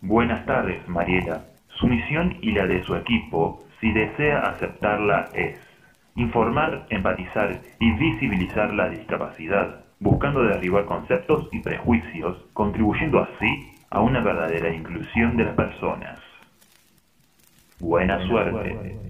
Buenas tardes, Mariela. Su misión y la de su equipo, si desea aceptarla, es informar, empatizar y visibilizar la discapacidad, buscando derribar conceptos y prejuicios, contribuyendo así a una verdadera inclusión de las personas. Buena suerte.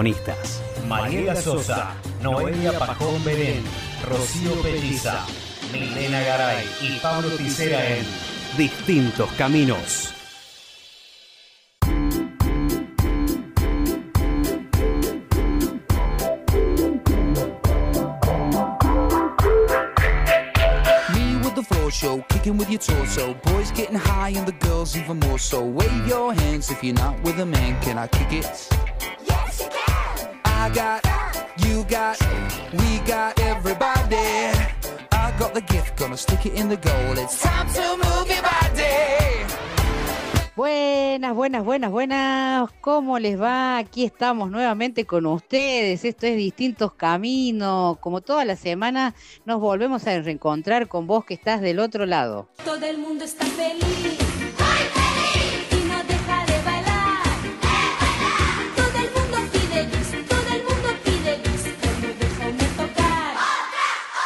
Protagonistas. Mariela Sosa, Noelia Pajón Belén, Rocío Pelliza, Milena Garay y Pablo Ticera en Distintos Caminos. show, kicking with your torso. Boys getting high and the girls even more so. Wave your hands if you're not with a man. Can I kick it? I got, you got, we got everybody. I got the gift, gonna stick it in the goal. It's time to move your body. Buenas, buenas, buenas, buenas. ¿Cómo les va? Aquí estamos nuevamente con ustedes. Esto es Distintos Caminos. Como toda la semana nos volvemos a reencontrar con vos que estás del otro lado. Todo el mundo está feliz.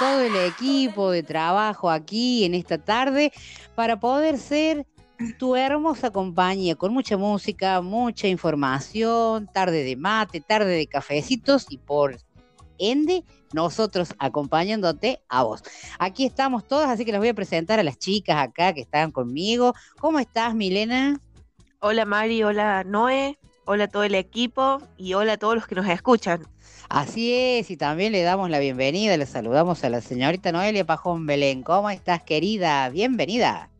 Todo el equipo de trabajo aquí en esta tarde para poder ser tu hermosa compañía con mucha música, mucha información, tarde de mate, tarde de cafecitos y por ende nosotros acompañándote a vos. Aquí estamos todas, así que les voy a presentar a las chicas acá que están conmigo. ¿Cómo estás, Milena? Hola Mari, hola Noé, hola todo el equipo y hola a todos los que nos escuchan. Así es, y también le damos la bienvenida, le saludamos a la señorita Noelia Pajón Belén. ¿Cómo estás, querida? Bienvenida.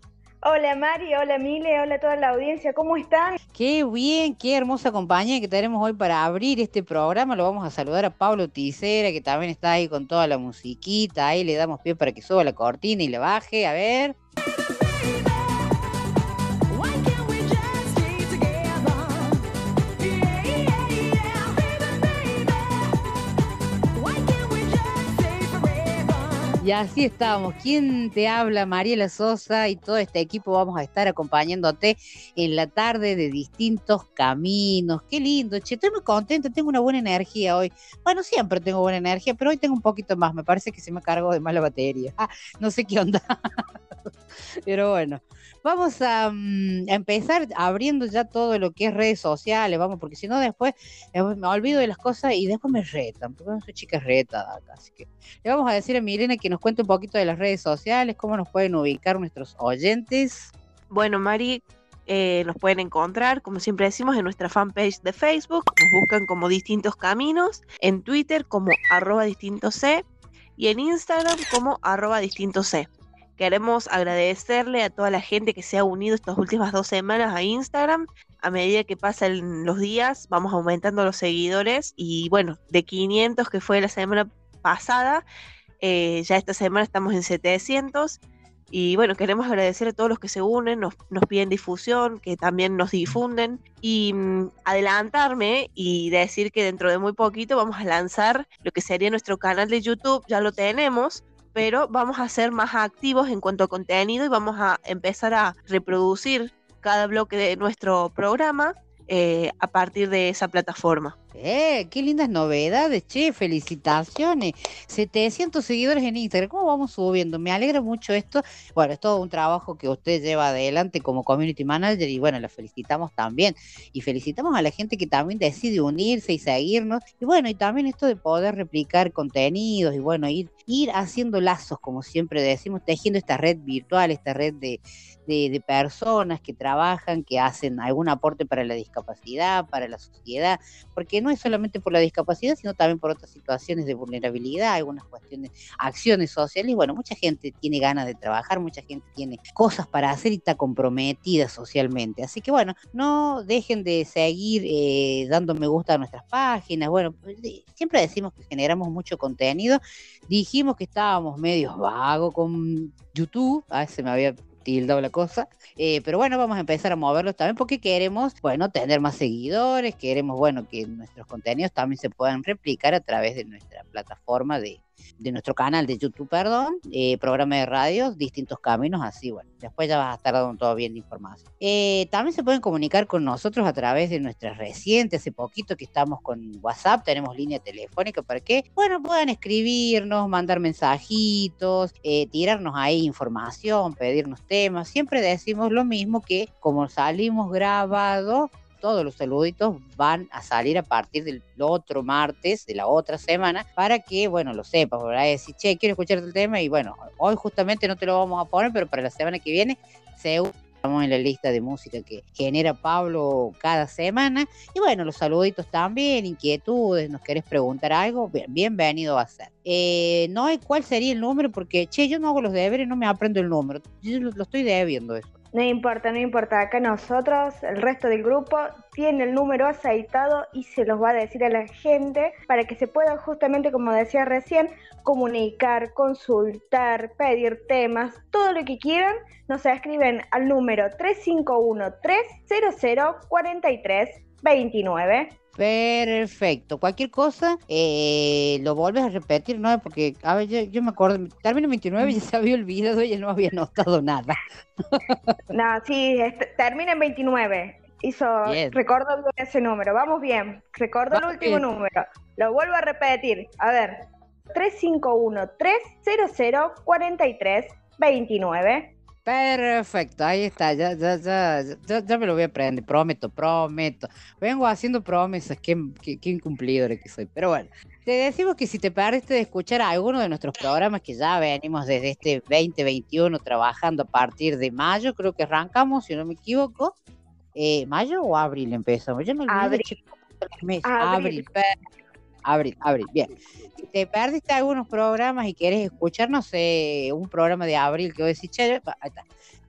Hola Mari, hola Mile, hola a toda la audiencia, ¿cómo están? Qué bien, qué hermosa compañía que tenemos hoy para abrir este programa. Lo vamos a saludar a Pablo Ticera, que también está ahí con toda la musiquita. Ahí le damos pie para que suba la cortina y le baje. A ver. Y así estamos. ¿Quién te habla? Mariela Sosa y todo este equipo vamos a estar acompañándote en la tarde de distintos caminos. Qué lindo, che. Estoy muy contenta, tengo una buena energía hoy. Bueno, siempre tengo buena energía, pero hoy tengo un poquito más. Me parece que se me cargó de más la batería. Ah, no sé qué onda. pero bueno. Vamos mm, a, empezar abriendo ya todo lo que es redes sociales, vamos, porque si no después me olvido de las cosas y después me retan, porque no soy chica retada acá. Así que le vamos a decir a Mirena que nos cuente un poquito de las redes sociales, cómo nos pueden ubicar nuestros oyentes. Bueno, Mari, eh, nos pueden encontrar, como siempre decimos, en nuestra fanpage de Facebook. Nos buscan como distintos caminos, en Twitter como arroba distinto C y en Instagram como arroba distinto C. Queremos agradecerle a toda la gente que se ha unido estas últimas dos semanas a Instagram. A medida que pasan los días, vamos aumentando los seguidores. Y bueno, de 500 que fue la semana pasada, eh, ya esta semana estamos en 700. Y bueno, queremos agradecer a todos los que se unen, nos, piden difusión, que también nos difunden. Y mm, adelantarme y decir que dentro de muy poquito vamos a lanzar lo que sería nuestro canal de YouTube, ya lo tenemos, pero vamos a ser más activos en cuanto a contenido y vamos a empezar a reproducir cada bloque de nuestro programa eh, a partir de esa plataforma. Eh, qué lindas novedades, che, felicitaciones. 700 seguidores en Instagram, ¿cómo vamos subiendo? Me alegra mucho esto. Bueno, es todo un trabajo que usted lleva adelante como community manager y bueno, la felicitamos también. Y felicitamos a la gente que también decide unirse y seguirnos. Y bueno, y también esto de poder replicar contenidos y bueno, ir, ir haciendo lazos, como siempre decimos, tejiendo esta red virtual, esta red de, de, personas que trabajan, que hacen algún aporte para la discapacidad, para la sociedad, porque no es solamente por la discapacidad, sino también por otras situaciones de vulnerabilidad, algunas cuestiones, acciones sociales. Bueno, mucha gente tiene ganas de trabajar, mucha gente tiene cosas para hacer y está comprometida socialmente. Así que bueno, no dejen de seguir eh, dando me gusta a nuestras páginas. Bueno, siempre decimos que generamos mucho contenido. Dijimos que estábamos medio vagos con YouTube, a veces me había tildado la cosa. Eh, pero bueno, vamos a empezar a moverlos también porque queremos, bueno, tener más seguidores, queremos, bueno, que nuestros contenidos también se puedan replicar a través de nuestra plataforma de, de nuestro canal de YouTube, perdón, eh, programa de radio, distintos caminos, así, bueno, después ya vas a estar dando todo bien la información. Eh, también se pueden comunicar con nosotros a través de nuestras recientes, hace poquito que estamos con WhatsApp, tenemos línea telefónica para que, bueno, puedan escribirnos, mandar mensajitos, eh, tirarnos ahí información, pedirnos temas, siempre decimos lo mismo que como salimos grabados, todos los saluditos van a salir a partir del otro martes de la otra semana para que, bueno, lo sepas, a decir, che, quiero escuchar el tema y bueno, hoy justamente no te lo vamos a poner, pero para la semana que viene, seguro estamos en la lista de música que genera Pablo cada semana. Y bueno, los saluditos también, inquietudes, nos querés preguntar algo, bienvenido a ser. Eh, no hay cuál sería el número, porque, che, yo no hago los deberes, no me aprendo el número. Yo lo estoy debiendo eso. No importa, no importa. Acá nosotros, el resto del grupo, tiene el número aceitado y se los va a decir a la gente para que se pueda justamente, como decía recién, comunicar, consultar, pedir temas, todo lo que quieran. Nos escriben al número 351 300 4329 Perfecto. Cualquier cosa, eh, lo vuelves a repetir, ¿no? Porque, a ver, yo, me acuerdo, término 29 ya se había olvidado y no había notado nada. no, sí, termina en 29. Hizo, recuerdo ese número. Vamos bien. Recuerdo el último número. Lo vuelvo a repetir. A ver. 351 300 43 29 Perfecto, ahí está, ya, ya, ya, ya, me lo voy a aprender, prometo, prometo. Vengo haciendo promesas, qué, qué, qué incumplidor que soy. Pero bueno, te decimos que si te perdiste de escuchar alguno de nuestros programas que ya venimos desde este 2021 trabajando a partir de mayo, creo que arrancamos, si no me equivoco. Eh, ¿Mayo o abril empezamos? Yo no olvido abril. Abril. abril abril, abril, bien. Si te perdiste algunos programas y quieres escucharnos eh, un programa de abril que voy a decir, che,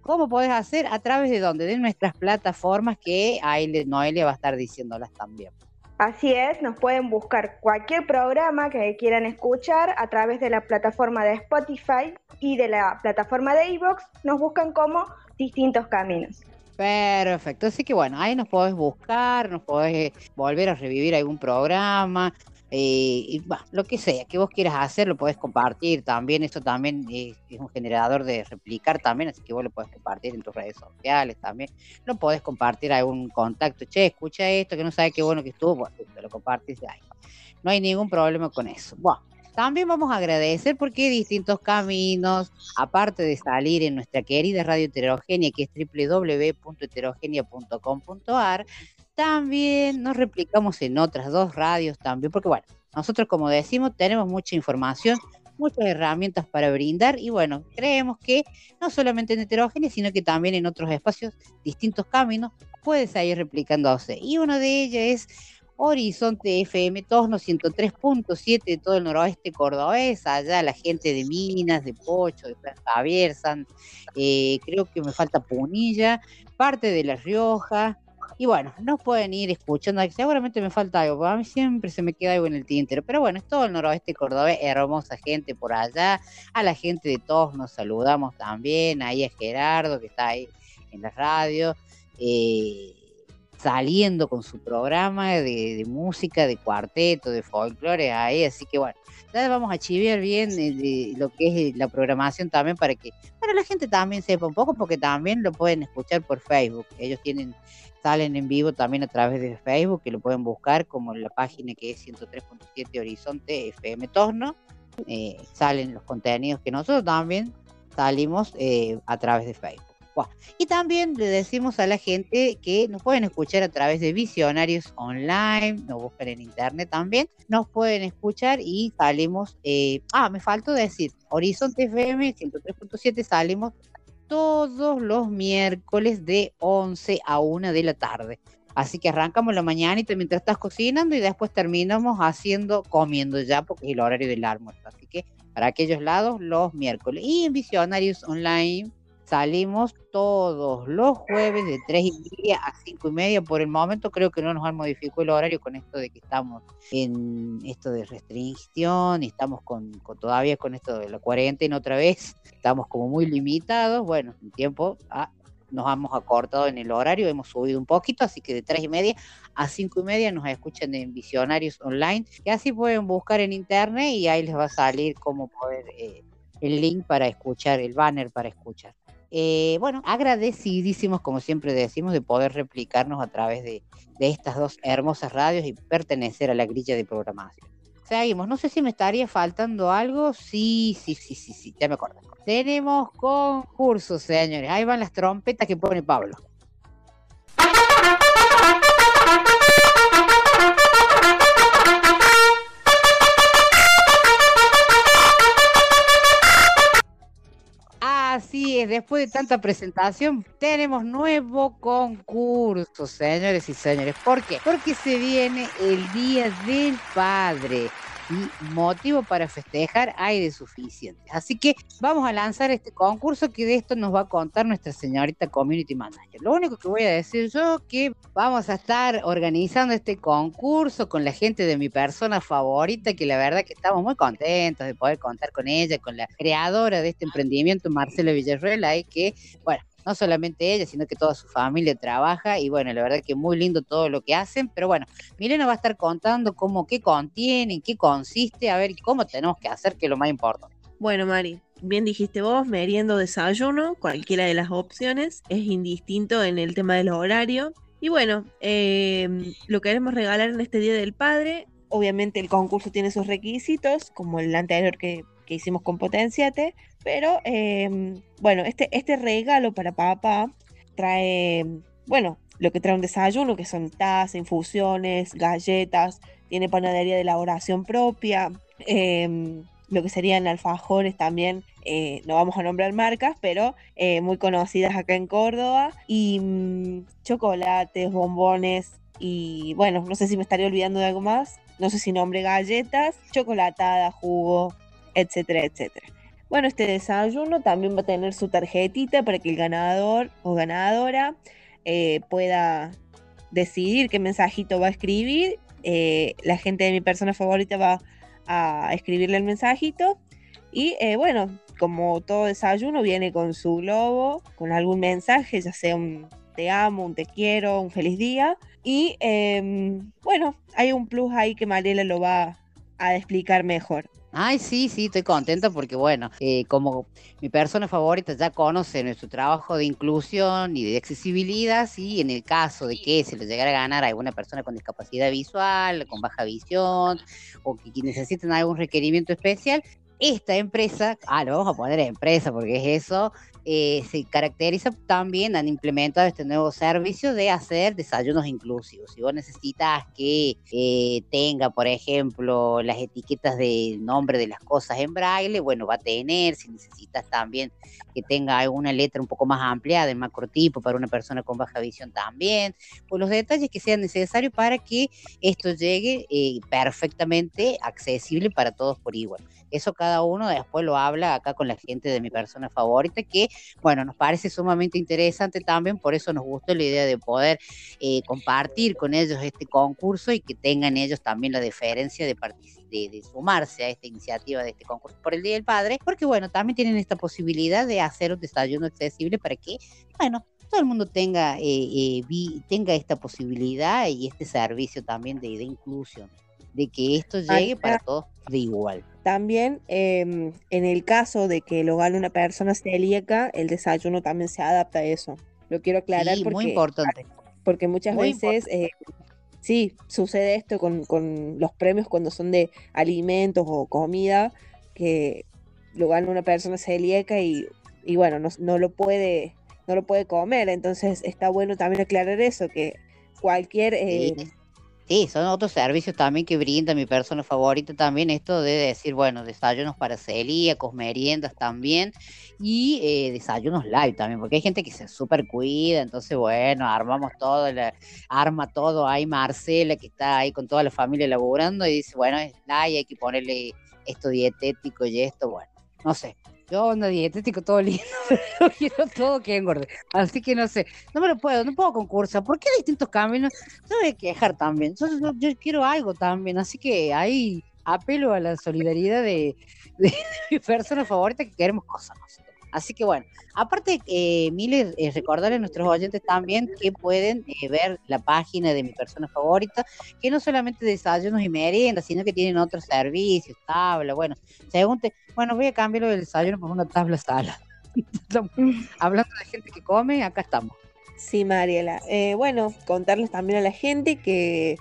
¿cómo podés hacer? A través de dónde? De nuestras plataformas que ahí Noelia va a estar diciéndolas también. Así es, nos pueden buscar cualquier programa que quieran escuchar a través de la plataforma de Spotify y de la plataforma de Evox, nos buscan como distintos caminos. Perfecto, así que bueno, ahí nos podés buscar, nos podés volver a revivir algún programa, eh, y, lo que sea que vos quieras hacer, lo podés compartir también. Esto también es, un generador de replicar también, así que vos lo podés compartir en tus redes sociales también. Lo podés compartir a algún contacto. Che, escucha esto, que no sabe qué bueno que estuvo. Bueno, te lo compartís ahí. No hay ningún problema con eso. Bueno, también vamos a agradecer porque distintos caminos, aparte de salir en nuestra querida radio heterogénea, que es www.heterogenia.com.ar, también nos replicamos en otras dos radios también, porque bueno, nosotros como decimos tenemos mucha información, muchas herramientas para brindar y bueno, creemos que no solamente en heterogénea, sino que también en otros espacios, distintos caminos, puede seguir replicándose. Y una de ellas es Horizonte FM, todos los 103.7 de todo el noroeste cordobés, allá la gente de Minas, de Pocho, de San Javier, eh, creo que me falta Punilla, parte de La Rioja, y bueno, nos pueden ir escuchando. Seguramente me falta algo, porque a mí siempre se me queda algo en el tintero. Pero bueno, es todo el noroeste cordobés, hermosa gente por allá. A la gente de todos nos saludamos también. Ahí a Gerardo, que está ahí en la radio. Eh, saliendo con su programa de, música, de cuarteto, de folclore ahí, así que bueno, ya vamos a chiviar bien de, lo que es la programación también para que para la gente también sepa un poco, porque también lo pueden escuchar por Facebook, ellos tienen salen en vivo también a través de Facebook, que lo pueden buscar como la página que es 103.7 Horizonte FM Torno. Eh, salen los contenidos que nosotros también salimos eh, a través de Facebook. Y también le decimos a la gente que nos pueden escuchar a través de Visionarios Online, nos buscan en internet también, nos pueden escuchar y salimos, eh, ah, me faltó decir, Horizonte FM 103.7 salimos todos los miércoles de 11 a 1 de la tarde. Así que arrancamos la mañanita mientras estás cocinando y después terminamos haciendo, comiendo ya, porque es el horario del almuerzo. Así que para aquellos lados, los miércoles. Y en Visionarios Online salimos todos los jueves de 3 y media a 5 y media. Por el momento creo que no nos han modificado el horario con esto de que estamos en esto de restricción estamos con, con todavía con esto de la cuarentena otra vez. Estamos como muy limitados. Bueno, en tiempo ah, nos hemos acortado en el horario, hemos subido un poquito, así que de 3 y media a 5 y media nos escuchan en Visionarios Online, y así pueden buscar en internet y ahí les va a salir cómo poder, eh, el link para escuchar, el banner para escuchar. Eh, bueno, agradecidísimos, como siempre decimos, de poder replicarnos a través de, de estas dos hermosas radios y pertenecer a la grilla de programación. Seguimos, no sé si me estaría faltando algo. Sí, sí, sí, sí, sí, ya me acuerdo. Tenemos concursos, señores. Ahí van las trompetas que pone Pablo. Así es, después de tanta presentación, tenemos nuevo concurso, señores y señores. ¿Por qué? Porque se viene el Día del Padre y motivo para festejar hay de suficiente. Así que vamos a lanzar este concurso que de esto nos va a contar nuestra señorita Community Manager. Lo único que voy a decir yo que vamos a estar organizando este concurso con la gente de mi persona favorita, que la verdad que estamos muy contentos de poder contar con ella, con la creadora de este emprendimiento, Marcela Villarruela, y que, bueno, no solamente ella, sino que toda su familia trabaja y bueno, la verdad que muy lindo todo lo que hacen, pero bueno, Milena va a estar contando cómo, qué contiene, qué consiste, a ver cómo tenemos que hacer, que es lo más importante. Bueno, Mari, bien dijiste vos, meriendo desayuno, cualquiera de las opciones, es indistinto en el tema del horario. Y bueno, eh, lo queremos regalar en este Día del Padre. Obviamente el concurso tiene sus requisitos, como el anterior que, que hicimos con Potenciate, pero eh, bueno, este, este regalo para papá trae, bueno, lo que trae un desayuno, que son tazas, infusiones, galletas, tiene panadería de elaboración propia, eh, lo que serían alfajores también, eh, no vamos a nombrar marcas, pero eh, muy conocidas acá en Córdoba, y mm, chocolates, bombones, y bueno, no sé si me estaría olvidando de algo más, no sé si nombre galletas, chocolatada, jugo, etcétera, etcétera. Bueno, este desayuno también va a tener su tarjetita para que el ganador o ganadora eh, pueda decidir qué mensajito va a escribir. Eh, la gente de mi persona favorita va a escribirle el mensajito. Y eh, bueno, como todo desayuno, viene con su globo, con algún mensaje, ya sea un te amo, un te quiero, un feliz día. Y em, bueno, hay un plus ahí que Mariela lo va a explicar mejor. Ay, sí, sí, estoy contenta porque, bueno, eh, como mi persona favorita ya conoce nuestro trabajo de inclusión y de accesibilidad, sí, en el caso de que se le llegara a ganar a alguna persona con discapacidad visual, con baja visión, o que necesiten algún requerimiento especial, esta empresa, ah, lo vamos a poner empresa porque es eso, eh, se caracteriza también, han implementado este nuevo servicio de hacer desayunos inclusivos. Si vos necesitas que eh, tenga, por ejemplo, las etiquetas de nombre de las cosas en braille, bueno, va a tener. Si necesitas también que tenga alguna letra un poco más ampliada, en macrotipo, para una persona con baja visión también, pues los detalles que sean necesarios para que esto llegue eh, perfectamente accesible para todos por igual. Eso cada uno después lo habla acá con la gente de mi persona favorita, que bueno, nos parece sumamente interesante también, por eso nos gustó la idea de poder eh, compartir con ellos este concurso y que tengan ellos también la deferencia de, de, de, sumarse a esta iniciativa de este concurso por el Día del Padre, porque bueno, también tienen esta posibilidad de hacer un desayuno accesible para que, bueno, todo el mundo tenga, eh, eh, tenga esta posibilidad y este servicio también de inclusión, de que esto llegue para todos de igual. También eh, en el caso de que lo gane una persona celíaca, el desayuno también se adapta a eso. Lo quiero aclarar sí, porque, muy importante. porque muchas Muy veces eh, sí sucede esto con, con los premios cuando son de alimentos o comida, que lo gana una persona celíaca y, y bueno, no, no lo puede no lo puede comer. Entonces está bueno también aclarar eso, que cualquier eh, Sí. Sí, son otros servicios también que brinda mi persona favorita también, esto de decir, bueno, desayunos para celíacos, meriendas también, y eh, desayunos live también, porque hay gente que se súper cuida, entonces, bueno, armamos todo, arma todo, hay Marcela que está ahí con toda la familia laburando y dice, bueno, es live, hay que ponerle esto dietético y esto, bueno, no sé, yo ando dietético todo lindo, yo quiero todo que engorde. Así que no sé, no me lo puedo, no puedo concursar. ¿Por qué distintos caminos? Yo voy a quejar también. Yo, yo, quiero algo también. Así que ahí apelo a la solidaridad de, de, mi persona favorita que queremos cosas. Así que bueno, aparte, eh, Miller, eh, recordarle a nuestros oyentes también que pueden eh, ver la página de mi persona favorita, que no solamente desayunos y meriendas, sino que tienen otros servicios, tabla, bueno, según te, bueno, voy a cambiarlo del desayuno por una tabla sala. Hablando de gente que come, acá estamos. Sí, Mariela. Eh, bueno, contarles también a la gente que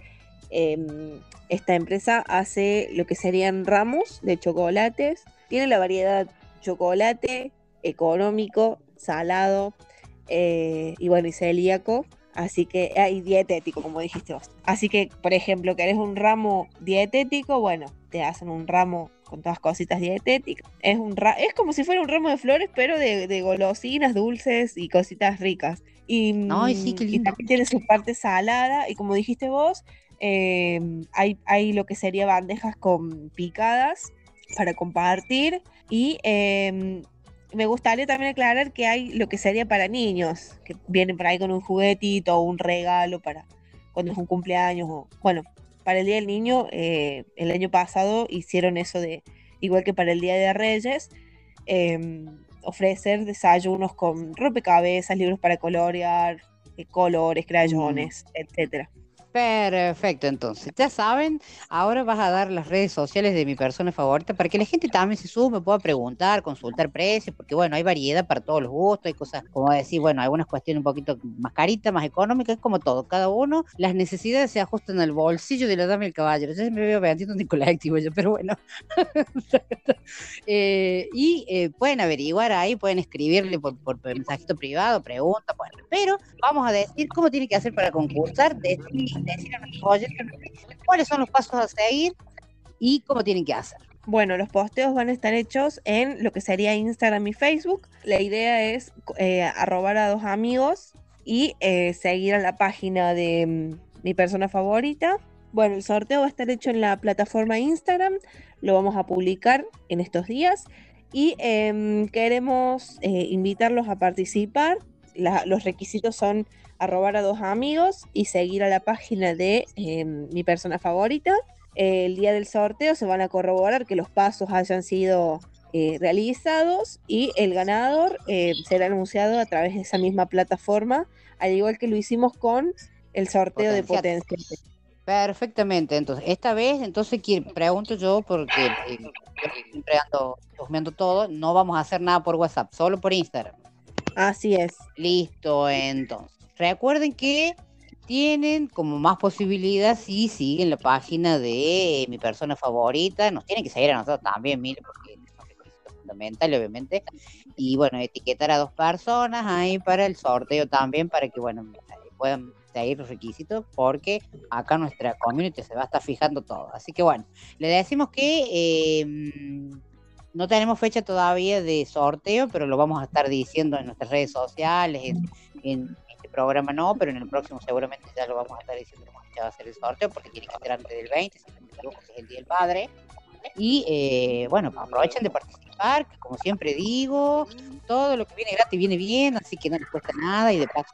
em, esta empresa hace lo que serían ramos de chocolates. Tiene la variedad chocolate, económico, salado eh, y bueno, y celíaco. Así que, hay dietético, como dijiste vos. Así que, por ejemplo, querés un ramo dietético, bueno, te hacen un ramo con todas cositas dietéticas. Es, un es como si fuera un ramo de flores, pero de, golosinas, dulces y cositas ricas. Y, sí, y también tiene su parte salada. Y como dijiste vos, em, hay, hay lo que sería bandejas con picadas para compartir. Y eh, me gustaría también aclarar que hay lo que sería para niños, que vienen por ahí con un juguetito o un regalo para cuando es un cumpleaños o, bueno, para el Día del Niño, eh, el año pasado hicieron eso de, igual que para el Día de Reyes, em, ofrecer desayunos con rompecabezas, libros para colorear, eh, colores, crayones, etcétera. Perfecto, entonces, ya saben, ahora vas a dar las redes sociales de mi persona favorita para que la gente también se sume, pueda preguntar, consultar precios, porque bueno, hay variedad para todos los gustos, hay cosas, como decir, bueno, algunas cuestiones un poquito más caritas, más económicas, como todo, cada uno, las necesidades se ajustan al bolsillo de la dama y el caballero. Yo me veo vendiendo un colectivo yo, pero bueno. eh, y eh, pueden averiguar ahí, pueden escribirle por, por mensajito privado, pregunta, bueno, pero vamos a decir cómo tiene que hacer para concursar, decir decir a nuestros oyentes cuáles son los pasos a seguir y cómo tienen que hacer. Bueno, los posteos van a estar hechos en lo que sería Instagram y Facebook. La idea es eh, arrobar a dos amigos y eh, seguir a la página de mm, mi persona favorita. Bueno, el sorteo va a estar hecho en la plataforma Instagram. Lo vamos a publicar en estos días. Y em, queremos eh, invitarlos a participar. los requisitos son arrobar a dos amigos y seguir a la página de em, mi persona favorita. el día del sorteo se van a corroborar que los pasos hayan sido eh, realizados y el ganador eh, será anunciado a través de esa misma plataforma, al igual que lo hicimos con el sorteo de potencia. Perfectamente, entonces, esta vez, entonces, pregunto yo, porque eh, siempre ando todo, no vamos a hacer nada por WhatsApp, solo por Instagram. Así es. Listo, entonces. Recuerden que tienen como más posibilidades si siguen la página de mi persona favorita. Nos tienen que seguir a nosotros también, mire, porque es fundamental, obviamente. Y bueno, etiquetar a dos personas ahí para el sorteo también, para que, bueno, puedan seguir los requisitos, porque acá nuestra community se va a estar fijando todo. Así que bueno, le decimos que em, no tenemos fecha todavía de sorteo, pero lo vamos a estar diciendo en nuestras redes sociales, en programa no, pero en el próximo seguramente ya lo vamos a estar diciendo cómo va a ser el sorteo, porque tiene que ser antes del 20, si es el Día del Padre. Y eh, bueno, aprovechen de participar, que como siempre digo, todo lo que viene gratis viene bien, así que no les cuesta nada y de paso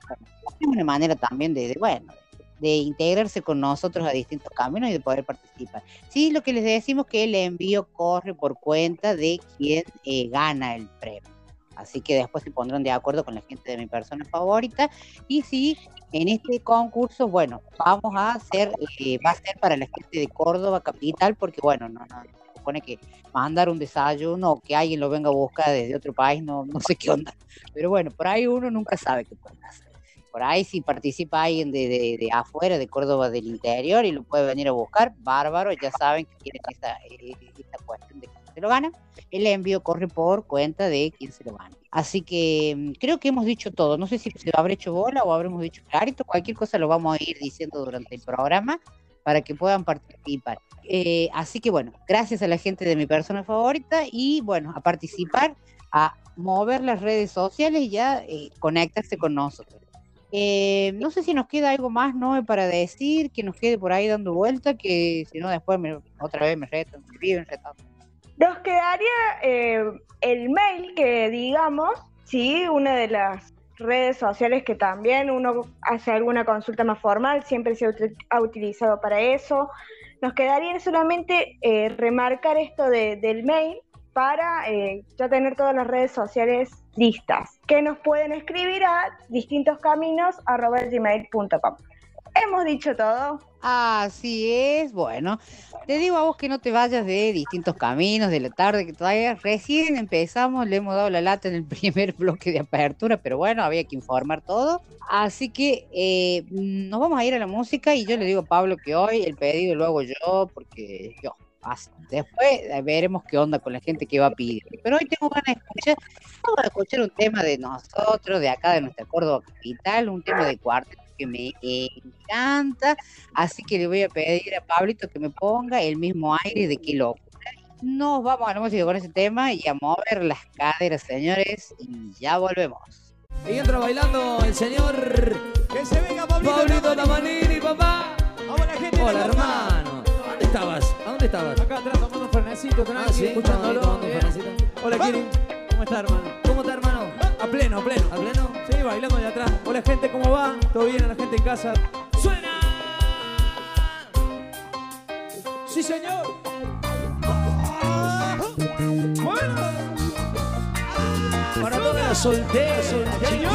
es una manera también de, bueno, de integrarse con nosotros a distintos caminos y de poder participar. Sí, lo que les decimos que el envío corre por cuenta de quien eh, gana el premio. Así que después se pondrán de acuerdo con la gente de mi persona favorita. Y si en este concurso, bueno, vamos a hacer, eh, va a ser para la gente de Córdoba capital, porque bueno, no, no, supone que mandar un desayuno o que alguien lo venga a buscar desde otro país, no, no sé qué onda. Pero bueno, por ahí uno nunca sabe qué puede hacer. Por ahí si participa alguien de, de, afuera, de Córdoba del interior y lo puede venir a buscar, bárbaro, ya saben que tienen esa, eh, esa cuestión de se lo gana, el envío corre por cuenta de quien se lo gana. Así que mm, creo que hemos dicho todo. No sé si se lo habrá hecho bola o habremos dicho clarito. Cualquier cosa lo vamos a ir diciendo durante el programa. para que puedan participar. Eh, así que bueno, gracias a la gente de mi persona favorita y bueno, a participar, a mover las redes sociales y ya eh, conectarse con nosotros. Eh, no sé si nos queda algo más, ¿no? Para decir, que nos quede por ahí dando vuelta, que si no después me- otra vez me retan, me viven retando. Nos quedaría eh, el mail que digamos, sí, una de las redes sociales que también uno hace alguna consulta más formal, siempre se ha utilizado para eso. Nos quedaría solamente eh, remarcar esto de- del mail para eh, ya tener todas las redes sociales listas, que nos pueden escribir a distintoscaminos.gmail.com. Hemos dicho todo. Así es, bueno, te digo a vos que no te vayas de distintos caminos de la tarde, que todavía recién empezamos, le hemos dado la lata en el primer bloque de apertura, pero bueno, había que informar todo. Así que eh, nos vamos a ir a la música y yo le digo a Pablo que hoy el pedido lo hago yo, porque yo paso. Después eh, veremos qué onda con la gente que va a pedir. Pero hoy tengo ganas de escuchar, vamos a escuchar un tema de nosotros, de acá de nuestra Córdoba capital, un tema de cuarteto que me encanta. Así que le voy a pedir a Pablito que me ponga el mismo aire de qué locura. Nos vamos a la música con ese tema y a mover las caderas, señores, y ya volvemos. Y entra bailando el señor Que se venga Pablito. Pablito Tamanini, papá. Gente. Hola, Copa. hermano. ¿Dónde estabas? ¿A dónde estabas? Acá atrás tomando un fernecito, tranqui, Ah, sí, escuchándolo. tomando un bien. fernecito. Hola, Kiri. ¿Cómo está, hermano? ¿Cómo está, hermano? A pleno, a pleno. ¿A pleno? Sí, bailando de atrás. Hola, gente, ¿cómo va? ¿Todo bien? A la gente en casa. ¡Suena! Sí, señor. Bueno. Para todas las solteras, Señor.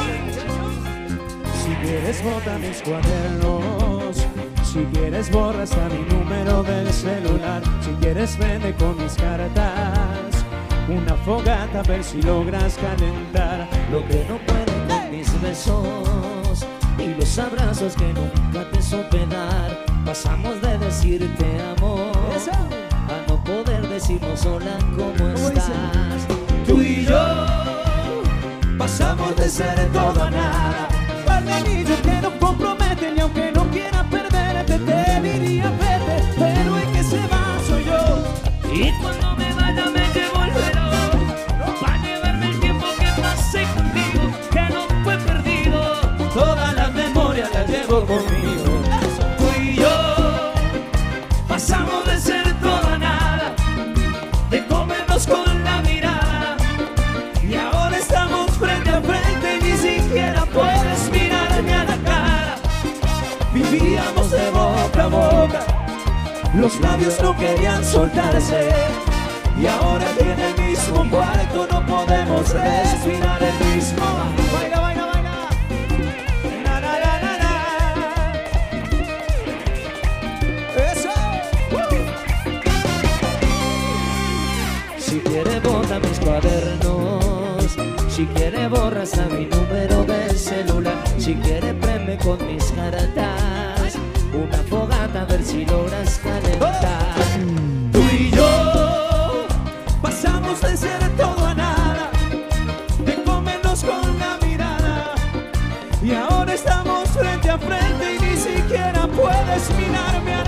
Si quieres bota mis cuadernos, si quieres borra hasta mi número del celular, si quieres vende con mis cartas, una fogata a ver si logras calentar. Lo que no puedo con mis besos y los abrazos que nunca te supe dar. Pasamos de decirte amor a no poder decirnos hola, ¿cómo estás? Tú y yo pasamos de ser todo a nada. Par de anillos que no comprometen y aunque no quiera perderte te diría vete, pero el que se va soy yo. Y cuando conmigo. Tú y yo pasamos de ser todo a nada, de comernos con la mirada. Y ahora estamos frente a frente y ni siquiera puedes mirarme a la cara. Vivíamos de boca a boca, los labios no querían soltarse. Y ahora que en el mismo cuarto no podemos respirar el mismo. Baila, baila, si quiere borras a mi número de celular, si quiere prende con mis cartas, una fogata a ver si logras calentar. Tú y yo pasamos de ser todo a nada, de comernos con la mirada. Y ahora estamos frente a frente y ni siquiera puedes mirarme a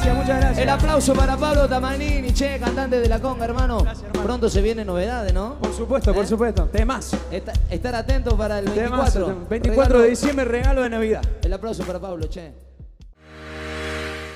gracias, muchas gracias. El aplauso para Pablo Tamanini, che, cantante de la conga, hermano. Gracias, hermano. Pronto se vienen novedades, ¿no? Por supuesto, por ¿Eh? supuesto. Temas. Esta- estar atentos para el 24. Temas. 24 de diciembre, regalo de Navidad. El aplauso para Pablo, che.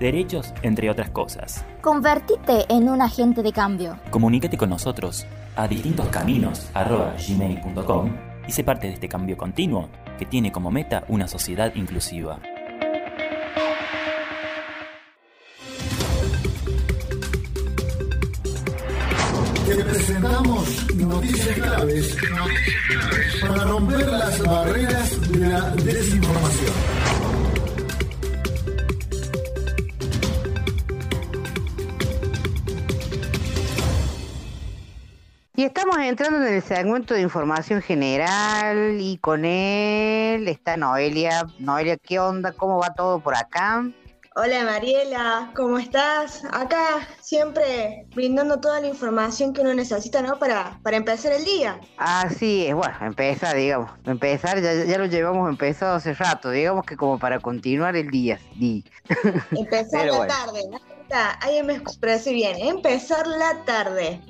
derechos, entre otras cosas. Convertite en un agente de cambio. Comunícate con nosotros a distintoscaminos.gmail.com y sé parte de este cambio continuo que tiene como meta una sociedad inclusiva. Te presentamos noticias claves, para romper las barreras de la desinformación. Y estamos entrando en el segmento de información general y con él está Noelia. Noelia, ¿qué onda? ¿Cómo va todo por acá? Hola Mariela, ¿cómo estás? Acá siempre brindando toda la información que uno necesita, ¿no? Para, para empezar el día. Así es, bueno, empezar, digamos. Empezar, ya, ya lo llevamos empezado hace rato, digamos que como para continuar el día. sí. Empezar la bueno. tarde, ¿no? Ahí me expresé bien, empezar la tarde.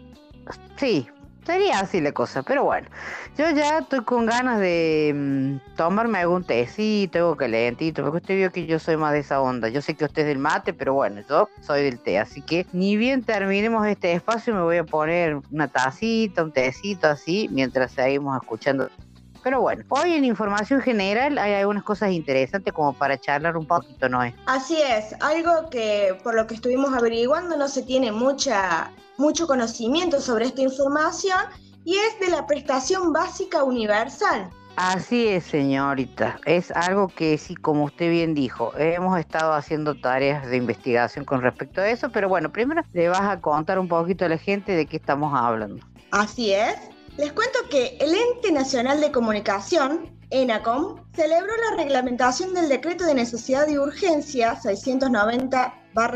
Sí, sería así la cosa, pero bueno. Yo ya estoy con ganas de mm, tomarme algún tecito, algo calentito, porque usted vio que yo soy más de esa onda. Yo sé que usted es del mate, pero bueno, yo soy del té, así que ni bien terminemos este espacio me voy a poner una tacita, un tecito así, mientras seguimos escuchando. Pero bueno, hoy en información general hay algunas cosas interesantes como para charlar un poquito, ¿no es? Así es, algo que por lo que estuvimos averiguando no se tiene mucha, mucho conocimiento sobre esta información y es de la prestación básica universal. Así es, señorita. Es algo que sí, como usted bien dijo, hemos estado haciendo tareas de investigación con respecto a eso, pero bueno, primero le vas a contar un poquito a la gente de qué estamos hablando. Así es. Les cuento que el Ente Nacional de Comunicación, ENACOM, celebró la reglamentación del decreto de necesidad y urgencia 690-20, a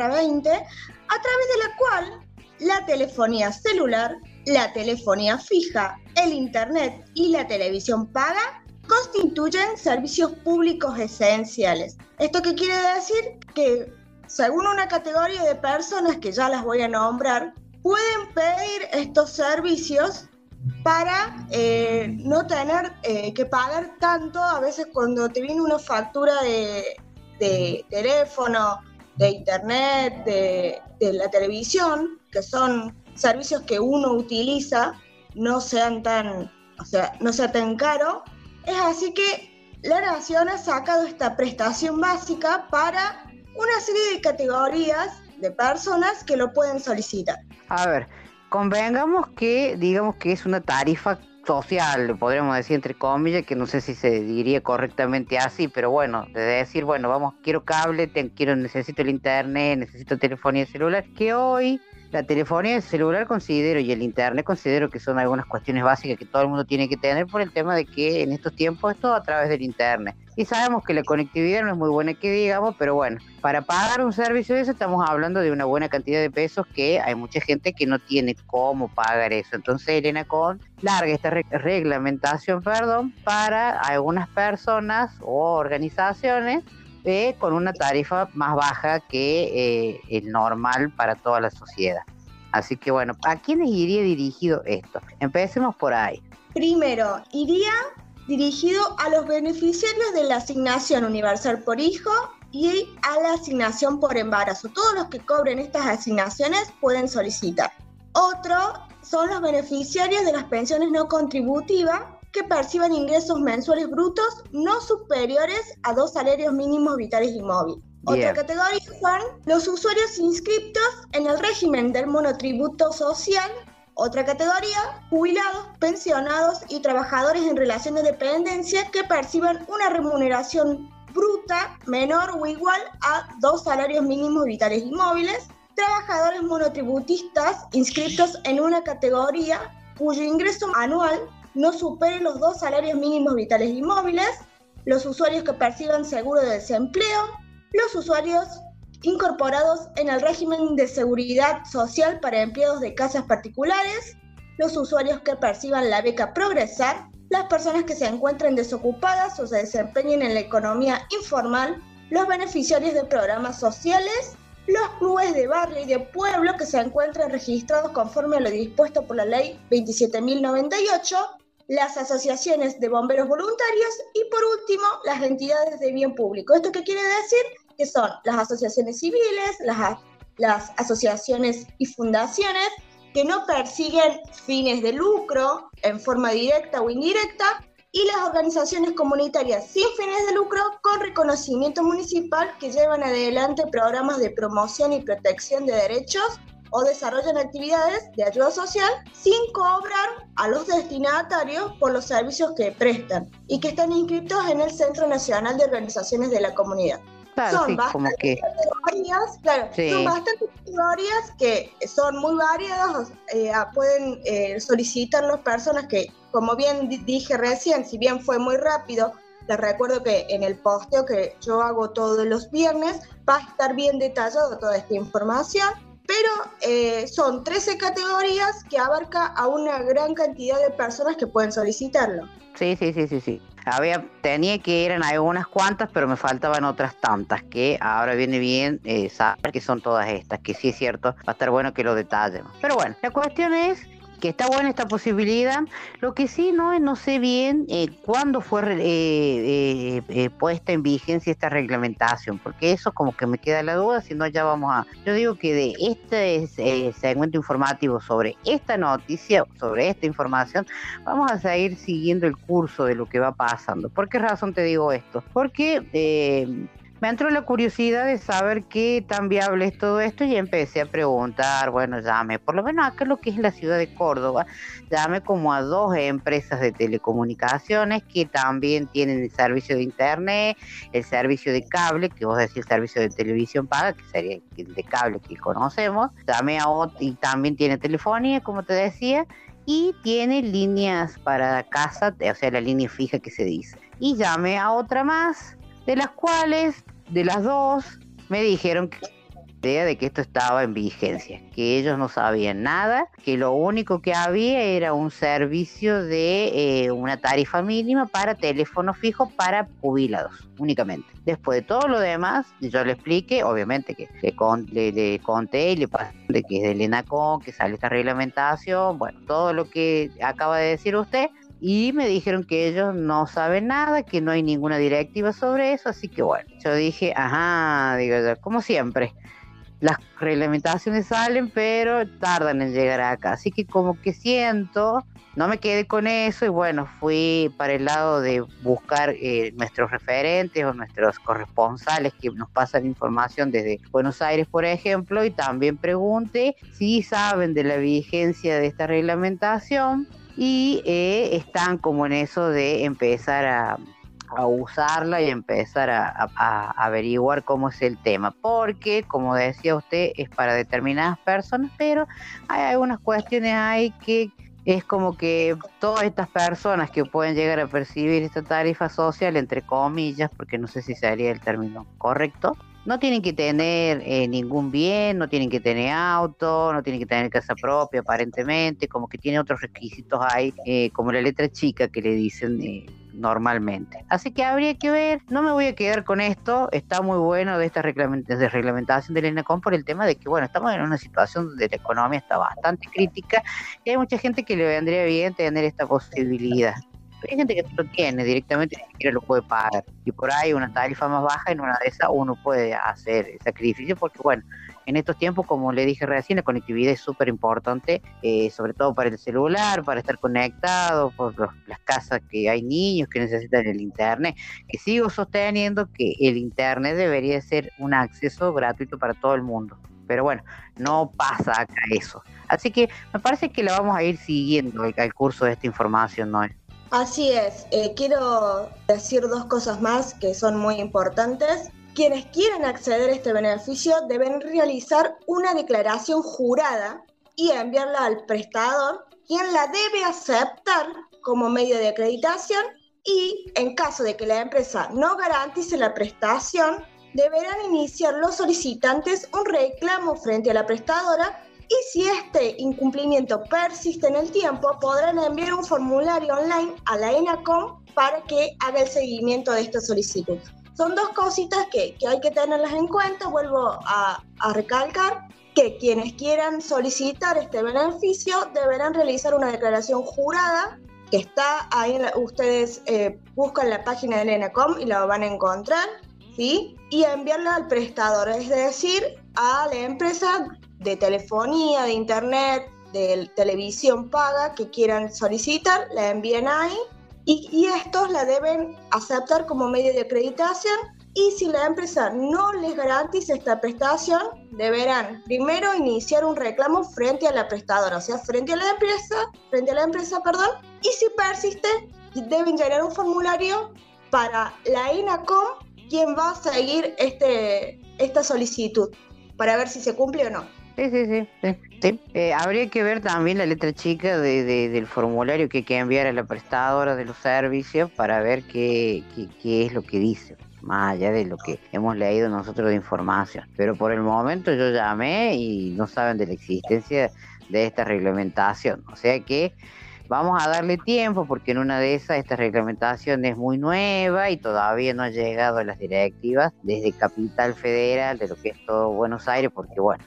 través de la cual la telefonía celular, la telefonía fija, el Internet y la televisión paga constituyen servicios públicos esenciales. ¿Esto qué quiere decir? Que según una categoría de personas que ya las voy a nombrar, pueden pedir estos servicios para eh, no tener eh, que pagar tanto a veces cuando te viene una factura de, de teléfono, de internet, de, de la televisión, que son servicios que uno utiliza, no sean tan, o sea, no sea tan caro. Es así que la Nación ha sacado esta prestación básica para una serie de categorías de personas que lo pueden solicitar. A ver, convengamos que, digamos que es una tarifa social, podríamos decir entre comillas, que no sé si se diría correctamente así, pero bueno, de decir, bueno, vamos, quiero cable, te- quiero, necesito el internet, necesito telefonía celular, que hoy la telefonía celular considero y el internet considero que son algunas cuestiones básicas que todo el mundo tiene que tener por el tema de que en estos tiempos es todo a través del internet. Y sabemos que la conectividad no es muy buena que digamos, pero bueno, para pagar un servicio de eso estamos hablando de una buena cantidad de pesos que hay mucha gente que no tiene cómo pagar eso. Entonces Elena con larga esta re- reglamentación, perdón, para algunas personas o organizaciones eh, con una tarifa más baja que eh, el normal para toda la sociedad. Así que bueno, ¿a quiénes iría dirigido esto? Empecemos por ahí. Primero, iría dirigido a los beneficiarios de la asignación universal por hijo y a la asignación por embarazo. Todos los que cobren estas asignaciones pueden solicitar. Otro son los beneficiarios de las pensiones no contributivas que perciban ingresos mensuales brutos no superiores a dos salarios mínimos vitales y móviles. Bien. Otra categoría son los usuarios inscriptos en el régimen del monotributo social otra categoría, jubilados, pensionados y trabajadores en relación de dependencia que perciban una remuneración bruta menor o igual a dos salarios mínimos vitales y móviles, trabajadores monotributistas inscritos en una categoría cuyo ingreso anual no supere los dos salarios mínimos vitales y móviles, los usuarios que perciban seguro de desempleo, los usuarios incorporados en el régimen de seguridad social para empleados de casas particulares, los usuarios que perciban la beca Progresar, las personas que se encuentren desocupadas o se desempeñen en la economía informal, los beneficiarios de programas sociales, los clubes de barrio y de pueblo que se encuentren registrados conforme a lo dispuesto por la ley 27.098, las asociaciones de bomberos voluntarios y por último las entidades de bien público. ¿Esto qué quiere decir? Que son las asociaciones civiles, las, las asociaciones y fundaciones que no persiguen fines de lucro en forma directa o indirecta y las organizaciones comunitarias sin fines de lucro con reconocimiento municipal que llevan adelante programas de promoción y protección de derechos o desarrollan actividades de ayuda social sin cobrar a los destinatarios por los servicios que prestan y que están inscritos en el Centro Nacional de Organizaciones de la Comunidad. Claro, son sí, como bastantes que- categorías, claro, Sí. son bastantes categorías que son muy variadas, eh, ah, pueden eh, solicitar las personas que, como bien di- dije recién, si bien fue muy rápido, les recuerdo que en el posteo que yo hago todos los viernes va a estar bien detallado toda esta información, pero eh, son 13 categorías que abarca a una gran cantidad de personas que pueden solicitarlo. Sí, sí, sí, sí, sí. Había, tenía que eran algunas cuantas, pero me faltaban otras tantas, que ahora viene bien eh, saber que son todas estas, que sí es cierto, va a estar bueno que lo detallemos. Pero bueno, la cuestión es que está buena esta posibilidad. Lo que sí no, no sé bien eh, cuándo fue eh, eh, eh, puesta en vigencia esta reglamentación, porque eso como que me queda la duda, si no ya vamos a... Yo digo que de este eh, segmento informativo sobre esta noticia, sobre esta información, vamos a seguir siguiendo el curso de lo que va pasando. ¿Por qué razón te digo esto? Porque eh, me entró la curiosidad de saber qué tan viable es todo esto y empecé a preguntar, bueno, llamé, por lo menos acá lo que es la ciudad de Córdoba, llamé como a dos empresas de telecomunicaciones que también tienen el servicio de internet, el servicio de cable, que vos decís el servicio de televisión paga, que sería el de cable que conocemos, llamé a otro y también tiene telefonía, como te decía, y tiene líneas para casa, o sea, la línea fija que se dice. Y llamé a otra más, de las cuales, de las dos, me dijeron que de que esto estaba en vigencia, que ellos no sabían nada, que lo único que había era un servicio de eh, una tarifa mínima para teléfono fijo para jubilados, únicamente. Después de todo lo demás, yo le expliqué, obviamente que le, con- le conté y le pasé de que es del ENACON, que sale esta reglamentación, bueno, todo lo que acaba de decir usted, y me dijeron que ellos no saben nada, que no hay ninguna directiva sobre eso, así que bueno, yo dije, ajá, digo yo, como siempre, las reglamentaciones salen, pero tardan en llegar acá, así que como que siento, no me quedé con eso y bueno, fui para el lado de buscar eh, nuestros referentes o nuestros corresponsales que nos pasan información desde Buenos Aires, por ejemplo, y también pregunté si saben de la vigencia de esta reglamentación y eh, están como en eso de empezar a, a usarla y empezar a, a- a averiguar cómo es el tema, porque como decía usted es para determinadas personas, pero hay algunas cuestiones ahí que es como que todas estas personas que pueden llegar a percibir esta tarifa social, entre comillas, porque no sé si sería el término correcto, no tienen que tener eh, ningún bien, no tienen que tener auto, no tienen que tener casa propia aparentemente, como que tiene otros requisitos ahí, eh, como la letra chica que le dicen eh, normalmente. Así que habría que ver, no me voy a quedar con esto, está muy bueno de esta reglament- de reglamentación del ENACOM por el tema de que, bueno, estamos en una situación donde la economía está bastante crítica y hay mucha gente que le vendría bien tener esta posibilidad. Hay gente que lo tiene directamente ni siquiera lo puede pagar. Y por ahí una tarifa más baja, en una de esas uno puede hacer el sacrificio porque, bueno, en estos tiempos, como le dije recién, la conectividad es súper importante, eh, sobre todo para el celular, para estar conectado, por las casas que hay niños que necesitan el internet, que sigo sosteniendo que el internet debería ser un acceso gratuito para todo el mundo. Pero bueno, no pasa acá eso. Así que me parece que la vamos a ir siguiendo el curso de esta información, Noel. Así es, eh, quiero decir dos cosas más que son muy importantes. Quienes quieren acceder a este beneficio deben realizar una declaración jurada y enviarla al prestador, quien la debe aceptar como medio de acreditación y en caso de que la empresa no garantice la prestación, deberán iniciar los solicitantes un reclamo frente a la prestadora y si este incumplimiento persiste en el tiempo, podrán enviar un formulario online a la ENACOM para que haga el seguimiento de esta solicitud. Son dos cositas que, que hay que tenerlas en cuenta. Vuelvo a, a recalcar que quienes quieran solicitar este beneficio deberán realizar una declaración jurada que está ahí, la- ustedes eh, buscan la página del ENACOM y la van a encontrar, ¿sí? Y enviarla al prestador, es decir, a la empresa de telefonía, de internet, de televisión paga que quieran solicitar, la envían ahí y, y estos la deben aceptar como medio de acreditación y si la empresa no les garantiza esta prestación, deberán primero iniciar un reclamo frente a la prestadora, o sea, frente a la empresa, frente a la empresa, perdón, y si persiste, deben llenar un formulario para la INACOM, quien va a seguir este, esta solicitud, para ver si se cumple o no. Sí, sí, sí. sí. Eh, habría que ver también la letra chica de, de- del formulario que hay que enviar a la prestadora de los servicios para ver qué, qué, qué es lo que dice, más allá de lo que hemos leído nosotros de información. Pero por el momento yo llamé y no saben de la existencia de esta reglamentación. O sea que vamos a darle tiempo porque en una de esas esta reglamentación es muy nueva y todavía no ha llegado a las directivas desde Capital Federal, de lo que es todo Buenos Aires, porque bueno,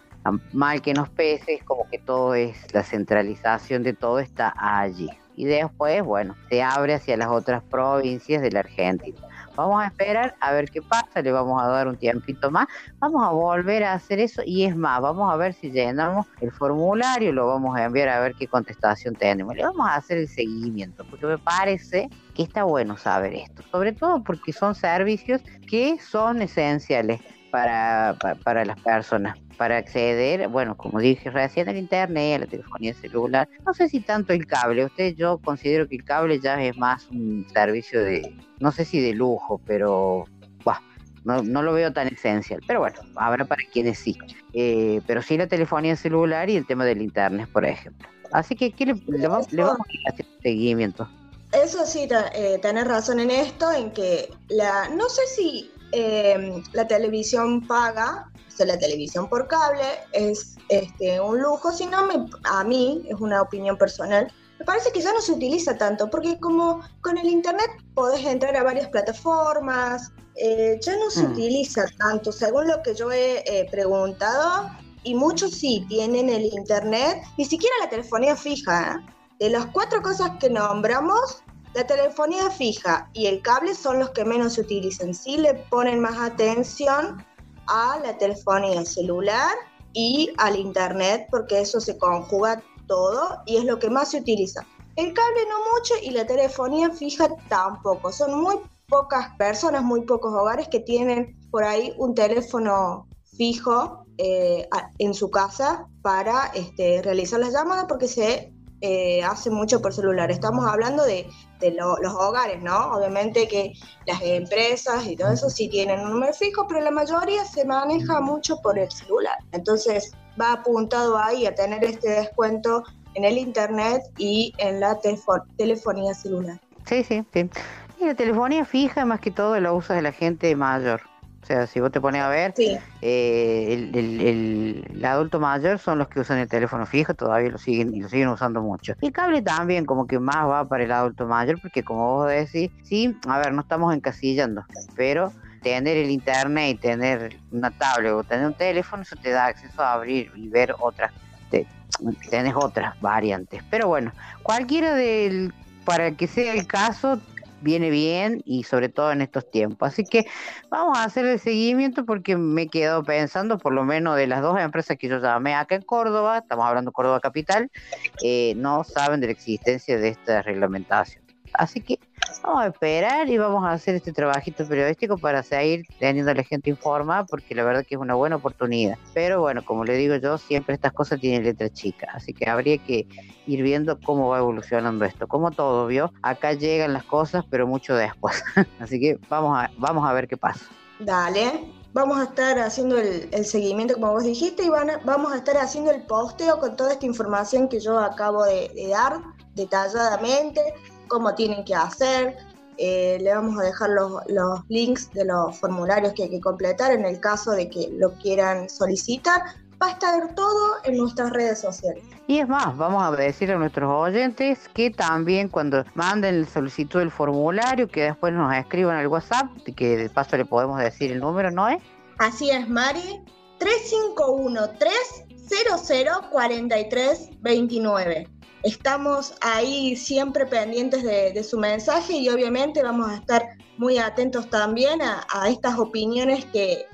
mal que nos pese, es como que todo es, la centralización de todo está allí. Y después, bueno, se abre hacia las otras provincias de la Argentina. Vamos a esperar a ver qué pasa, le vamos a dar un tiempito más, vamos a volver a hacer eso y es más, vamos a ver si llenamos el formulario, lo vamos a enviar a ver qué contestación tenemos, le vamos a hacer el seguimiento, porque me parece que está bueno saber esto, sobre todo porque son servicios que son esenciales para, pa- para las personas para acceder, bueno, como dije recién, al internet, a la telefonía celular. No sé si tanto el cable. Usted, yo considero que el cable ya es más un servicio de, no sé si de lujo, pero buah, no, no lo veo tan esencial. Pero bueno, habrá para quienes sí. Eh, pero sí la telefonía celular y el tema del internet, por ejemplo. Así que, ¿qué le, le va- le vamos a ir haciendo seguimiento? Eso sí, eh, tenés razón en esto, en que la, no sé si eh, la televisión paga, o sea, la televisión por cable es este, un lujo, sino me, a mí, es una opinión personal, me parece que ya no se utiliza tanto, porque como con el internet podés entrar a varias plataformas, eh, ya no se Mm. utiliza tanto, según lo que yo he eh, preguntado, y muchos sí tienen el internet, ni siquiera la telefonía fija. ¿eh? De las cuatro cosas que nombramos, la telefonía fija y el cable son los que menos se utilizan. Sí le ponen más atención a la telefonía celular y al internet porque eso se conjuga todo y es lo que más se utiliza. El cable no mucho y la telefonía fija tampoco. Son muy pocas personas, muy pocos hogares que tienen por ahí un teléfono fijo eh, en su casa para este, realizar las llamadas porque se eh, hace mucho por celular. Estamos hablando de, de lo- los hogares, ¿no? Obviamente que las empresas y todo eso sí tienen un número fijo, pero la mayoría se maneja mucho por el celular. Entonces va apuntado ahí a tener este descuento en el internet y en la telefo- telefonía celular. Sí, sí, sí. Y la telefonía fija más que todo la usa de la gente mayor. O sea, si vos te pones a ver, eh, el, el- el- el adulto mayor son los que usan el teléfono fijo, todavía lo siguen y lo siguen usando mucho. El cable también como que más va para el adulto mayor, porque como vos decís, sí, a ver, no estamos encasillando, pero tener el internet y tener una tablet o tener un teléfono, eso te da acceso a abrir y ver otras, te- tenés otras variantes. Pero bueno, cualquiera del, para que sea el caso, viene bien y sobre todo en estos tiempos. Así que vamos a hacer el seguimiento porque me he quedado pensando, por lo menos de las dos empresas que yo llamé acá en Córdoba, estamos hablando de Córdoba Capital, eh, no saben de la existencia de esta reglamentación. Así que vamos a esperar y vamos a hacer este trabajito periodístico para seguir teniendo a la gente informada porque la verdad que es una buena oportunidad. Pero bueno, como le digo yo, siempre estas cosas tienen letra chica, así que habría que ir viendo cómo va evolucionando esto. Como todo, ¿vio? Acá llegan las cosas, pero mucho después. así que vamos a, vamos a ver qué pasa. Dale. Vamos a estar haciendo el, el seguimiento, como vos dijiste, y van a- vamos a estar haciendo el posteo con toda esta información que yo acabo de, de dar detalladamente, cómo tienen que hacer. Eh, le vamos a dejar los, los links de los formularios que hay que completar en el caso de que lo quieran solicitar. Va a estar todo en nuestras redes sociales. Y es más, vamos a decir a nuestros oyentes que también cuando manden el solicitud del formulario, que después nos escriban al WhatsApp, que de paso le podemos decir el número, ¿no es? Así es, Mari. 351-300-4329. Estamos ahí siempre pendientes de, su mensaje y obviamente vamos a estar muy atentos también a, estas opiniones que,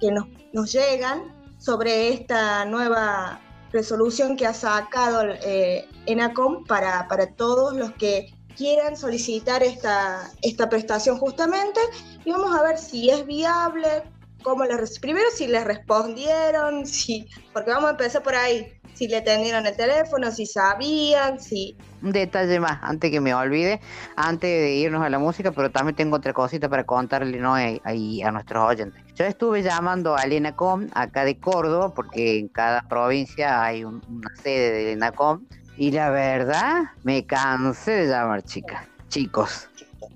nos llegan sobre esta nueva resolución que ha sacado eh, ENACOM para, para todos los que quieran solicitar esta, esta prestación justamente. Y vamos a ver si es viable, cómo les primero si les respondieron, si, porque vamos a empezar por ahí, si le atendieron el teléfono, si sabían, si... Un detalle más, antes que me olvide, antes de irnos a la música, pero también tengo otra cosita para contarle ¿no? ahí a nuestros oyentes. Yo estuve llamando a Lenacom acá de Córdoba, porque en cada provincia hay una sede de Lenacom, y la verdad, me cansé de llamar chicas, chicos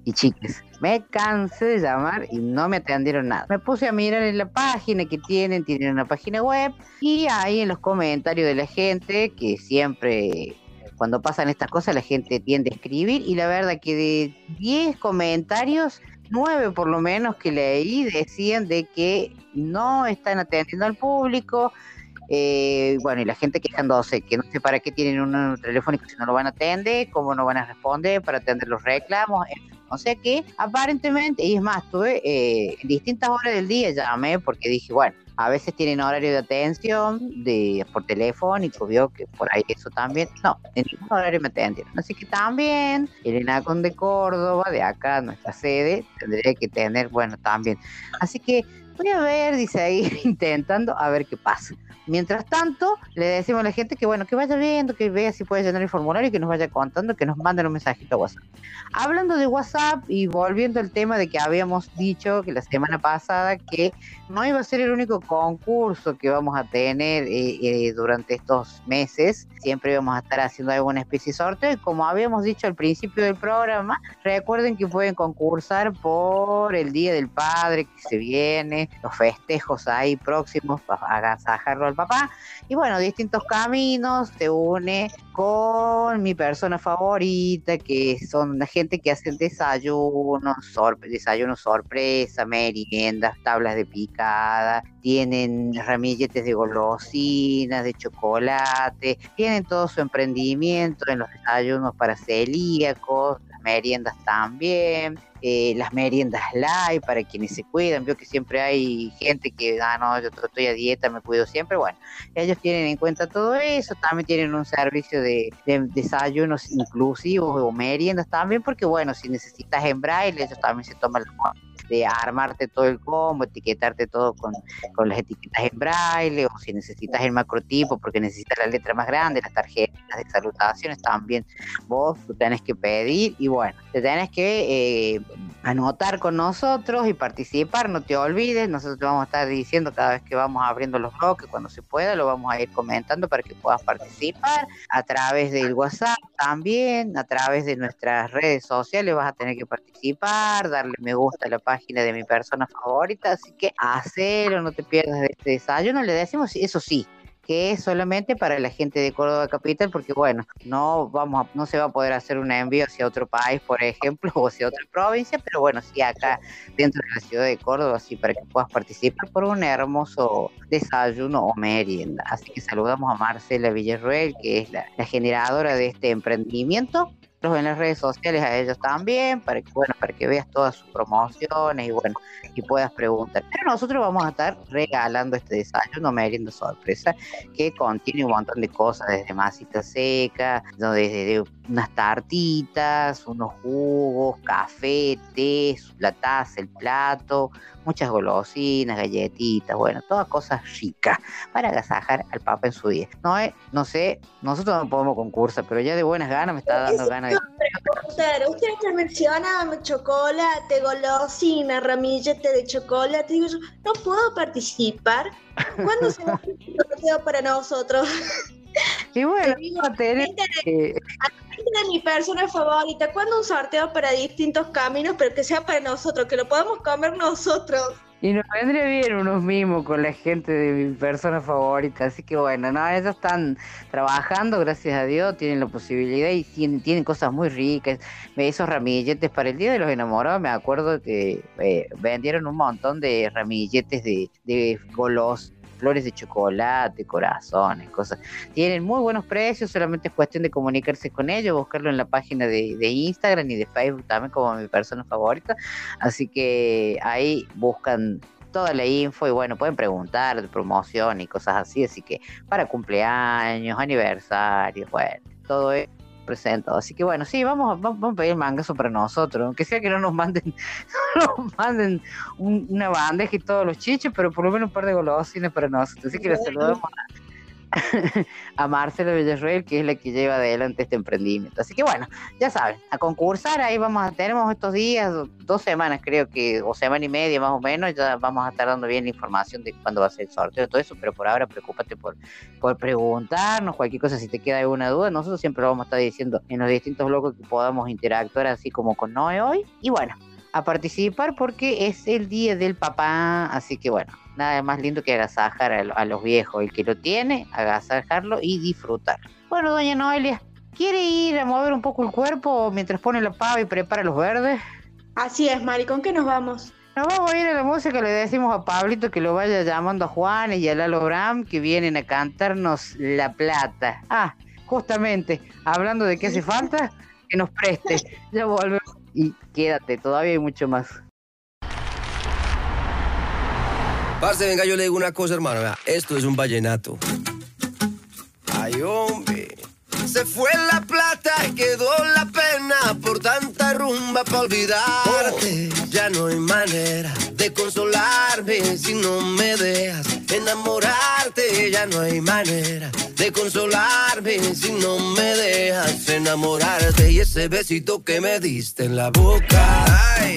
y chiques. Me cansé de llamar y no me atendieron nada. Me puse a mirar en la página que tienen, tienen una página web y ahí en los comentarios de la gente, que siempre cuando pasan estas cosas la gente tiende a escribir y la verdad que de 10 comentarios, 9 por lo menos que leí decían de que no están atendiendo al público, eh, bueno, y la gente quejándose que no sé para qué tienen un telefónico si no lo van a atender, cómo no van a responder para atender los reclamos. O sea que aparentemente, y es más, tuve eh, distintas horas del día llamé porque dije, bueno, a veces tienen horario de atención de por telefónico, vio que por ahí eso también. No, en ningún horario me atendieron. Así que también el ENACON de Córdoba, de acá, nuestra sede, tendría que tener, bueno, también. Así que voy a ver, dice ahí, intentando a ver qué pasa. Mientras tanto, le decimos a la gente que bueno, que vaya viendo, que vea si puede llenar el formulario y que nos vaya contando, que nos manden un mensajito a WhatsApp. Hablando de WhatsApp y volviendo al tema de que habíamos dicho que la semana pasada que no iba a ser el único concurso que vamos a tener eh, eh, durante estos meses, siempre íbamos a estar haciendo alguna especie de sorteo y como habíamos dicho al principio del programa, recuerden que pueden concursar por el Día del Padre que se viene, los festejos ahí próximos para agasajarlo al papá. Y bueno, distintos caminos se une con mi persona favorita, que son la gente que hace desayunos, desayunos sorpresa, meriendas, tablas de picada, tienen ramilletes de golosinas, de chocolate, tienen todo su emprendimiento en los desayunos para celíacos, las meriendas también, eh, las meriendas live para quienes se cuidan. Veo que siempre hay gente que, ah, no, yo estoy a dieta, me cuido siempre. Bueno, ellos tienen en cuenta todo eso. También tienen un servicio de, desayunos inclusivos o meriendas también, porque, bueno, si necesitas en braille, ellos también se toman la de armarte todo el combo, etiquetarte todo con, con, las etiquetas en braille, o si necesitas el macrotipo porque necesitas la letra más grande, las tarjetas de salutaciones también vos tenés que pedir y bueno, te tenés que eh, anotar con nosotros y participar, no te olvides, nosotros te vamos a estar diciendo cada vez que vamos abriendo los bloques, cuando se pueda, lo vamos a ir comentando para que puedas participar a través del WhatsApp también, a través de nuestras redes sociales vas a tener que participar, darle me gusta a la página de mi persona favorita, así que hacelo, no te pierdas de este desayuno. Le decimos, eso sí, que es solamente para la gente de Córdoba Capital, porque bueno, no vamos no se va a poder hacer un envío hacia otro país, por ejemplo, o hacia otra provincia, pero bueno, sí acá dentro de la ciudad de Córdoba, sí, para que puedas participar por un hermoso desayuno o merienda. Así que saludamos a Marcela Villarruel, que es la generadora de este emprendimiento en las redes sociales a ellos también, para que, bueno, para que veas todas sus promociones y bueno, y puedas preguntar. Pero nosotros vamos a estar regalando este desayuno merienda sorpresa que contiene un montón de cosas, desde masita seca, desde unas tartitas, unos jugos, café, té, la taza, el plato, muchas golosinas, galletitas, bueno, todas cosas ricas para agasajar al papa en su día. No, no sé, nosotros no podemos concursar, pero ya de buenas ganas me está dando ganas de... Ustedes que mencionan chocolate, golosina, ramillete de chocolate, digo yo, no puedo participar. ¿Cuándo se va a sorteo para nosotros? Y bueno, digo, tener, de mi persona favorita. ¿Cuándo un sorteo para distintos caminos, pero que sea para nosotros, que lo podamos comer nosotros? Y nos vendría bien unos mimos con la gente de mi persona favorita. Así que bueno, no, ellos están trabajando, gracias a Dios, tienen la posibilidad y tienen, tienen cosas muy ricas. Esos ramilletes para el Día de los Enamorados, me acuerdo que eh, vendieron un montón de ramilletes de, de golos, flores de chocolate, corazones, cosas. Tienen muy buenos precios, solamente es cuestión de comunicarse con ellos, buscarlo en la página de, Instagram y de Facebook también como mi persona favorita. Así que ahí buscan toda la info y bueno, pueden preguntar de promoción y cosas así. Así que para cumpleaños, aniversarios, bueno, todo eso presentado. Así que bueno, sí, vamos, a- vamos, vamos a pedir mangazo para nosotros, aunque sea que no nos manden, no nos manden un- una bandeja y todos los chiches, pero por lo menos un par de golosinas para nosotros. Así que le saludamos a, a Marcela Villarreal, que es la que lleva adelante este emprendimiento. Así que bueno, ya saben, a concursar, ahí vamos a, tenemos estos días, do- dos semanas creo que, o semana y media más o menos, ya vamos a estar dando bien la información de cuándo va a ser el sorteo y todo eso, pero por ahora preocúpate por, por preguntarnos, cualquier cosa, si te queda alguna duda, nosotros siempre lo vamos a estar diciendo en los distintos bloques que podamos interactuar así como con Noé hoy. Y bueno, a participar porque es el día del papá, así que bueno, nada más lindo que agasajar a, a los viejos, el que lo tiene, agasajarlo y disfrutar. Bueno, doña Noelia, ¿quiere ir a mover un poco el cuerpo mientras pone la pava y prepara los verdes? Así es, Mari, ¿con qué nos vamos? Nos vamos a ir a la música, le decimos a Pablito que lo vaya llamando a Juan y a Lalo Bram que vienen a cantarnos La Plata. Ah, justamente, hablando de qué hace falta, que nos preste. Ya volvemos y quédate, todavía hay mucho más. Parce, venga, yo le digo una cosa, hermano. vea, esto es un vallenato. Ay, hombre. Se fue la plata y quedó la pena por tanta rumba para olvidarte. Ya no hay manera de consolarme si no me dejas enamorarte. Ya no hay manera de consolarme si no me dejas enamorarte. Y ese besito que me diste en la boca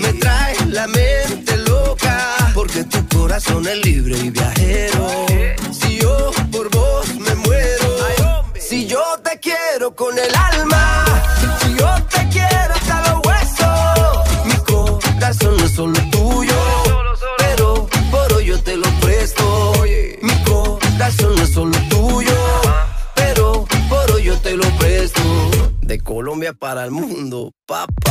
me trae la mente loca. Porque tu corazón es libre y viajero. Si yo por vos me muero. Si yo te quiero con el alma. Si yo te quiero hasta los huesos. Mi corazón no es solo tuyo. Pero por hoy yo te lo presto. Mi corazón no es solo tuyo. Pero por hoy yo te lo presto. De Colombia para el mundo, papá.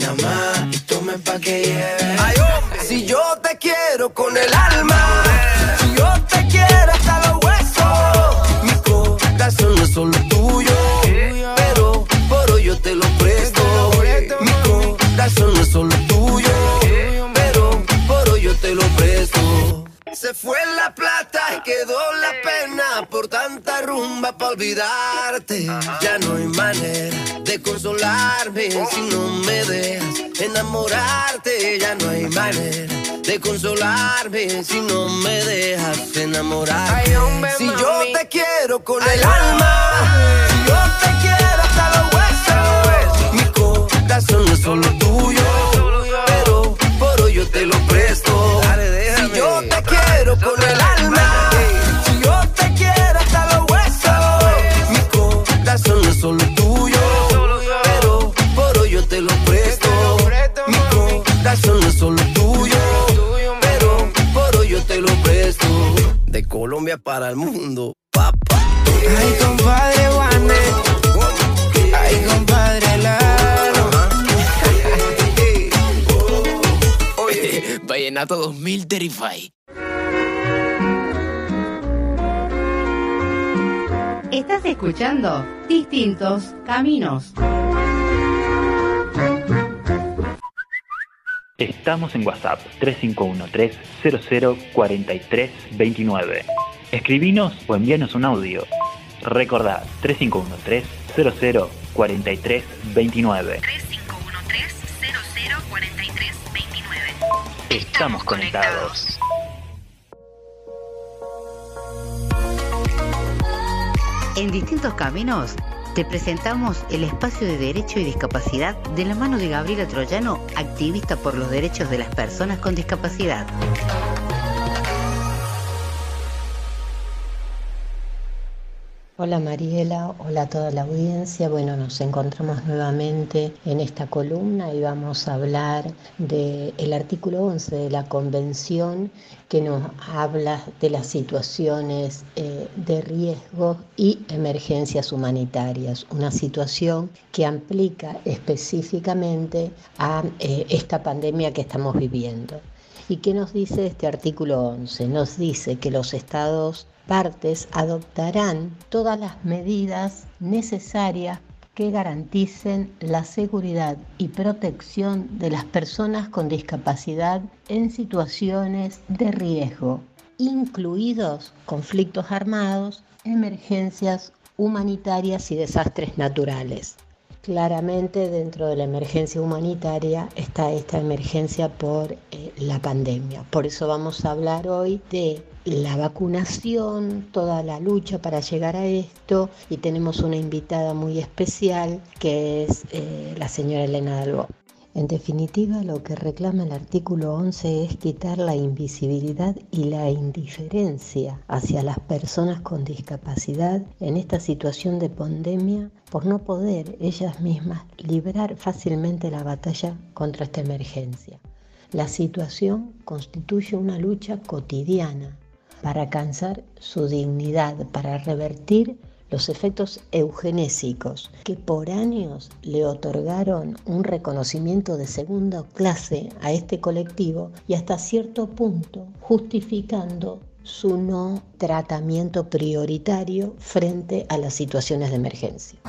más Y tome pa' que lleve. Si yo te quiero con el alma, si yo te quiero hasta los huesos, mi corazón no es solo tuyo, pero por hoy yo te lo presto. Mi corazón no es solo tuyo, pero por hoy yo te lo presto. Se fue la plata quedó la pena por tanta rumba para olvidarte. Ya no hay manera de consolarme si no me dejas enamorarte. Ya no hay manera de consolarme si no me dejas enamorarte. Si yo te quiero con el alma, si yo te quiero hasta los huesos, mi corazón no es solo tuyo, pero por hoy yo te lo presto. Si yo te quiero con el alma, solo tuyo, pero por hoy yo te lo presto. De Colombia para el mundo, papá. Ay, compadre Juanes. Ay, compadre Laro. Oye, Vallenato 2000 Terrify. Estás escuchando Distintos Caminos. Estamos en WhatsApp 3513-004329. Escribinos o envíanos un audio. Recordad 3513-004329. Estamos conectados. En distintos caminos te presentamos el espacio de derecho y discapacidad de la mano de Gabriela Troyano, activista por los derechos de las personas con discapacidad. Hola Mariela, hola a toda la audiencia. Bueno, nos encontramos nuevamente en esta columna y vamos a hablar del artículo 11 de la Convención que nos habla de las situaciones eh, de riesgo y emergencias humanitarias, una situación que aplica específicamente a eh, esta pandemia que estamos viviendo. ¿Y qué nos dice este artículo 11? Nos dice que los estados partes adoptarán todas las medidas necesarias que garanticen la seguridad y protección de las personas con discapacidad en situaciones de riesgo, incluidos conflictos armados, emergencias humanitarias y desastres naturales. Claramente dentro de la emergencia humanitaria está esta emergencia por eh, la pandemia. Por eso vamos a hablar hoy de la vacunación, toda la lucha para llegar a esto y tenemos una invitada muy especial que es eh, la señora Elena Dalbo. En definitiva, lo que reclama el artículo 11 es quitar la invisibilidad y la indiferencia hacia las personas con discapacidad en esta situación de pandemia por no poder ellas mismas librar fácilmente la batalla contra esta emergencia. La situación constituye una lucha cotidiana para alcanzar su dignidad, para revertir los efectos eugenésicos que por años le otorgaron un reconocimiento de segunda clase a este colectivo y hasta cierto punto justificando su no tratamiento prioritario frente a las situaciones de emergencia.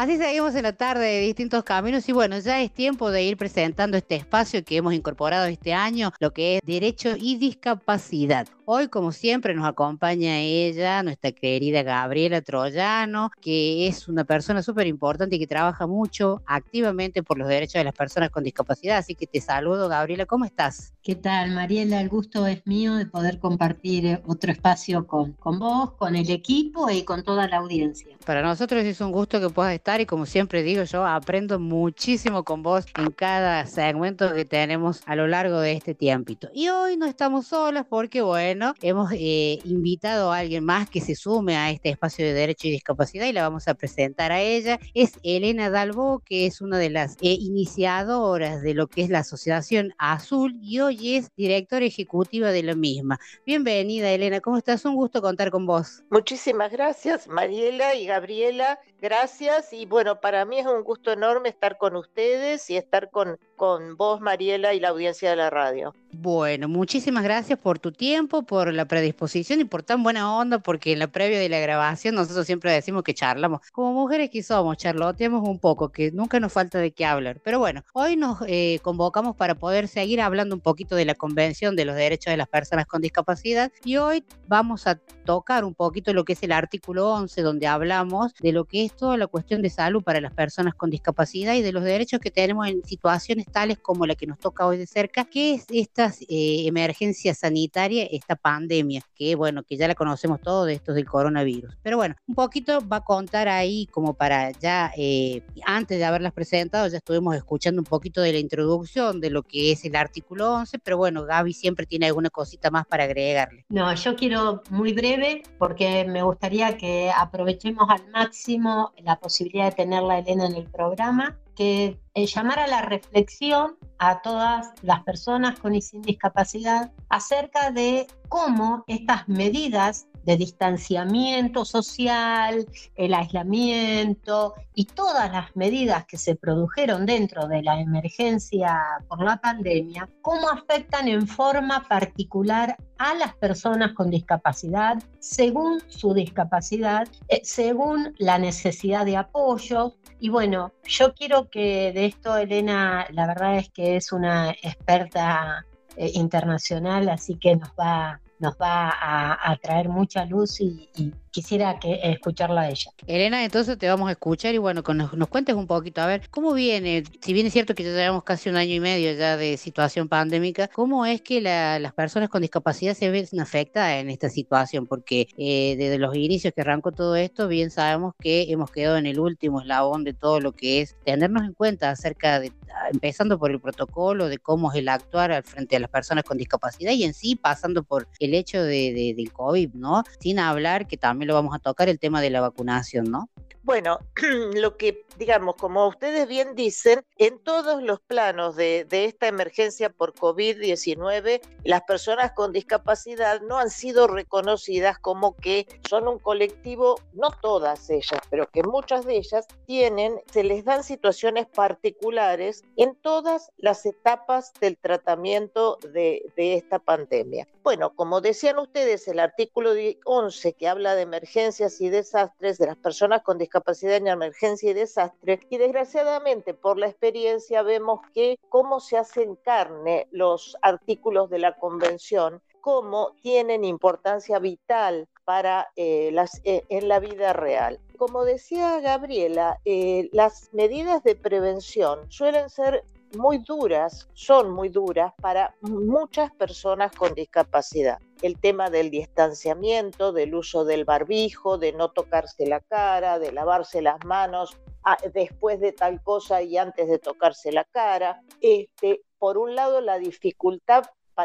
Así seguimos en la tarde de distintos caminos y bueno, ya es tiempo de ir presentando este espacio que hemos incorporado este año, lo que es derecho y discapacidad. Hoy, como siempre, nos acompaña ella, nuestra querida Gabriela Troyano, que es una persona súper importante y que trabaja mucho activamente por los derechos de las personas con discapacidad. Así que te saludo, Gabriela, ¿cómo estás? ¿Qué tal, Mariela? El gusto es mío de poder compartir otro espacio con, con vos, con el equipo y con toda la audiencia. Para nosotros es un gusto que puedas estar y como siempre digo, yo aprendo muchísimo con vos en cada segmento que tenemos a lo largo de este tiempito. Y hoy no estamos solas porque, bueno, hemos eh, invitado a alguien más que se sume a este espacio de derecho y discapacidad y la vamos a presentar a ella. Es Elena Dalbo, que es una de las eh, iniciadoras de lo que es la Asociación Azul y hoy es directora ejecutiva de la misma. Bienvenida, Elena, ¿cómo estás? Un gusto contar con vos. Muchísimas gracias, Mariela y Gabriela. Gracias y bueno, para mí es un gusto enorme estar con ustedes y estar con, con vos, Mariela, y la audiencia de la radio. Bueno, muchísimas gracias por tu tiempo, por la predisposición y por tan buena onda, porque en la previa de la grabación nosotros siempre decimos que charlamos. Como mujeres que somos, charloteamos un poco, que nunca nos falta de qué hablar. Pero bueno, hoy nos eh, convocamos para poder seguir hablando un poquito de la Convención de los Derechos de las Personas con Discapacidad y hoy vamos a tocar un poquito lo que es el artículo 11, donde hablamos de lo que es toda la cuestión de salud para las personas con discapacidad y de los derechos que tenemos en situaciones tales como la que nos toca hoy de cerca, que es esta eh, emergencia sanitaria, esta pandemia, que bueno, que ya la conocemos todos de estos del coronavirus. Pero bueno, un poquito va a contar ahí como para ya, eh, antes de haberlas presentado, ya estuvimos escuchando un poquito de la introducción de lo que es el artículo 11, pero bueno, Gaby siempre tiene alguna cosita más para agregarle. No, yo quiero muy breve porque me gustaría que aprovechemos al máximo la posibilidad de tenerla Elena en el programa que eh, llamar a la reflexión a todas las personas con y sin discapacidad acerca de cómo estas medidas de distanciamiento social, el aislamiento y todas las medidas que se produjeron dentro de la emergencia por la pandemia, cómo afectan en forma particular a las personas con discapacidad según su discapacidad, eh, según la necesidad de apoyo. Y bueno, yo quiero que esto Elena, la verdad es que es una experta eh, internacional, así que nos va nos va a, traer mucha luz y, quisiera que escucharla a ella. Elena, entonces te vamos a escuchar y bueno, que nos, cuentes un poquito, a ver, ¿cómo viene? Si bien es cierto que ya llevamos casi un año y medio ya de situación pandémica, ¿cómo es que las personas con discapacidad se ven afectadas en esta situación? Porque eh, desde los inicios que arrancó todo esto, bien sabemos que hemos quedado en el último eslabón de todo lo que es tenernos en cuenta acerca de, empezando por el protocolo, de cómo es el actuar al frente a las personas con discapacidad y en sí pasando por el hecho de, del COVID, ¿no? Sin hablar que también también lo vamos a tocar, el tema de la vacunación, ¿no? Bueno, lo que, digamos, como ustedes bien dicen, en todos los planos de, esta emergencia por COVID-19, las personas con discapacidad no han sido reconocidas como que son un colectivo, no todas ellas, pero que muchas de ellas tienen, se les dan situaciones particulares en todas las etapas del tratamiento de esta pandemia. Bueno, como decían ustedes, el artículo 11 que habla de emergencias y desastres de las personas con discapacidad en emergencia y desastre, y desgraciadamente por la experiencia vemos que cómo se hacen carne los artículos de la convención, cómo tienen importancia vital para eh, las, eh, en la vida real. Como decía Gabriela, eh, las medidas de prevención suelen ser muy duras, son muy duras para muchas personas con discapacidad. El tema del distanciamiento, del uso del barbijo, de no tocarse la cara, de lavarse las manos ah, después de tal cosa y antes de tocarse la cara. Este, por un lado, la dificultad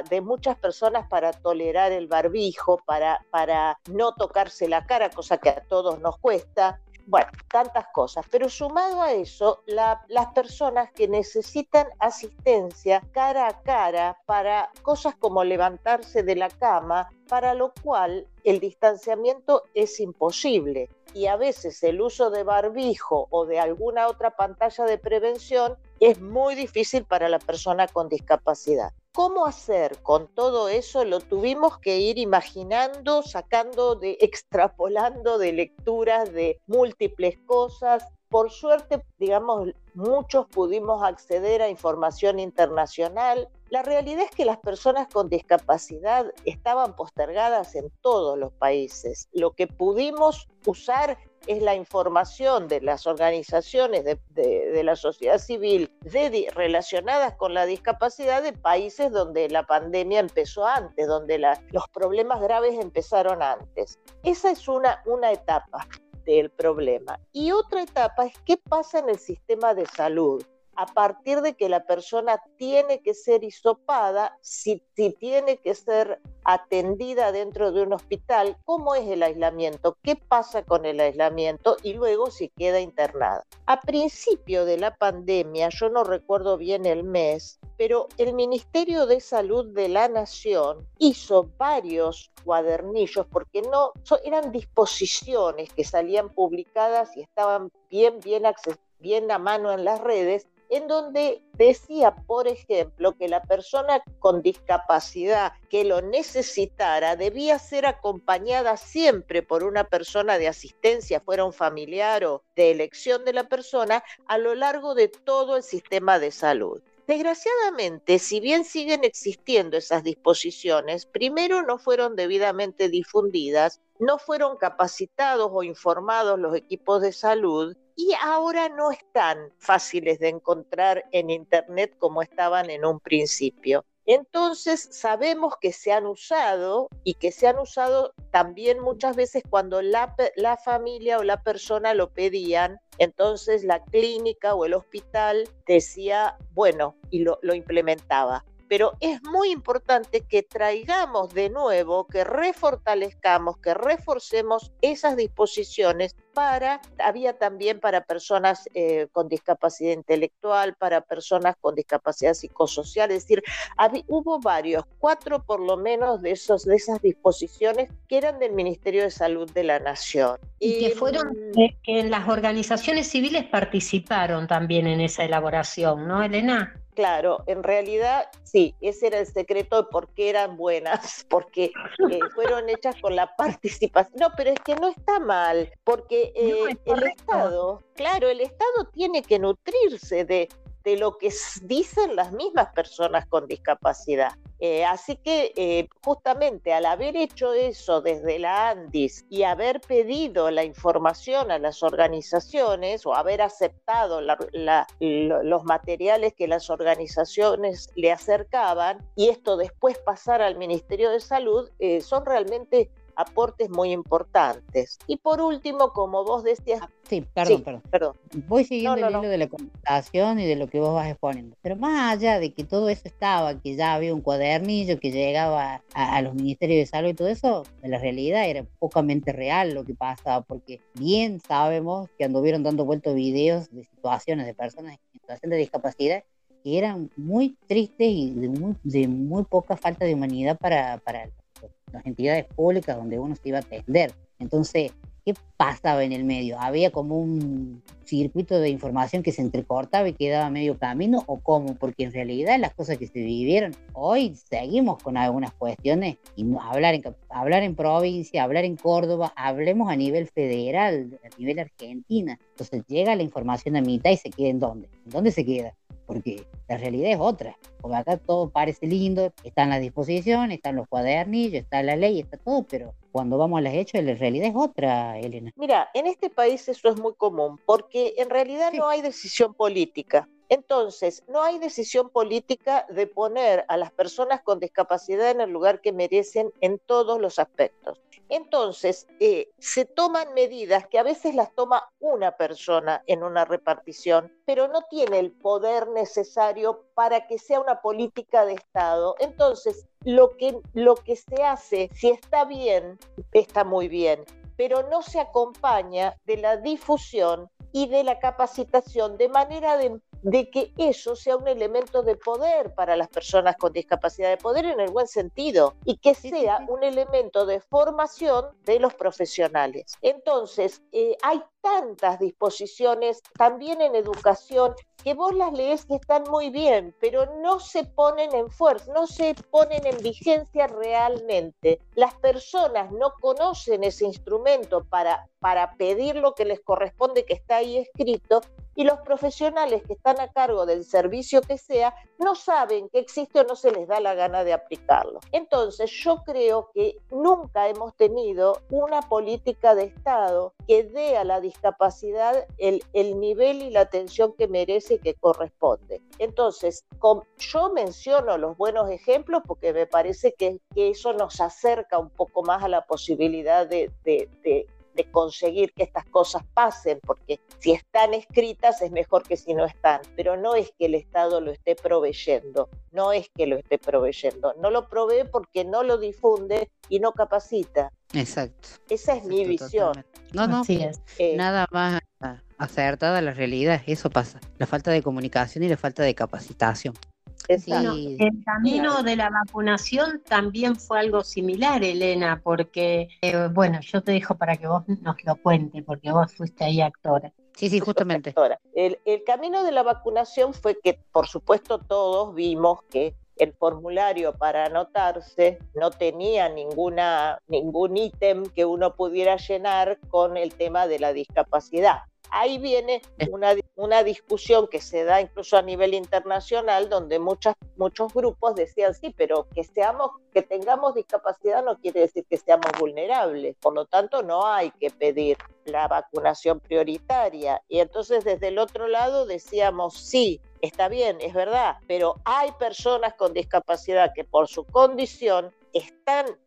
de muchas personas para tolerar el barbijo, para, para no tocarse la cara, cosa que a todos nos cuesta, bueno, tantas cosas. Pero sumado a eso, las personas que necesitan asistencia cara a cara para cosas como levantarse de la cama, para lo cual el distanciamiento es imposible. Y a veces el uso de barbijo o de alguna otra pantalla de prevención es muy difícil para la persona con discapacidad. ¿Cómo hacer con todo eso? Lo tuvimos que ir imaginando, sacando de, extrapolando de lecturas de múltiples cosas. Por suerte, digamos, muchos pudimos acceder a información internacional. La realidad es que las personas con discapacidad estaban postergadas en todos los países. Lo que pudimos usar es la información de las organizaciones de, la sociedad civil relacionadas con la discapacidad de países donde la pandemia empezó antes, donde los problemas graves empezaron antes. Esa es una, una etapa del problema. Y otra etapa es qué pasa en el sistema de salud a partir de que la persona tiene que ser hisopada, si, tiene que ser atendida dentro de un hospital, cómo es el aislamiento, qué pasa con el aislamiento y luego si queda internada. A principio de la pandemia, yo no recuerdo bien el mes, pero el Ministerio de Salud de la Nación hizo varios cuadernillos porque no eran disposiciones que salían publicadas y estaban bien bien bien a mano en las redes en donde decía, por ejemplo, que la persona con discapacidad que lo necesitara debía ser acompañada siempre por una persona de asistencia, fuera un familiar o de elección de la persona, a lo largo de todo el sistema de salud. Desgraciadamente, si bien siguen existiendo esas disposiciones, primero no fueron debidamente difundidas, no fueron capacitados o informados los equipos de salud y ahora no están fáciles de encontrar en Internet como estaban en un principio. Entonces sabemos que se han usado y que se han usado también muchas veces cuando la, familia o la persona lo pedían, entonces la clínica o el hospital decía, bueno, y lo implementaba pero es muy importante que traigamos de nuevo, que refortalezcamos, que reforcemos esas disposiciones para, había también para personas eh, con discapacidad intelectual, para personas con discapacidad psicosocial, es decir, hubo varios, cuatro por lo menos de, esos, de esas disposiciones que eran del Ministerio de Salud de la Nación. Y que fueron, eh, que las organizaciones civiles participaron también en esa elaboración, ¿no, Elena? Claro, en realidad sí, ese era el secreto de por qué eran buenas, porque eh, fueron hechas con la participación. No, pero es que no está mal, porque eh, el Estado, claro, el Estado tiene que nutrirse de, de lo que dicen las mismas personas con discapacidad. Eh, así que eh, justamente al haber hecho eso desde la ANDIS y haber pedido la información a las organizaciones o haber aceptado los materiales que las organizaciones le acercaban y esto después pasar al Ministerio de Salud, son realmente aportes muy importantes. Y por último, como vos decías... Sí, perdón, perdón. perdón. Voy siguiendo No, no, el no. hilo de la conversación y de lo que vos vas exponiendo. Pero más allá de que todo eso estaba, que ya había un cuadernillo que llegaba a, a los ministerios de salud y todo eso, la realidad era pocamente real lo que pasaba, porque bien sabemos que anduvieron dando vueltos videos de situaciones de personas en situación de discapacidad que eran muy tristes y de muy, de muy poca falta de humanidad para, para las entidades públicas donde uno se iba a atender. Entonces, ¿qué pasaba en el medio? ¿Había como un circuito de información que se entrecortaba y quedaba medio camino o cómo? Porque en realidad las cosas que se vivieron, hoy seguimos con algunas cuestiones y hablar en, hablar en provincia, hablar en Córdoba, hablemos a nivel federal, a nivel Argentina. Entonces llega la información a mitad y se queda en dónde? ¿En dónde se queda? Porque la realidad es otra. Porque acá todo parece lindo, están las disposiciones, están los cuadernillos, está la ley, está todo, pero cuando vamos a los hechos, la realidad es otra, Elena. Mira, en este país eso es muy común, porque en realidad no hay decisión política. Entonces, no hay decisión política de poner a las personas con discapacidad en el lugar que merecen en todos los aspectos. Entonces, eh, se toman medidas que a veces las toma una persona en una repartición, pero no tiene el poder necesario para que sea una política de Estado. Entonces, lo que, lo que se hace, si está bien, está muy bien, pero no se acompaña de la difusión y de la capacitación de manera de, de que eso sea un elemento de poder para las personas con discapacidad, de poder en el buen sentido, y que sea un elemento de formación de los profesionales. Entonces, eh, hay tantas disposiciones también en educación que vos las lees que están muy bien, pero no se ponen en fuerza, no se ponen en vigencia realmente. Las personas no conocen ese instrumento para, para pedir lo que les corresponde que está ahí escrito y los profesionales que están a cargo del servicio que sea no saben que existe o no se les da la gana de aplicarlo. Entonces yo creo que nunca hemos tenido una política de Estado que dé a la discapacidad el, el nivel y la atención que merece y que corresponde. Entonces, yo menciono los buenos ejemplos porque me parece que, que eso nos acerca un poco más a la posibilidad de- de- de conseguir que estas cosas pasen, porque si están escritas es mejor que si no están, pero no es que el Estado lo esté proveyendo, no es que lo esté proveyendo, no lo provee porque no lo difunde y no capacita. Exacto. Esa es mi visión. No, no, Así es. nada más acertada a la realidad, eso pasa. La falta de comunicación y la falta de capacitación. Bueno, el camino de la vacunación también fue algo similar, Elena, porque, eh, bueno, yo te dejo para que vos nos lo cuentes, porque vos fuiste ahí actora. Sí, sí, justamente. El, el camino de la vacunación fue que, por supuesto, todos vimos que el formulario para anotarse no tenía ninguna, ningún ítem que uno pudiera llenar con el tema de la discapacidad. Ahí viene una, una discusión que se da incluso a nivel internacional, donde muchas, muchos grupos decían, sí, pero que, seamos, que tengamos discapacidad no quiere decir que seamos vulnerables, por lo tanto no hay que pedir la vacunación prioritaria. Y entonces desde el otro lado decíamos, sí, está bien, es verdad, pero hay personas con discapacidad que por su condición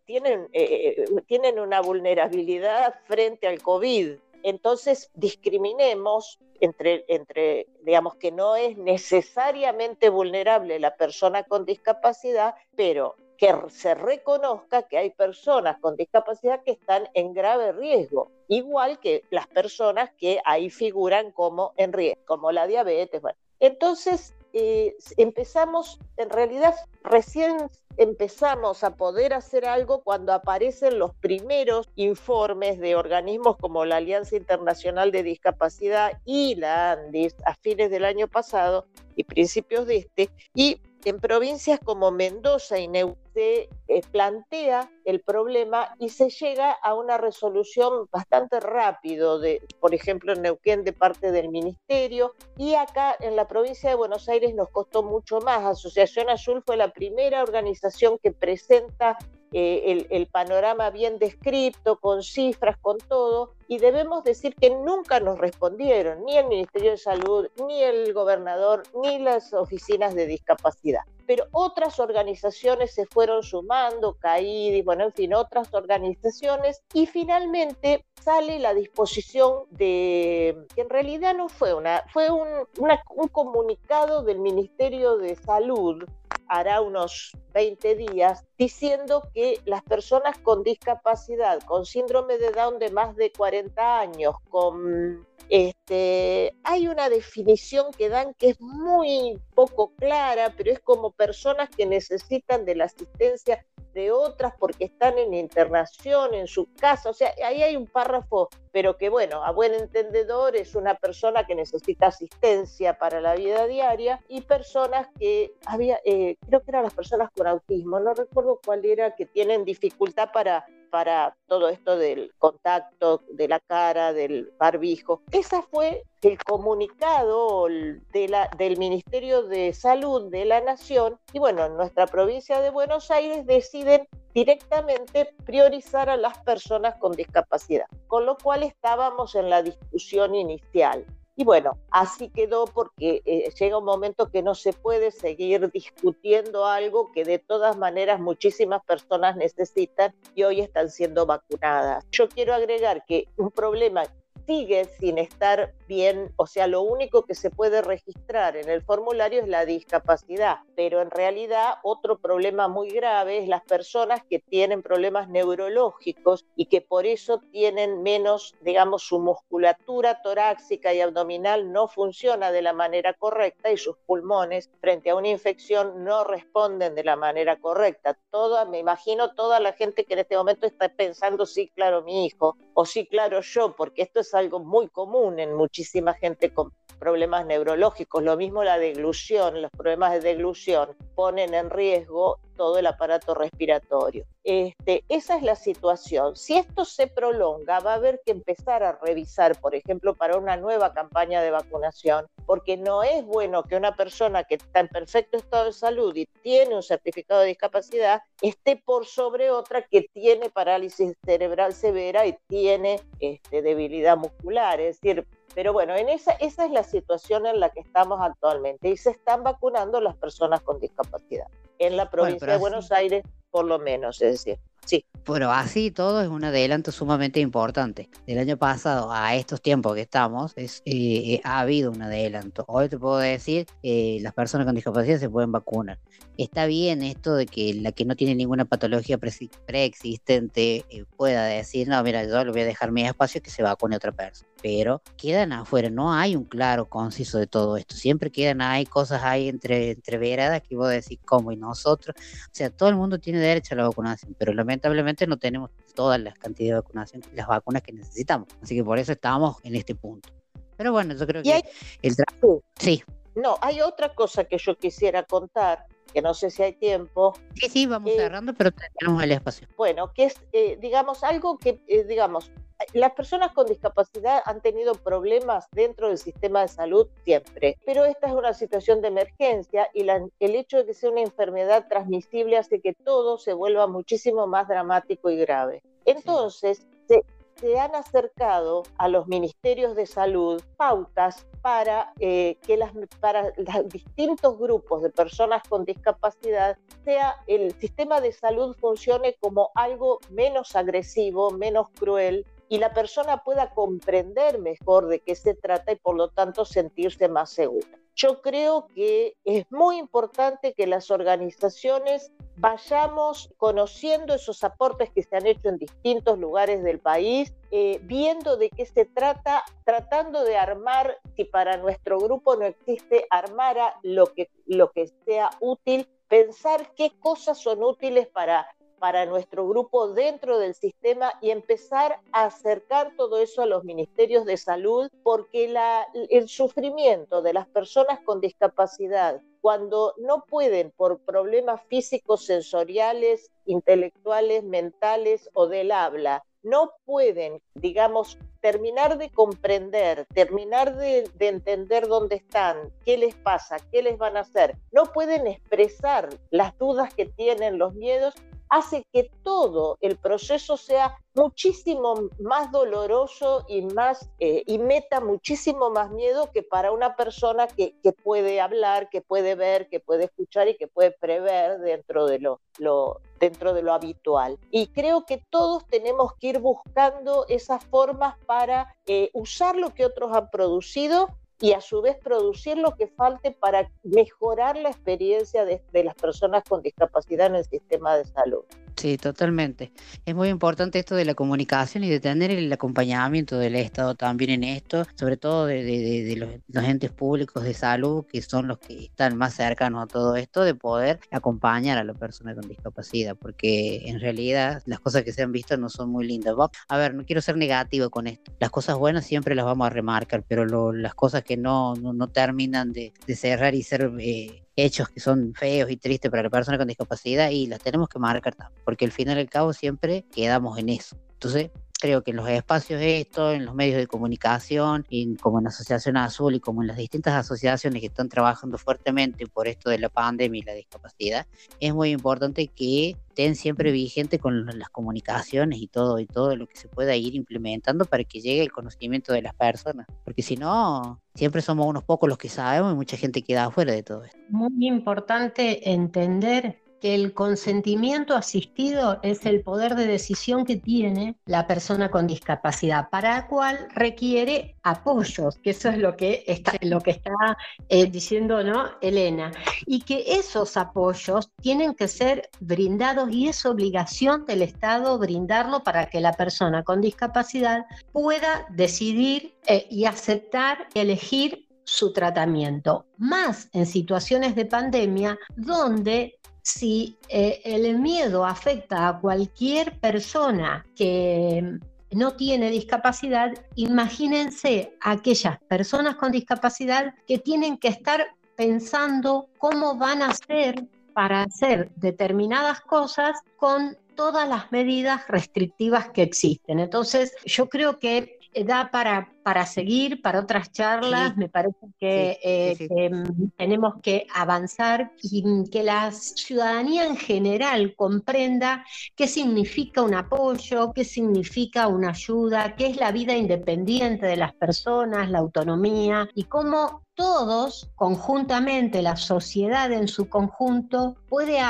tienen, eh, tienen una vulnerabilidad frente al COVID. Entonces discriminemos entre, entre, digamos que no es necesariamente vulnerable la persona con discapacidad, pero que se reconozca que hay personas con discapacidad que están en grave riesgo, igual que las personas que ahí figuran como en riesgo, como la diabetes. Bueno. Entonces, eh, empezamos, en realidad, recién empezamos a poder hacer algo cuando aparecen los primeros informes de organismos como la Alianza Internacional de Discapacidad y la ANDIS a fines del año pasado y principios de este, y en provincias como Mendoza y Neuquén se eh, plantea el problema y se llega a una resolución bastante rápido, de, por ejemplo en Neuquén de parte del ministerio y acá en la provincia de Buenos Aires nos costó mucho más. Asociación Azul fue la primera organización que presenta eh, el, panorama bien descrito, con cifras, con todo, y debemos decir que nunca nos respondieron, ni el Ministerio de Salud, ni el gobernador, ni las oficinas de discapacidad. Pero otras organizaciones se fueron sumando, CAIDI, bueno, en fin, otras organizaciones, y finalmente sale la disposición de, que en realidad no fue una, fue un comunicado del Ministerio de Salud hará unos 20 días, diciendo que las personas con discapacidad, con síndrome de Down de más de 40 años, con este, hay una definición que dan que es muy poco clara, pero es como personas que necesitan de la asistencia de otras porque están en internación en su casa. O sea, ahí hay un párrafo, pero que bueno, a buen entendedor es una persona que necesita asistencia para la vida diaria y personas que había, eh, creo que eran las personas con autismo, no recuerdo cuál era, que tienen dificultad para para todo esto del contacto de la cara, del barbijo. Esa fue el comunicado de la, del Ministerio de Salud de la Nación y bueno, en nuestra provincia de Buenos Aires deciden directamente priorizar a las personas con discapacidad, con lo cual estábamos en la discusión inicial. Y bueno, así quedó porque eh, llega un momento que no se puede seguir discutiendo algo que de todas maneras muchísimas personas necesitan y hoy están siendo vacunadas. Yo quiero agregar que un problema sigue sin estar bien, o sea, lo único que se puede registrar en el formulario es la discapacidad, pero en realidad otro problema muy grave es las personas que tienen problemas neurológicos y que por eso tienen menos, digamos, su musculatura torácica y abdominal no funciona de la manera correcta y sus pulmones frente a una infección no responden de la manera correcta. Toda, me imagino toda la gente que en este momento está pensando, sí, claro, mi hijo, o sí, claro, yo, porque esto es algo muy común en muchísima gente con problemas neurológicos. Lo mismo la deglución, los problemas de deglución ponen en riesgo todo el aparato respiratorio. Este, esa es la situación. Si esto se prolonga, va a haber que empezar a revisar, por ejemplo, para una nueva campaña de vacunación, porque no es bueno que una persona que está en perfecto estado de salud y tiene un certificado de discapacidad esté por sobre otra que tiene parálisis cerebral severa y tiene este, debilidad muscular. Es decir, pero bueno, en esa, esa es la situación en la que estamos actualmente y se están vacunando las personas con discapacidad. En la provincia de así- Buenos Aires, por lo menos, es decir, sí. Pero así todo es un adelanto sumamente importante. Del año pasado a estos tiempos que estamos, es, eh, eh, ha habido un adelanto. Hoy te puedo decir, eh, las personas con discapacidad se pueden vacunar. Está bien esto de que la que no tiene ninguna patología preexistente eh, pueda decir, no, mira, yo le voy a dejar mi espacio que se vacune otra persona. Pero quedan afuera, no hay un claro, conciso de todo esto. Siempre quedan, hay cosas ahí entre, entre veradas que vos decís, ¿cómo? Y nosotros. O sea, todo el mundo tiene derecho a la vacunación, pero lamentablemente no tenemos todas las cantidades de vacunación, las vacunas que necesitamos. Así que por eso estamos en este punto. Pero bueno, yo creo que hay- el trabajo... Sí. No, hay otra cosa que yo quisiera contar, que no sé si hay tiempo. Sí, sí, vamos cerrando, pero tenemos el espacio. Bueno, que es, eh, digamos, algo que, eh, digamos, las personas con discapacidad han tenido problemas dentro del sistema de salud siempre, pero esta es una situación de emergencia y la- el hecho de que sea una enfermedad transmisible hace que todo se vuelva muchísimo más dramático y grave. Entonces, se, se han acercado a los ministerios de salud pautas para eh, que las, para los distintos grupos de personas con discapacidad sea el sistema de salud funcione como algo menos agresivo, menos cruel y la persona pueda comprender mejor de qué se trata y por lo tanto sentirse más segura. Yo creo que es muy importante que las organizaciones vayamos conociendo esos aportes que se han hecho en distintos lugares del país, eh, viendo de qué se trata, tratando de armar, si para nuestro grupo no existe, armar a lo que, lo que sea útil, pensar qué cosas son útiles para para nuestro grupo dentro del sistema y empezar a acercar todo eso a los ministerios de salud, porque la, el sufrimiento de las personas con discapacidad, cuando no pueden por problemas físicos, sensoriales, intelectuales, mentales o del habla, no pueden, digamos, terminar de comprender, terminar de, de, entender dónde están, qué les pasa, qué les van a hacer, no pueden expresar las dudas que tienen, los miedos, hace que todo el proceso sea muchísimo más doloroso y más eh, y meta muchísimo más miedo que para una persona que, puede hablar, que puede ver, que puede escuchar y que puede prever dentro de lo, lo, dentro de lo habitual. Y creo que todos tenemos que ir buscando esas formas para eh, usar lo que otros han producido y a su vez producir lo que falte para mejorar la experiencia de, de, las personas con discapacidad en el sistema de salud. Sí, totalmente. Es muy importante esto de la comunicación y de tener el acompañamiento del Estado también en esto, sobre todo de, de, de los, los, entes públicos de salud, que son los que están más cercanos a todo esto, de poder acompañar a la persona con discapacidad, porque en realidad las cosas que se han visto no son muy lindas. A ver, no quiero ser negativo con esto. Las cosas buenas siempre las vamos a remarcar, pero lo, las cosas que no, no, no terminan de, cerrar y ser... Eh, hechos que son feos y tristes para la persona con discapacidad y las tenemos que marcar también, porque al final al cabo siempre quedamos en eso. Entonces, creo que en los espacios estos, en los medios de comunicación, en, como en Asociación Azul y como en las distintas asociaciones que están trabajando fuertemente por esto de la pandemia y la discapacidad, es muy importante que estén siempre vigentes con las comunicaciones y todo y todo lo que se pueda ir implementando para que llegue el conocimiento de las personas, porque si no, siempre somos unos pocos los que sabemos y mucha gente queda afuera de todo esto. Muy importante entender que el consentimiento asistido es el poder de decisión que tiene la persona con discapacidad, para la cual requiere apoyos, que eso es lo que está, lo que está eh, diciendo ¿no? Elena, y que esos apoyos tienen que ser brindados y es obligación del Estado brindarlo para que la persona con discapacidad pueda decidir eh, y aceptar elegir su tratamiento, más en situaciones de pandemia donde si eh, el miedo afecta a cualquier persona que no tiene discapacidad, imagínense aquellas personas con discapacidad que tienen que estar pensando cómo van a hacer para hacer determinadas cosas con todas las medidas restrictivas que existen. Entonces, yo creo que da para, para seguir, para otras charlas. Me parece que, eh, que, mm, tenemos que avanzar y que la ciudadanía en general comprenda qué significa un apoyo, qué significa una ayuda, qué es la vida independiente de las personas, la autonomía y cómo todos conjuntamente, la sociedad en su conjunto, puede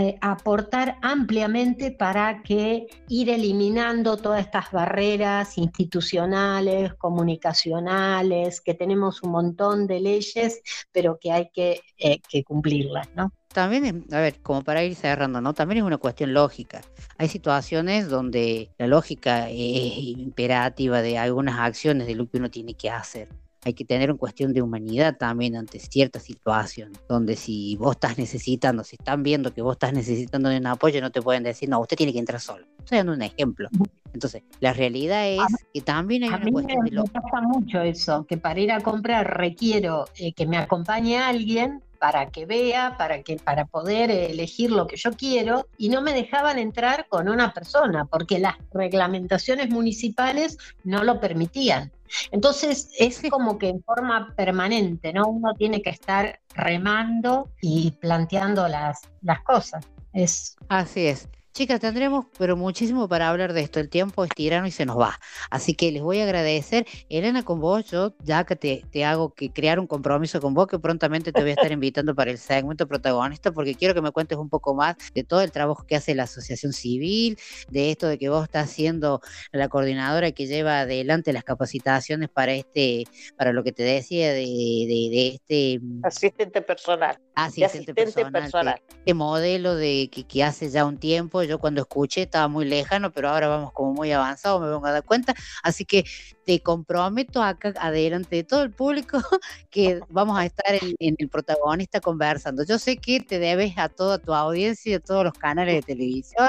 eh, aportar ampliamente para que ir eliminando todas estas barreras institucionales, comunicacionales, que tenemos un montón de leyes, pero que hay que, eh, que cumplirlas, ¿no? También, a ver, como para ir cerrando, ¿no? También es una cuestión lógica. Hay situaciones donde la lógica es imperativa de algunas acciones de lo que uno tiene que hacer hay que tener en cuestión de humanidad también ante ciertas situaciones, donde si vos estás necesitando, si están viendo que vos estás necesitando de un apoyo, no te pueden decir, no, usted tiene que entrar solo. Estoy dando un ejemplo. Entonces, la realidad es que también hay a una mí cuestión me, de lo... me pasa mucho eso, que para ir a comprar requiero eh, que me acompañe alguien para que vea, para que para poder elegir lo que yo quiero y no me dejaban entrar con una persona porque las reglamentaciones municipales no lo permitían. Entonces es como que en forma permanente, ¿no? Uno tiene que estar remando y planteando las, las cosas. Es... Así es. Chicas, tendremos pero muchísimo para hablar de esto. El tiempo es tirano y se nos va. Así que les voy a agradecer. Elena, con vos, yo ya que te, te hago que crear un compromiso con vos, que prontamente te voy a estar invitando para el segmento protagonista, porque quiero que me cuentes un poco más de todo el trabajo que hace la asociación civil, de esto de que vos estás siendo la coordinadora que lleva adelante las capacitaciones para este, para lo que te decía de, de, de este asistente personal. Asistente, asistente personal. personal. Este modelo de que, que hace ya un tiempo, yo cuando escuché estaba muy lejano, pero ahora vamos como muy avanzado, me vengo a dar cuenta. Así que te comprometo acá adelante de todo el público que vamos a estar en, en el protagonista conversando. Yo sé que te debes a toda tu audiencia y a todos los canales de televisión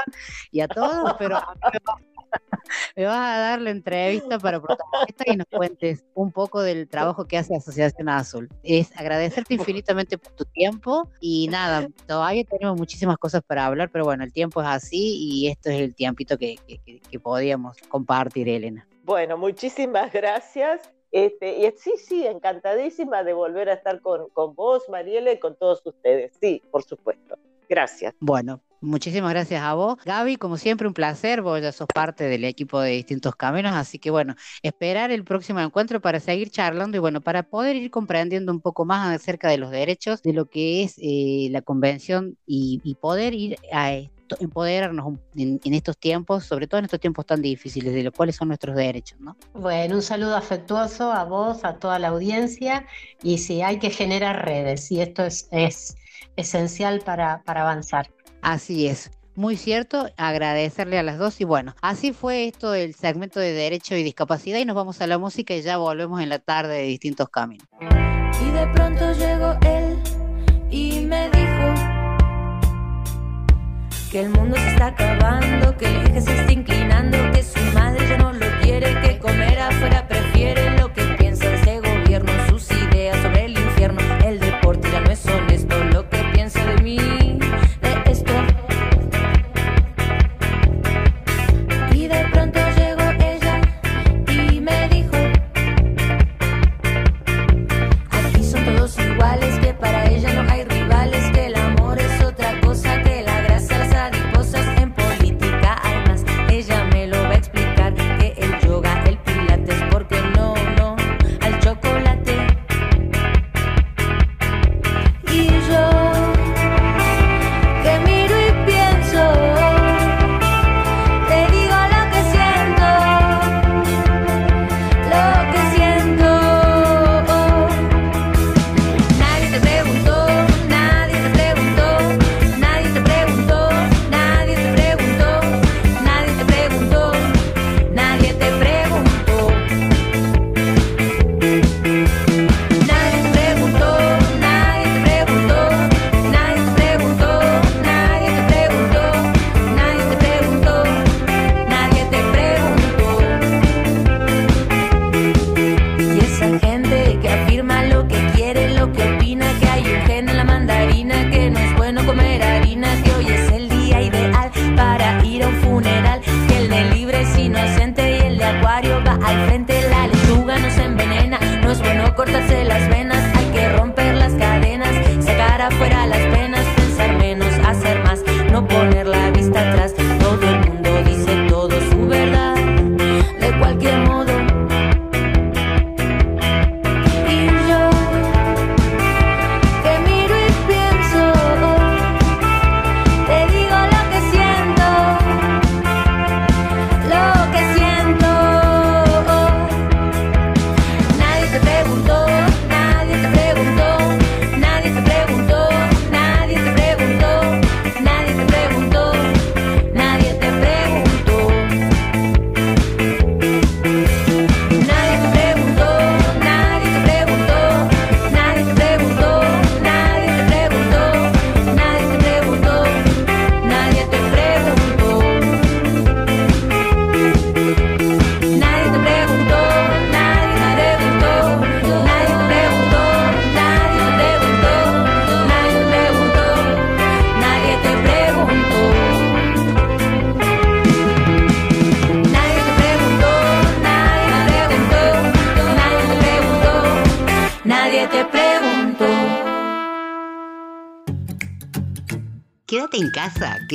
y a todos, pero a mí me vas- me vas a dar la entrevista para protagonista y nos cuentes un poco del trabajo que hace Asociación Azul. Es agradecerte infinitamente por tu tiempo y nada, todavía tenemos muchísimas cosas para hablar, pero bueno, el tiempo es así y esto es el tiempito que, que, que- podíamos compartir, Elena. Bueno, muchísimas gracias. Este, y sí, sí, encantadísima de volver a estar con, con vos, Mariela, y con todos ustedes. Sí, por supuesto. Gracias. Bueno, Muchísimas gracias a vos. Gaby, como siempre, un placer. Vos ya sos parte del equipo de distintos caminos, así que bueno, esperar el próximo encuentro para seguir charlando y bueno, para poder ir comprendiendo un poco más acerca de los derechos, de lo que es eh, la convención y, poder ir a esto- empoderarnos en, estos tiempos, sobre todo en estos tiempos tan difíciles, de los cuáles son nuestros derechos, ¿no? Bueno, un saludo afectuoso a vos, a toda la audiencia. Y sí, hay que generar redes y esto es, es esencial para, para avanzar. Así es. Muy cierto, agradecerle a las dos y bueno, así fue esto el segmento de derecho y discapacidad y nos vamos a la música y ya volvemos en la tarde de distintos caminos. Y de pronto llegó él y me dijo que el mundo se está acabando, que el eje se está inclinando, que su madre ya no lo quiere, que comer afuera prefiere lo que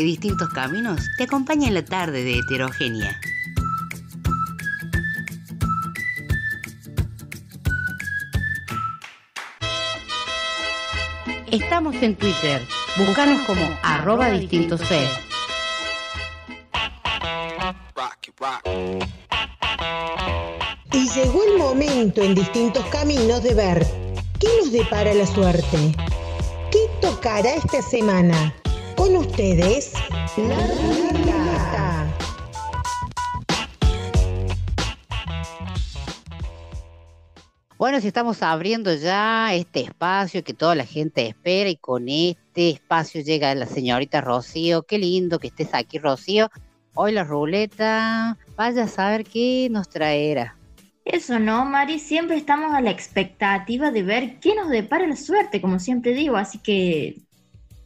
que distintos caminos te acompañan en la tarde de heterogénea. Estamos en Twitter. Búscanos como arroba distinto C. Y llegó el momento en distintos caminos de ver qué nos depara la suerte. ¿Qué tocará esta semana? Con ustedes, la. Bueno, si estamos abriendo ya este espacio que toda la gente espera y con este espacio llega la señorita Rocío. Qué lindo que estés aquí, Rocío. Hoy la ruleta, vaya a saber qué nos traerá. Eso no, Mari, siempre estamos a la expectativa de ver qué nos depara la suerte, como siempre digo, así que,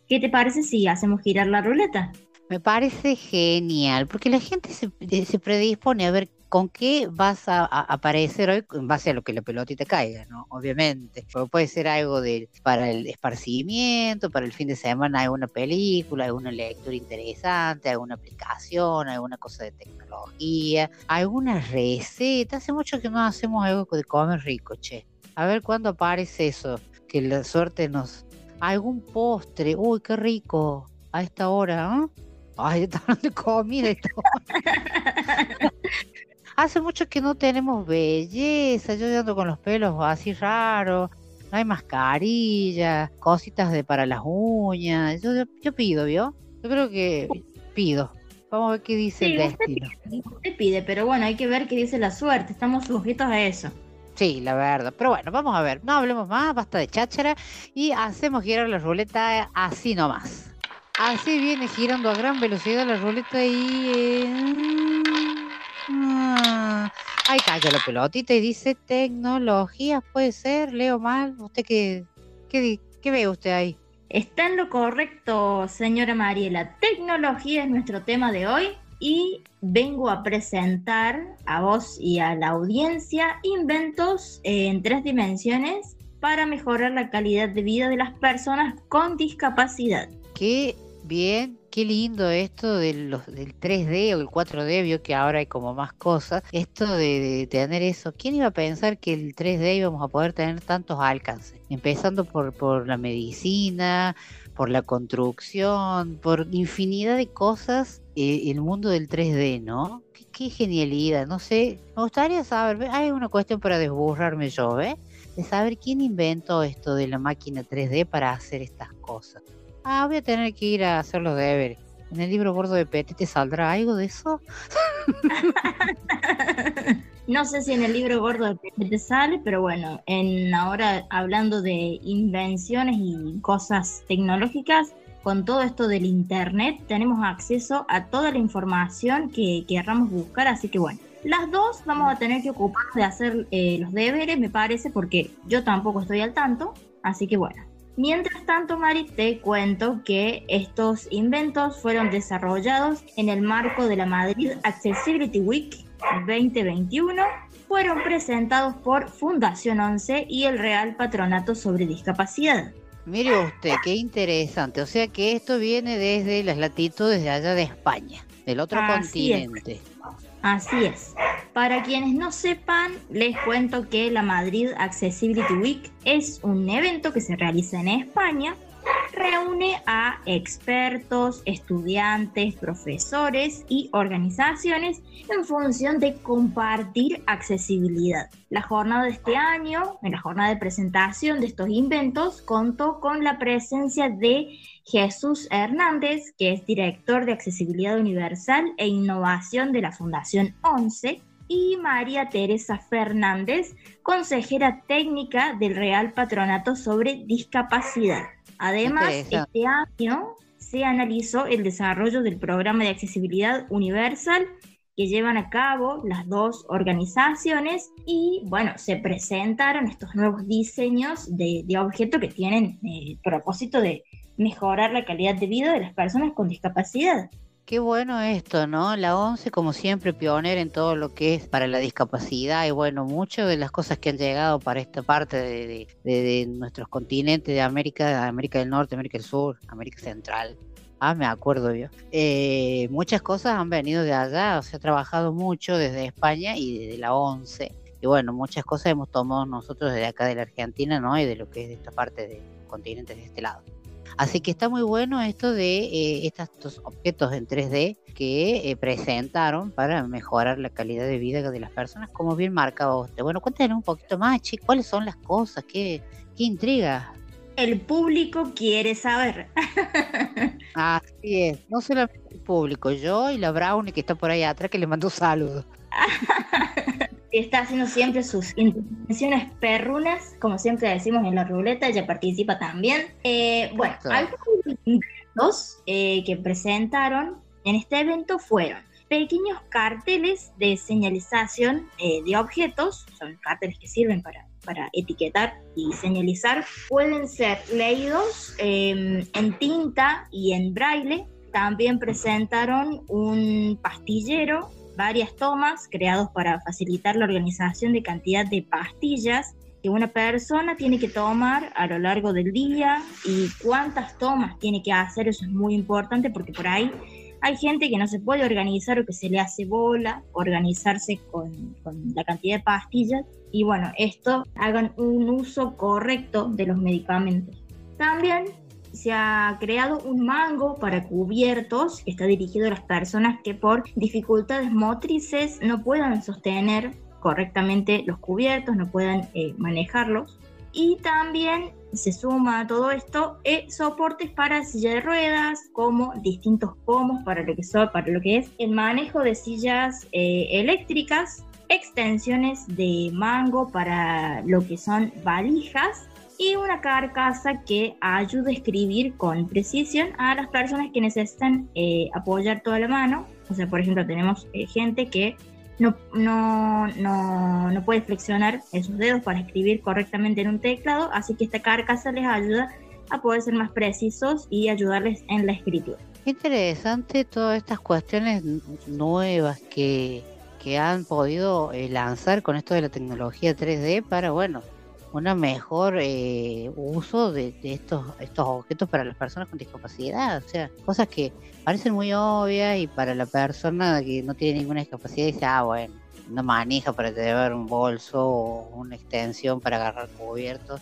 ¿qué te parece si hacemos girar la ruleta? Me parece genial, porque la gente se, se predispone a ver ¿con qué vas a, aparecer hoy en base a lo que la pelotita caiga, ¿no? Obviamente. Pero puede ser algo de, para el esparcimiento, para el fin de semana, alguna película, alguna lectura interesante, alguna aplicación, alguna cosa de tecnología, alguna receta. Hace mucho que no hacemos algo de comer rico, che. A ver cuándo aparece eso, que la suerte nos... Algún postre, uy, qué rico, a esta hora, ¿no? Ay, está hablando de comida y todo. Hace mucho que no tenemos belleza, yo ando con los pelos así raros, no hay mascarilla, cositas de para las uñas, yo, yo, yo pido, ¿vio? Yo creo que pido. Vamos a ver qué dice Sí, el usted destino. pide, usted pide, pero bueno, hay que ver qué dice la suerte. Estamos sujetos a eso. Sí, la verdad. Pero bueno, vamos a ver. No hablemos más, basta de cháchara y hacemos girar la ruleta así nomás. Así viene girando a gran velocidad la ruleta y... eh, ah, ahí cayó la pelotita y dice tecnología, puede ser, leo mal. ¿Usted qué, qué, qué ve usted ahí? Está en lo correcto, señora Mariela. Tecnología es nuestro tema de hoy y vengo a presentar a vos y a la audiencia inventos en tres dimensiones para mejorar la calidad de vida de las personas con discapacidad. Qué bien, qué lindo esto del 3D o el 4D, vio que ahora hay como más cosas. Esto de, tener eso, ¿quién iba a pensar que el 3D íbamos a poder tener tantos alcances? Empezando por, por la medicina, por la construcción, por infinidad de cosas, eh, el mundo del 3D, ¿no? Qué, qué genialidad, no sé, me gustaría saber, hay una cuestión para desburrarme yo, ¿eh? De saber quién inventó esto de la máquina 3D para hacer estas cosas. Ah, voy a tener que ir a hacer los deberes. ¿En el libro gordo de Petit te saldrá algo de eso? No sé si en el libro gordo de Pepe te sale, pero bueno, en ahora hablando de invenciones y cosas tecnológicas, con todo esto del internet tenemos acceso a toda la información que querramos buscar, así que bueno, las dos vamos a tener que ocuparnos de hacer eh, los deberes, me parece, porque yo tampoco estoy al tanto, así que bueno. Mientras tanto, Mari, te cuento que estos inventos fueron desarrollados en el marco de la Madrid Accessibility Week 2021. Fueron presentados por Fundación 11 y el Real Patronato sobre Discapacidad. Mire usted, qué interesante. O sea que esto viene desde las latitudes de allá de España, del otro Así es. Así es. Para quienes no sepan, les cuento que la Madrid Accessibility Week es un evento que se realiza en España. Reúne a expertos, estudiantes, profesores y organizaciones en función de compartir accesibilidad. La jornada de este año, en la jornada de presentación de estos inventos, contó con la presencia de Jesús Hernández, que es director de Accesibilidad Universal e Innovación de la Fundación 11, y María Teresa Fernández, consejera técnica del Real Patronato sobre Discapacidad. Además, este año se analizó el desarrollo del programa de accesibilidad universal que llevan a cabo las dos organizaciones y bueno, se presentaron estos nuevos diseños de, de objetos que tienen eh, el propósito de mejorar la calidad de vida de las personas con discapacidad. Qué bueno esto, ¿no? La ONCE, como siempre, pionera en todo lo que es para la discapacidad y bueno, muchas de las cosas que han llegado para esta parte de, de- de- de nuestros continentes de América, América del Norte, América del Sur, América Central. Ah, me acuerdo yo. Eh, muchas cosas han venido de allá, o ha trabajado mucho desde España y desde la ONCE. Y bueno, muchas cosas hemos tomado nosotros desde acá de la Argentina, ¿no? Y de lo que es de esta parte del continente de este lado. Así que está muy bueno esto de eh, estos objetos en 3D que eh, presentaron para mejorar la calidad de vida de las personas, como bien marcaba usted. Bueno, cuéntenos un poquito más, Chi, cuáles son las cosas, qué, qué intriga. El público quiere saber. Así es, no solamente el público, yo y la Brownie que está por ahí atrás que le mandó saludos. Está haciendo siempre sus intervenciones perrunas, como siempre decimos en la ruleta, ella participa también. Eh, bueno, algunos inventos eh, que presentaron en este evento fueron pequeños carteles de señalización eh, de objetos, son carteles que sirven para, para etiquetar y señalizar, pueden ser leídos eh, en tinta y en braille. También presentaron un pastillero varias tomas creados para facilitar la organización de cantidad de pastillas que una persona tiene que tomar a lo largo del día y cuántas tomas tiene que hacer, eso es muy importante porque por ahí hay gente que no se puede organizar o que se le hace bola organizarse con, con la cantidad de pastillas y bueno, esto hagan un uso correcto de los medicamentos. También se ha creado un mango para cubiertos que está dirigido a las personas que por dificultades motrices no puedan sostener correctamente los cubiertos, no puedan eh, manejarlos. Y también se suma a todo esto eh, soportes para silla de ruedas, como distintos pomos para lo que, son, para lo que es el manejo de sillas eh, eléctricas, extensiones de mango para lo que son valijas y una carcasa que ayude a escribir con precisión a las personas que necesitan eh, apoyar toda la mano. O sea, por ejemplo, tenemos eh, gente que no, no, no, no puede flexionar esos dedos para escribir correctamente en un teclado, así que esta carcasa les ayuda a poder ser más precisos y ayudarles en la escritura. Interesante todas estas cuestiones nuevas que, que han podido eh, lanzar con esto de la tecnología 3D para, bueno, un mejor eh, uso de, estos, estos objetos para las personas con discapacidad. O sea, cosas que parecen muy obvias y para la persona que no tiene ninguna discapacidad dice, ah, bueno, una manija para llevar un bolso o una extensión para agarrar cubiertos.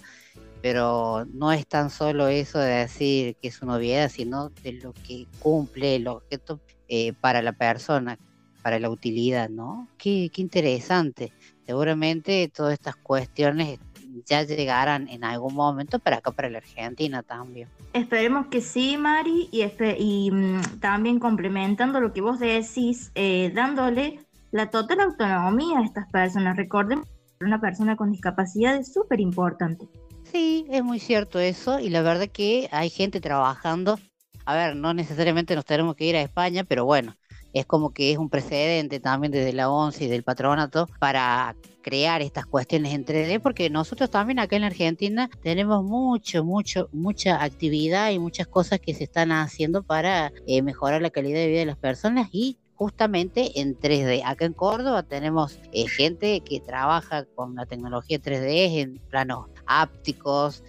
Pero no es tan solo eso de decir que es una obviedad, sino de lo que cumple el objeto eh, para la persona, para la utilidad, ¿no? Qué, qué interesante. Seguramente todas estas cuestiones ya llegarán en algún momento para acá, para la Argentina también. Esperemos que sí, Mari, y, y mm, también complementando lo que vos decís, eh, dándole la total autonomía a estas personas. Recordemos que una persona con discapacidad es súper importante. Sí, es muy cierto eso, y la verdad que hay gente trabajando. A ver, no necesariamente nos tenemos que ir a España, pero bueno, es como que es un precedente también desde la ONCE y del patronato para crear estas cuestiones en 3D, porque nosotros también acá en Argentina tenemos mucho, mucho, mucha actividad y muchas cosas que se están haciendo para eh, mejorar la calidad de vida de las personas y justamente en 3D. Acá en Córdoba tenemos eh, gente que trabaja con la tecnología 3D en planos ápticos,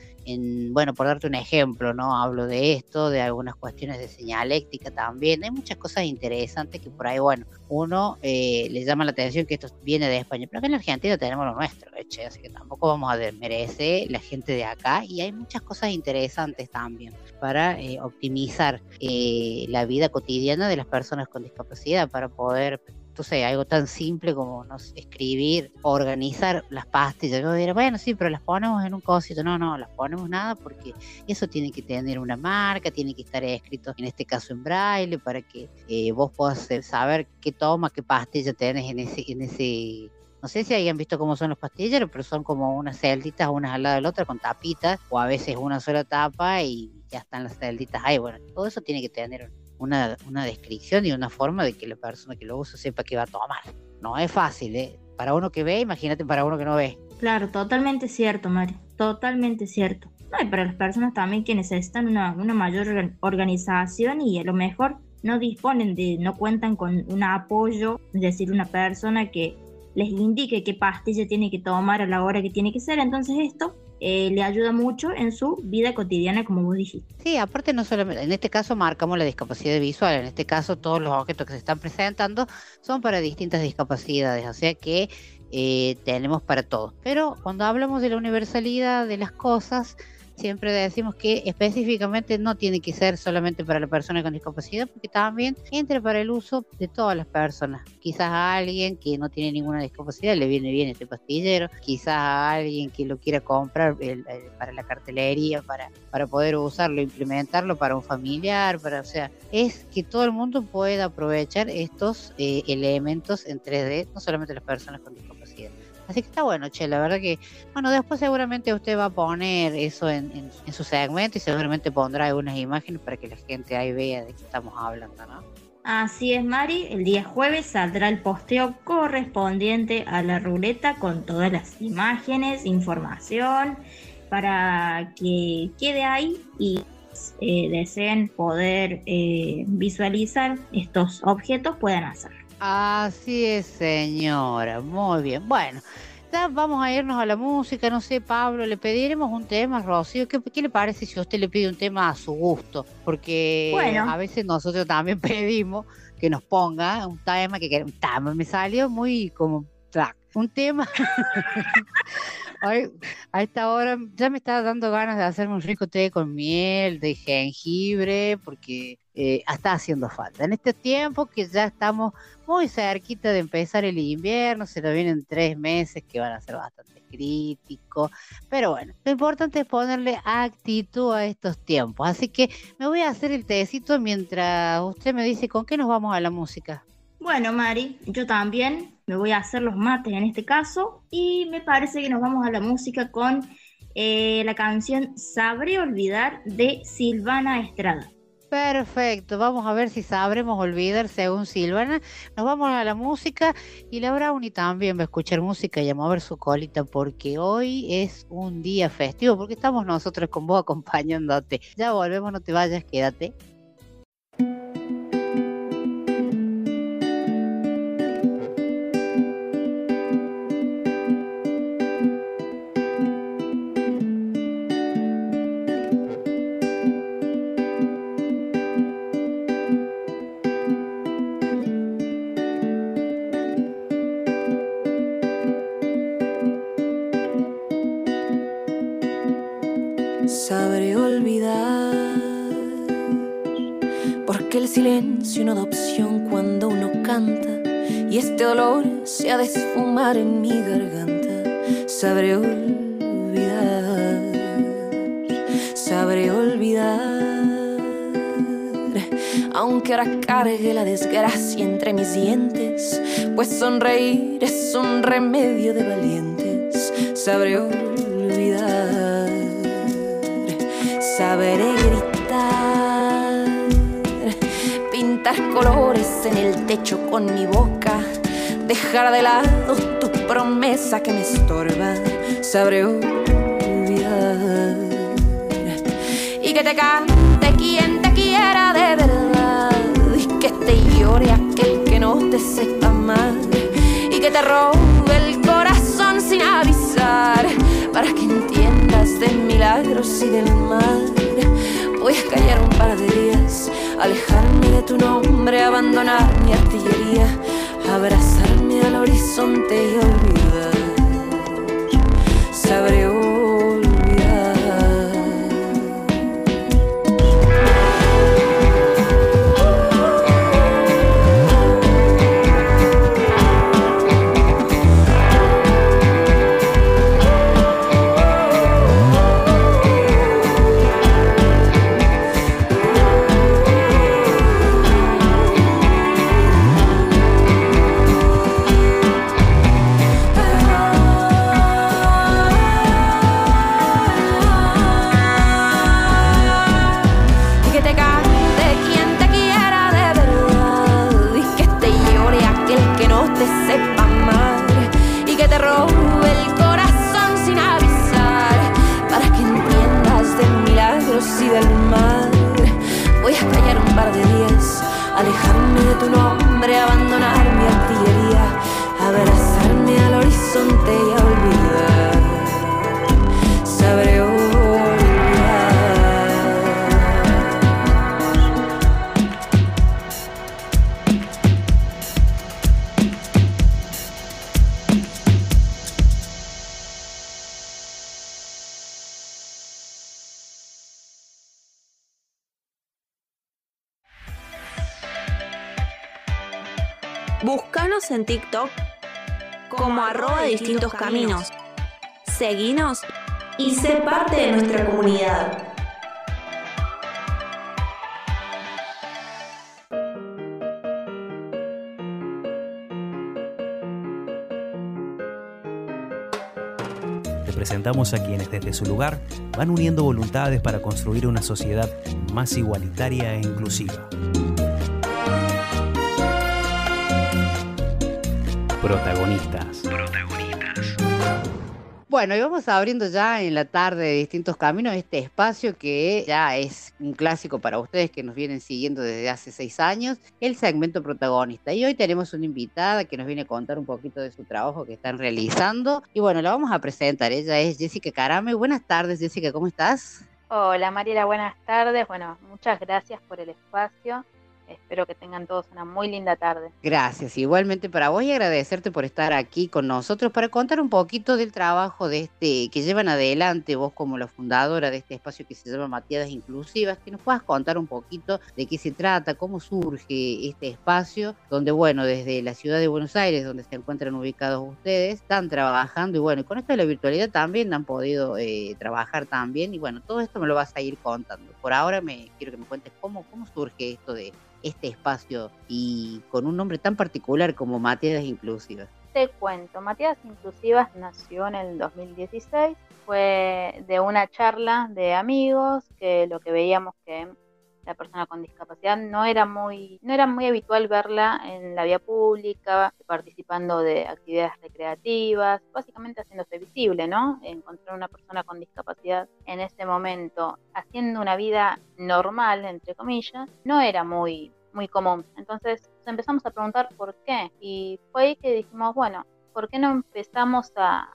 bueno, por darte un ejemplo, ¿no? Hablo de esto, de algunas cuestiones de señaléctica también. Hay muchas cosas interesantes que por ahí, bueno, uno eh, le llama la atención que esto viene de España, pero acá en Argentina tenemos lo nuestro, ¿eche? así que tampoco vamos a desmerecer la gente de acá y hay muchas cosas interesantes también para eh, optimizar eh, la vida cotidiana de las personas con discapacidad, para poder entonces, algo tan simple como no escribir, organizar las pastillas. Yo diría, bueno, sí, pero las ponemos en un cosito. No, no, las ponemos nada porque eso tiene que tener una marca, tiene que estar escrito, en este caso en braille, para que eh, vos puedas saber qué toma, qué pastilla tenés en ese, en ese no sé si hayan visto cómo son los pastilleros, pero son como unas celditas unas al lado de la otra con tapitas, o a veces una sola tapa y ya están las celditas ahí. Bueno, todo eso tiene que tener una, una descripción y una forma de que la persona que lo usa sepa que va a tomar. No es fácil, ¿eh? Para uno que ve, imagínate para uno que no ve. Claro, totalmente cierto, Mario. Totalmente cierto. No, y para las personas también que necesitan una, una mayor organización y a lo mejor no disponen de, no cuentan con un apoyo, es decir, una persona que les indique qué pastilla tiene que tomar a la hora que tiene que ser. Entonces esto eh, le ayuda mucho en su vida cotidiana, como vos dijiste. Sí, aparte no solamente, en este caso marcamos la discapacidad visual, en este caso todos los objetos que se están presentando son para distintas discapacidades, o sea que eh, tenemos para todos. Pero cuando hablamos de la universalidad de las cosas, siempre decimos que específicamente no tiene que ser solamente para la persona con discapacidad, porque también entra para el uso de todas las personas. Quizás a alguien que no tiene ninguna discapacidad le viene bien este pastillero, quizás a alguien que lo quiera comprar para la cartelería, para, para poder usarlo, implementarlo para un familiar, para, o sea, es que todo el mundo pueda aprovechar estos eh, elementos en 3D, no solamente las personas con discapacidad. Así que está bueno, che, la verdad que, bueno, después seguramente usted va a poner eso en, su segmento y seguramente pondrá algunas imágenes para que la gente ahí vea de qué estamos hablando, ¿no? Así es, Mari. El día jueves saldrá el posteo correspondiente a la ruleta con todas las imágenes, información, para que quede ahí y eh, deseen poder eh, visualizar estos objetos, puedan hacerlo. Así es, señora. Muy bien. Bueno, ya vamos a irnos a la música. No sé, Pablo, le pediremos un tema, Rocío. ¿Qué, qué le parece si usted le pide un tema a su gusto? Porque Bueno. a veces nosotros también pedimos que nos ponga un tema que queremos. Tema, me salió muy como track. Un tema. A esta hora ya me está dando ganas de hacerme un rico té con miel, de jengibre, porque eh, está haciendo falta. En este tiempo que ya estamos muy cerquita de empezar el invierno, se nos vienen tres meses que van a ser bastante críticos, pero bueno, lo importante es ponerle actitud a estos tiempos. Así que me voy a hacer el tecito mientras usted me dice con qué nos vamos a la música. Bueno, Mari, yo también me voy a hacer los mates en este caso y me parece que nos vamos a la música con eh, la canción Sabré Olvidar de Silvana Estrada. Perfecto, vamos a ver si sabremos olvidar según Silvana. Nos vamos a la música y la Brownie también va a escuchar música y a mover su colita porque hoy es un día festivo, porque estamos nosotros con vos acompañándote. Ya volvemos, no te vayas, quédate. De esfumar en mi garganta. Sabré olvidar, sabré olvidar, aunque ahora cargue la desgracia entre mis dientes, pues sonreír es un remedio de valientes. Sabré olvidar, sabré gritar, pintar colores en el techo con mi boca, dejar de lado tu promesa que me estorba. Sabré olvidar. Y que te cante quien te quiera de verdad. Y que te llore aquel que no te sepa amar. Y que te robe el corazón sin avisar. Para que entiendas de milagros y del mar. Voy a callar un par de días, alejarme de tu nombre, abandonar mi artillería, abrazarme al horizonte y olvidar. Sabré caminos. Seguinos y sé parte de nuestra comunidad. Te presentamos a quienes desde su lugar van uniendo voluntades para construir una sociedad más igualitaria e inclusiva. Protagonistas. Bueno, y vamos abriendo ya en la tarde de distintos caminos este espacio que ya es un clásico para ustedes que nos vienen siguiendo desde hace seis años, el segmento protagonista. Y hoy tenemos una invitada que nos viene a contar un poquito de su trabajo que están realizando. Y bueno, la vamos a presentar. Ella es Jessica Carame. Buenas tardes, Jessica, ¿cómo estás? Hola Mariela, buenas tardes. Bueno, muchas gracias por el espacio. Espero que tengan todos una muy linda tarde. Gracias, igualmente para vos y agradecerte por estar aquí con nosotros para contar un poquito del trabajo de este que llevan adelante vos como la fundadora de este espacio que se llama Matiadas Inclusivas, que nos puedas contar un poquito de qué se trata, cómo surge este espacio, donde bueno, desde la ciudad de Buenos Aires, donde se encuentran ubicados ustedes, están trabajando y bueno, con esto de la virtualidad también han podido eh, trabajar también y bueno, todo esto me lo vas a ir contando. Por ahora me quiero que me cuentes cómo, cómo surge esto de este espacio y con un nombre tan particular como Matiadas Inclusivas? Te cuento, Matiadas Inclusivas nació en el 2016, fue de una charla de amigos que lo que veíamos que la persona con discapacidad no era muy no era muy habitual verla en la vía pública participando de actividades recreativas básicamente haciéndose visible no encontrar una persona con discapacidad en ese momento haciendo una vida normal entre comillas no era muy muy común. Entonces empezamos a preguntar por qué y fue ahí que dijimos bueno ¿por qué no empezamos a,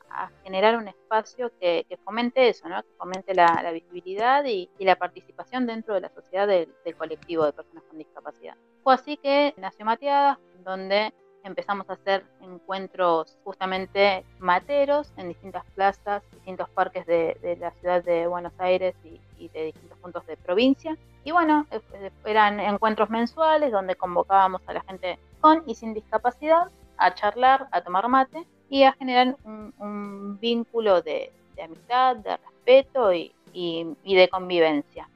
generar un espacio que, fomente eso, ¿no? que fomente la, visibilidad y, la participación dentro de la sociedad del, colectivo de personas con discapacidad? Fue así que nació Mateadas, donde empezamos a hacer encuentros justamente materos en distintas plazas, distintos parques de, la ciudad de Buenos Aires y, y, de distintos puntos de provincia. Y bueno, e, e, eran encuentros mensuales donde convocábamos a la gente con y sin discapacidad a charlar, a tomar mate y a generar un, vínculo de, amistad, de respeto y, de convivencia.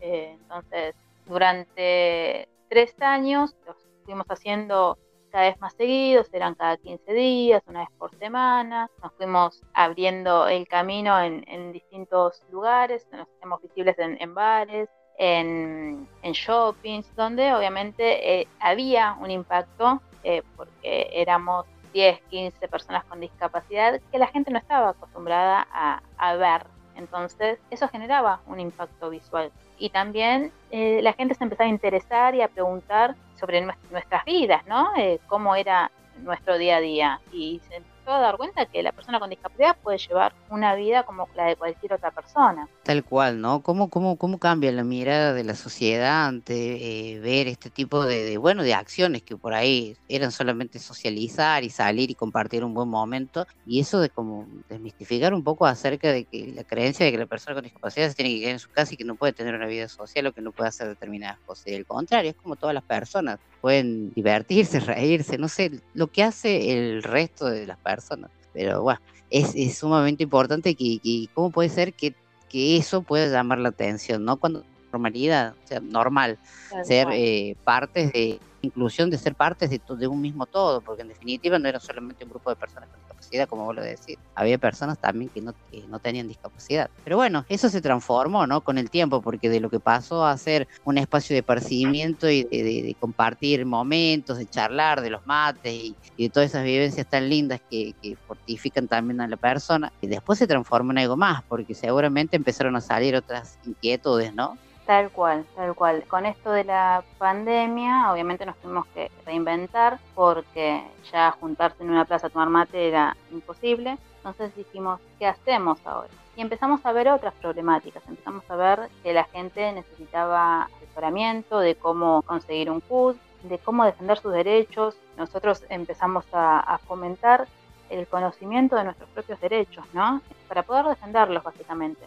Eh, entonces, durante tres años los fuimos haciendo cada vez más seguidos, eran cada 15 días, una vez por semana, nos fuimos abriendo el camino en, distintos lugares, nos hacemos visibles en, bares, en, shoppings, donde obviamente eh, había un impacto eh, porque éramos 10, 15 personas con discapacidad que la gente no estaba acostumbrada a, ver. Entonces, eso generaba un impacto visual. Y también eh, la gente se empezaba a interesar y a preguntar sobre nuestras vidas, ¿no? Eh, cómo era nuestro día a día. Y se a dar cuenta que la persona con discapacidad puede llevar una vida como la de cualquier otra persona. Tal cual, ¿no? ¿Cómo, cómo, cómo cambia la mirada de la sociedad ante eh, ver este tipo de, bueno, de acciones que por ahí eran solamente socializar y salir y compartir un buen momento? Y eso de como desmistificar un poco acerca de que la creencia de que la persona con discapacidad se tiene que quedar en su casa y que no puede tener una vida social o que no puede hacer determinadas cosas. Y al contrario, es como todas las personas pueden divertirse, reírse, no sé, lo que hace el resto de las personas. Pero bueno, es, sumamente importante que, cómo puede ser que, que, eso pueda llamar la atención, ¿no? Cuando normalidad, o sea, normal, ser eh, partes de inclusión, de ser partes de, de un mismo todo, porque en definitiva no era solamente un grupo de personas con discapacidad, como vos lo decís, había personas también que no, no tenían discapacidad. Pero bueno, eso se transformó, ¿no? Con el tiempo, porque de lo que pasó a ser un espacio de percibimiento y de, compartir momentos, de charlar, de los mates y, de todas esas vivencias tan lindas que, que fortifican también a la persona, y después se transformó en algo más, porque seguramente empezaron a salir otras inquietudes, ¿no? Tal cual, tal cual. Con esto de la pandemia, obviamente nos tuvimos que reinventar porque ya juntarse en una plaza a tomar mate era imposible. Entonces dijimos, ¿qué hacemos ahora? Y empezamos a ver otras problemáticas. Empezamos a ver que la gente necesitaba asesoramiento de cómo conseguir un CUD, de cómo defender sus derechos. Nosotros empezamos a, a fomentar el conocimiento de nuestros propios derechos, ¿no? Para poder defenderlos, básicamente.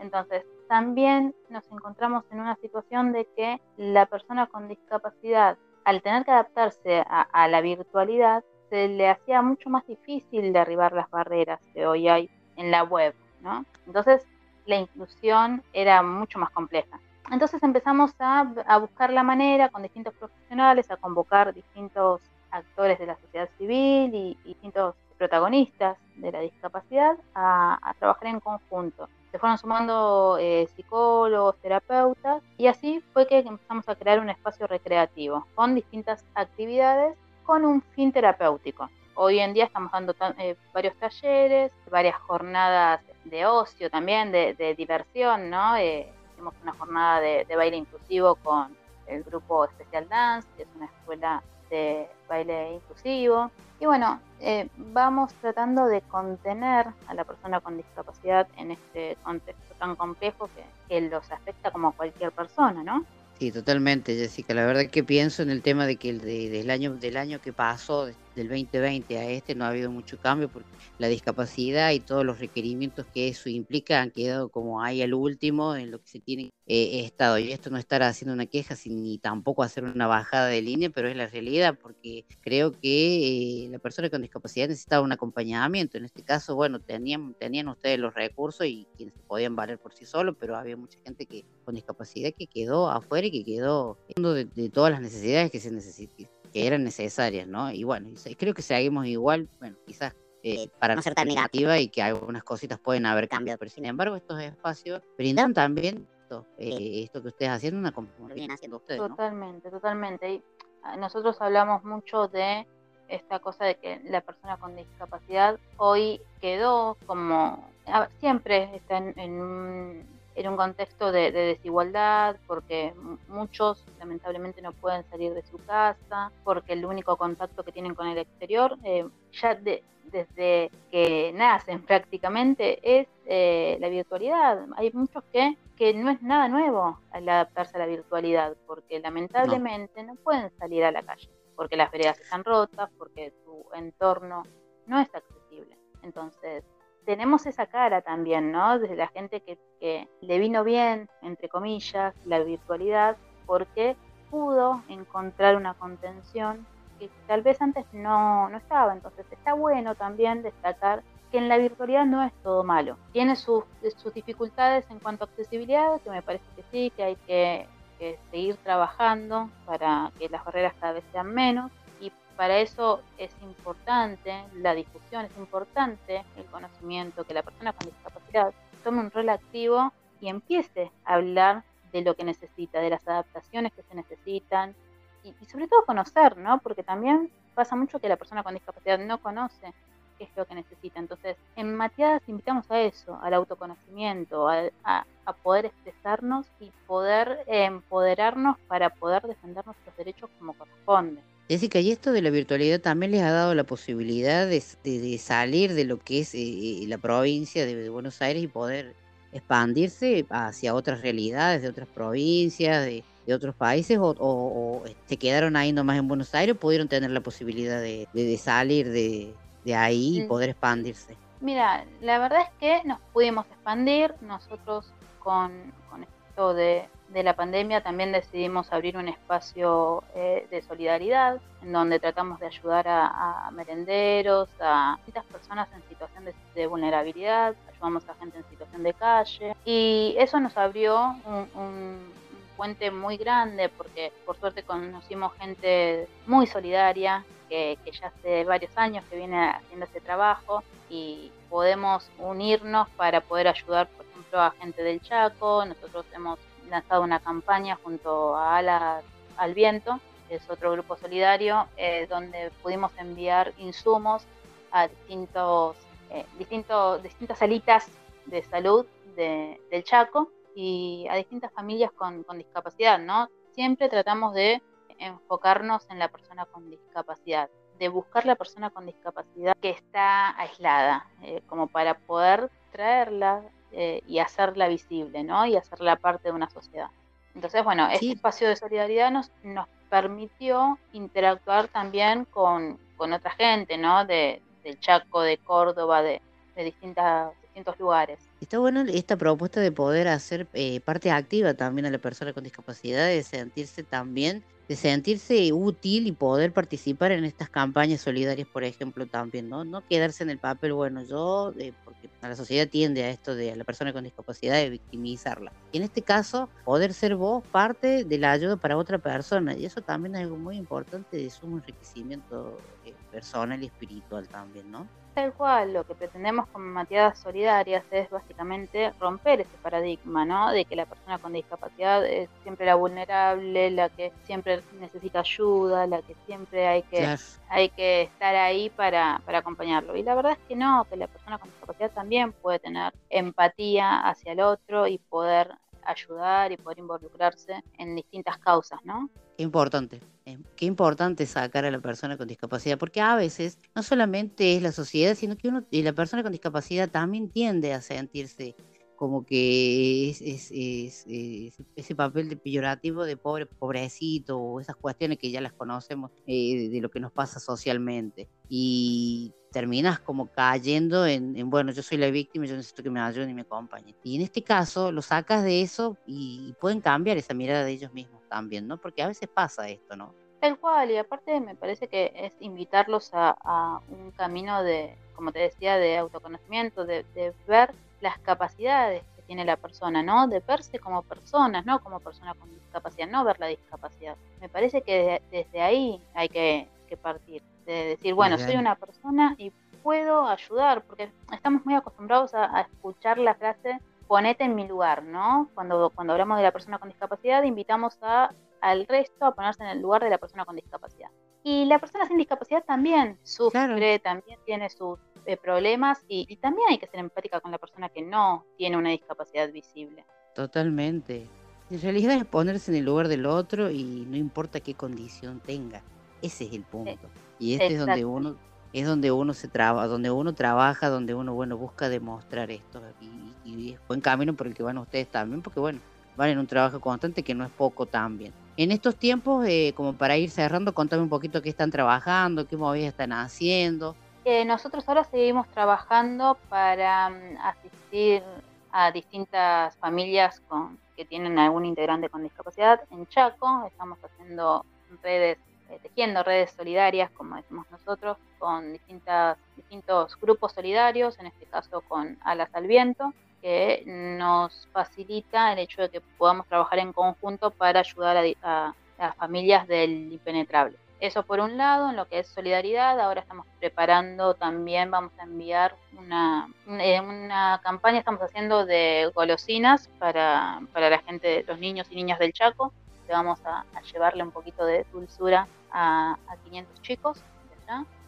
Entonces, también nos encontramos en una situación de que la persona con discapacidad, al tener que adaptarse a, la virtualidad, se le hacía mucho más difícil derribar las barreras que hoy hay en la web, ¿no? Entonces, la inclusión era mucho más compleja. Entonces empezamos a, buscar la manera con distintos profesionales, a convocar distintos actores de la sociedad civil y, distintos protagonistas de la discapacidad a trabajar en conjunto se fueron sumando eh, psicólogos, terapeutas, y así fue que empezamos a crear un espacio recreativo con distintas actividades con un fin terapéutico. hoy en día estamos dando eh, varios talleres, varias jornadas de ocio también, de, diversión, ¿no? Eh, hicimos una jornada de, baile inclusivo con el grupo Special Dance, que es una escuela de baile inclusivo. Y bueno, eh, vamos tratando de contener a la persona con discapacidad en este contexto tan complejo que, que los afecta como cualquier persona, ¿no? Sí, totalmente, Jessica. La verdad que pienso en el tema de que el del año del año que pasó, del 2020 a este no ha habido mucho cambio porque la discapacidad y todos los requerimientos que eso implica han quedado como ahí al último en lo que se tiene eh, estado. Y esto no estará haciendo una queja ni tampoco hacer una bajada de línea, pero es la realidad porque creo que eh, la persona con discapacidad necesitaba un acompañamiento. En este caso, bueno, tenían, tenían ustedes los recursos y quienes podían valer por sí solos, pero había mucha gente que con discapacidad que quedó afuera y que quedó de, de todas las necesidades que se necesitan que eran necesarias, ¿no? Y bueno, creo que seguimos igual, bueno, quizás eh, para no ser tan negativa y que algunas cositas pueden haber cambiado, pero sin embargo estos espacios brindan también esto, eh, esto que ustedes haciendo, una como vienen haciendo ustedes, Totalmente, totalmente. Y ah, nosotros hablamos mucho de esta cosa de que la persona con discapacidad hoy quedó como, siempre está en un en un contexto de, desigualdad, porque muchos lamentablemente no pueden salir de su casa, porque el único contacto que tienen con el exterior, eh, ya desde que nacen prácticamente, es eh, la virtualidad. Hay muchos que, que no es nada nuevo al adaptarse a la virtualidad, porque lamentablemente no pueden salir a la calle, porque las veredas están rotas, porque su entorno no es accesible. Entonces, tenemos esa cara también, ¿no? Desde la gente que, le vino bien, entre comillas, la virtualidad, porque pudo encontrar una contención que tal vez antes no, no estaba. Entonces está bueno también destacar que en la virtualidad no es todo malo. Tiene sus, sus dificultades en cuanto a accesibilidad, que me parece que sí, que hay que, que seguir trabajando para que las barreras cada vez sean menos para eso es importante la difusión, es importante el conocimiento, que la persona con discapacidad tome un rol activo y empiece a hablar de lo que necesita, de las adaptaciones que se necesitan y, sobre todo conocer, ¿no? Porque también pasa mucho que la persona con discapacidad no conoce qué es lo que necesita. Entonces, en Matiadas invitamos a eso, al autoconocimiento, a, a poder expresarnos y poder empoderarnos para poder defender nuestros derechos como corresponde. Jessica, y esto de la virtualidad también les ha dado la posibilidad de, salir de lo que es eh, la provincia de, Buenos Aires y poder expandirse hacia otras realidades de otras provincias, de, otros países, o, se quedaron ahí nomás en Buenos Aires, o pudieron tener la posibilidad de, salir de, ahí y poder expandirse. Mira, la verdad es que nos pudimos expandir, nosotros con, con esto de, de la pandemia también decidimos abrir un espacio eh, de solidaridad en donde tratamos de ayudar a, merenderos, a distintas personas en situación de, vulnerabilidad, ayudamos a gente en situación de calle y eso nos abrió un, puente muy grande porque por suerte conocimos gente muy solidaria que, ya hace varios años que viene haciendo este trabajo y podemos unirnos para poder ayudar, por ejemplo, a gente del Chaco. Nosotros hemos lanzado una campaña junto a Alas al Viento, que es otro grupo solidario, eh, donde pudimos enviar insumos a distintos, eh, distintos, distintas salitas de salud del Chaco y a distintas familias con, discapacidad, ¿no? Siempre tratamos de enfocarnos en la persona con discapacidad, de buscar la persona con discapacidad que está aislada, eh, como para poder traerla eh, y hacerla visible, ¿no? Y hacerla parte de una sociedad. Entonces, bueno, este espacio de solidaridad nos, nos permitió interactuar también con, con otra gente, ¿no? De, del Chaco, de Córdoba, de, de distintas, distintos lugares. Está bueno esta propuesta de poder hacer eh, parte activa también a la persona con discapacidad, de sentirse también de sentirse útil y poder participar en estas campañas solidarias, por ejemplo, también, ¿no? No quedarse en el papel, bueno, yo, eh, porque la sociedad tiende a esto de a la persona con discapacidad de victimizarla. Y en este caso, poder ser vos parte de la ayuda para otra persona, y eso también es algo muy importante de sumo enriquecimiento eh, personal y espiritual también, ¿no? Tal cual, lo que pretendemos con Mateadas Solidarias es básicamente romper ese paradigma, ¿no? De que la persona con discapacidad es siempre la vulnerable, la que siempre necesita ayuda, la que siempre hay que, hay que estar ahí para, para acompañarlo. Y la verdad es que no, que la persona con discapacidad también puede tener empatía hacia el otro y poder ayudar y poder involucrarse en distintas causas, ¿no? Qué importante, eh, qué importante sacar a la persona con discapacidad, porque a veces no solamente es la sociedad, sino que uno y la persona con discapacidad también tiende a sentirse como que es, ese papel de peyorativo de pobre, pobrecito, o esas cuestiones que ya las conocemos eh, de, lo que nos pasa socialmente. Y terminas como cayendo en, bueno, yo soy la víctima, yo necesito que me ayuden y me acompañen. Y en este caso lo sacas de eso y, pueden cambiar esa mirada de ellos mismos también, ¿no? Porque a veces pasa esto, ¿no? Tal cual, y aparte me parece que es invitarlos a, un camino de, como te decía, de autoconocimiento, de, de ver las capacidades que tiene la persona, ¿no? De verse como personas, no como persona con discapacidad, no ver la discapacidad. Me parece que desde ahí hay que, partir, de decir, bueno, soy una persona y puedo ayudar, porque estamos muy acostumbrados a, escuchar la frase ponete en mi lugar, ¿no? Cuando, cuando hablamos de la persona con discapacidad, invitamos a, al resto a ponerse en el lugar de la persona con discapacidad. Y la persona sin discapacidad también sufre, también tiene sus problemas y, también hay que ser empática con la persona que no tiene una discapacidad visible. Totalmente. En realidad es ponerse en el lugar del otro y no importa qué condición tenga. Ese es el punto. Y este es donde uno es donde uno se trabaja, donde uno trabaja, donde uno bueno busca demostrar esto y, y, es buen camino por el que van ustedes también, porque bueno, van en un trabajo constante que no es poco también. En estos tiempos, eh, como para ir cerrando, contame un poquito qué están trabajando, qué movidas están haciendo, nosotros ahora seguimos trabajando para mm, asistir a distintas familias con, que tienen algún integrante con discapacidad en Chaco. Estamos haciendo redes, eh, tejiendo redes solidarias, como decimos nosotros, con distintas, distintos grupos solidarios, en este caso con Alas al Viento, que nos facilita el hecho de que podamos trabajar en conjunto para ayudar a, a familias del impenetrable. Eso por un lado, en lo que es solidaridad, ahora estamos preparando también, vamos a enviar una, eh, una campaña, estamos haciendo de golosinas para, la gente, los niños y niñas del Chaco, que vamos a, llevarle un poquito de dulzura a, 500 chicos.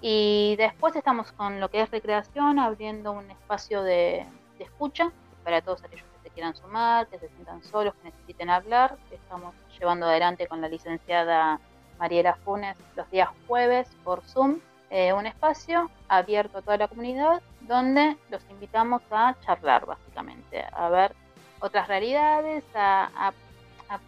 Y después estamos con lo que es recreación, abriendo un espacio de, de escucha para todos aquellos que se quieran sumar, que se sientan solos, que necesiten hablar. Estamos llevando adelante con la licenciada Mariela Funes los días jueves por Zoom, eh, un espacio abierto a toda la comunidad donde los invitamos a charlar básicamente, a ver otras realidades, a,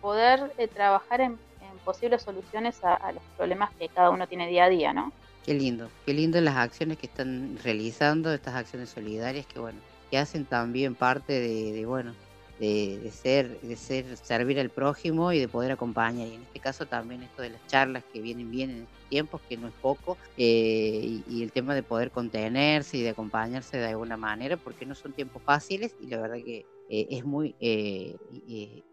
poder eh, trabajar en, posibles soluciones a, los problemas que cada uno tiene día a día, ¿no? Qué lindo, qué lindo las acciones que están realizando, estas acciones solidarias que bueno, que hacen también parte de bueno, de, ser, de ser, servir al prójimo y de poder acompañar. Y en este caso también esto de las charlas que vienen bien en estos tiempos, que no es poco, eh, y, el tema de poder contenerse y de acompañarse de alguna manera, porque no son tiempos fáciles y la verdad que eh, es muy eh,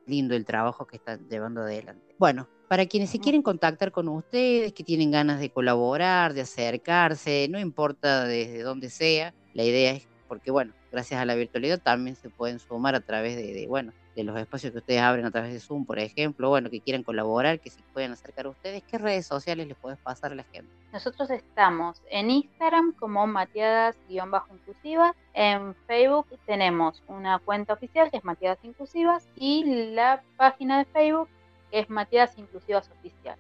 lindo el trabajo que están llevando adelante. Bueno, para quienes se quieren contactar con ustedes, que tienen ganas de colaborar, de acercarse, no importa desde dónde sea, la idea es porque bueno, gracias a la virtualidad también se pueden sumar a través de, bueno, de los espacios que ustedes abren a través de Zoom, por ejemplo, bueno, que quieran colaborar, que se pueden acercar a ustedes, ¿qué redes sociales les puedes pasar a la gente? Nosotros estamos en Instagram como Matiadas-inclusivas, en Facebook tenemos una cuenta oficial que es Matiadas Inclusivas y la página de Facebook que es Matiadas Inclusivas Oficial.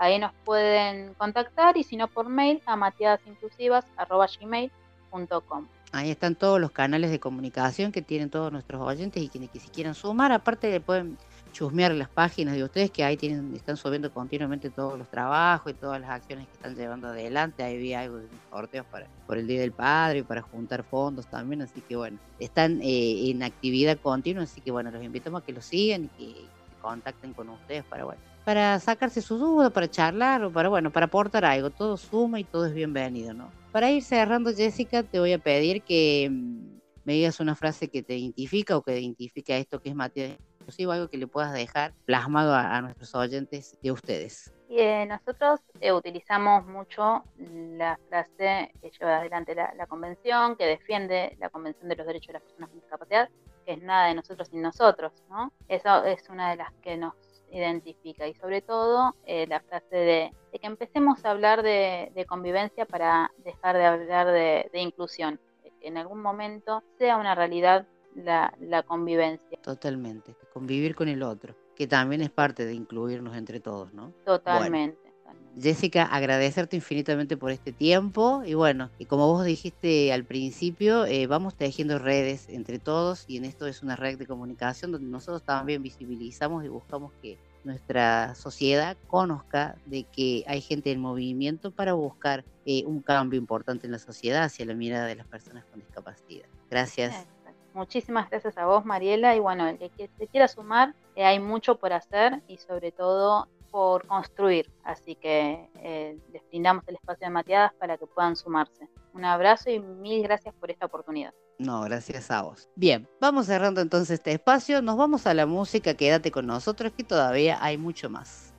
Ahí nos pueden contactar y si no por mail a matiadasinclusivas.gmail.com. Ahí están todos los canales de comunicación que tienen todos nuestros oyentes y quienes que se quieran sumar. Aparte pueden chusmear las páginas de ustedes que ahí tienen, están subiendo continuamente todos los trabajos y todas las acciones que están llevando adelante. Ahí vi algo de sorteos para, por el Día del Padre y para juntar fondos también. Así que bueno, están eh, en actividad continua. Así que bueno, los invitamos a que lo sigan y que contacten con ustedes para bueno para sacarse sus dudas, para charlar o para, bueno, para aportar algo. Todo suma y todo es bienvenido, ¿no? Para ir cerrando, Jessica, te voy a pedir que mm, me digas una frase que te identifica o que identifica esto que es Matías inclusive algo que le puedas dejar plasmado a, nuestros oyentes de ustedes. eh, nosotros eh, utilizamos mucho la frase que lleva adelante la, la, convención, que defiende la Convención de los Derechos de las Personas con Discapacidad, que es nada de nosotros sin nosotros, ¿no? Eso es una de las que nos identifica y sobre todo eh, la frase de, de, que empecemos a hablar de, de convivencia para dejar de hablar de, de inclusión, que en algún momento sea una realidad la, la convivencia. Totalmente, convivir con el otro que también es parte de incluirnos entre todos, ¿no? Totalmente. Jessica, agradecerte infinitamente por este tiempo y bueno, y como vos dijiste al principio, eh, vamos tejiendo redes entre todos y en esto es una red de comunicación donde nosotros también visibilizamos y buscamos que nuestra sociedad conozca de que hay gente en movimiento para buscar eh, un cambio importante en la sociedad hacia la mirada de las personas con discapacidad. Gracias. Muchísimas gracias a vos, Mariela. Y bueno, el que se quiera sumar, eh, hay mucho por hacer y sobre todo por construir. Así que eh, les brindamos el espacio de Mateadas para que puedan sumarse. Un abrazo y mil gracias por esta oportunidad. No, gracias a vos. Bien, vamos cerrando entonces este espacio. Nos vamos a la música. Quédate con nosotros que todavía hay mucho más.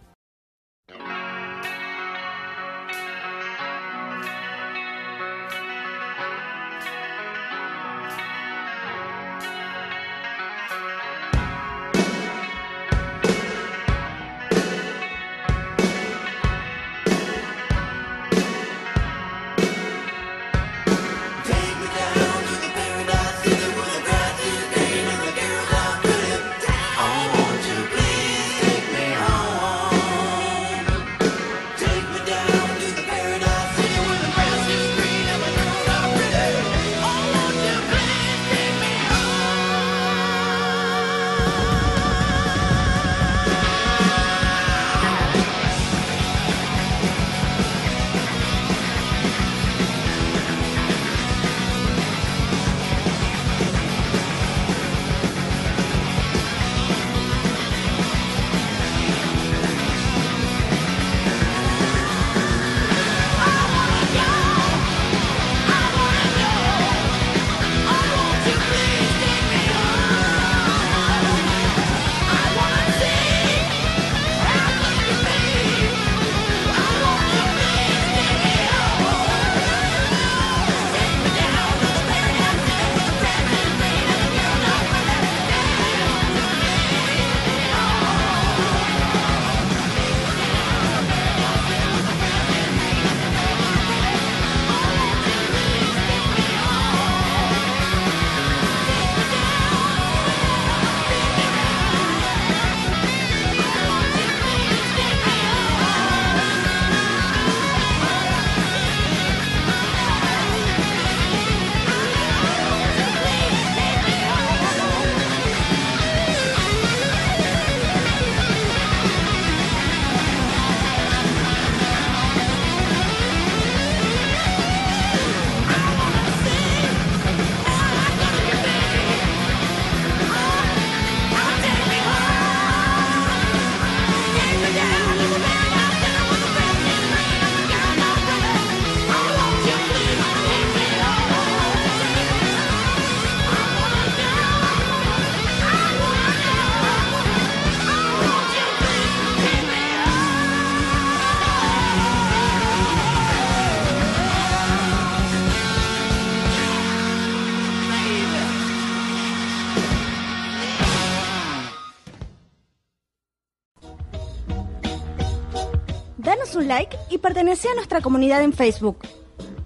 Pertenece a nuestra comunidad en Facebook.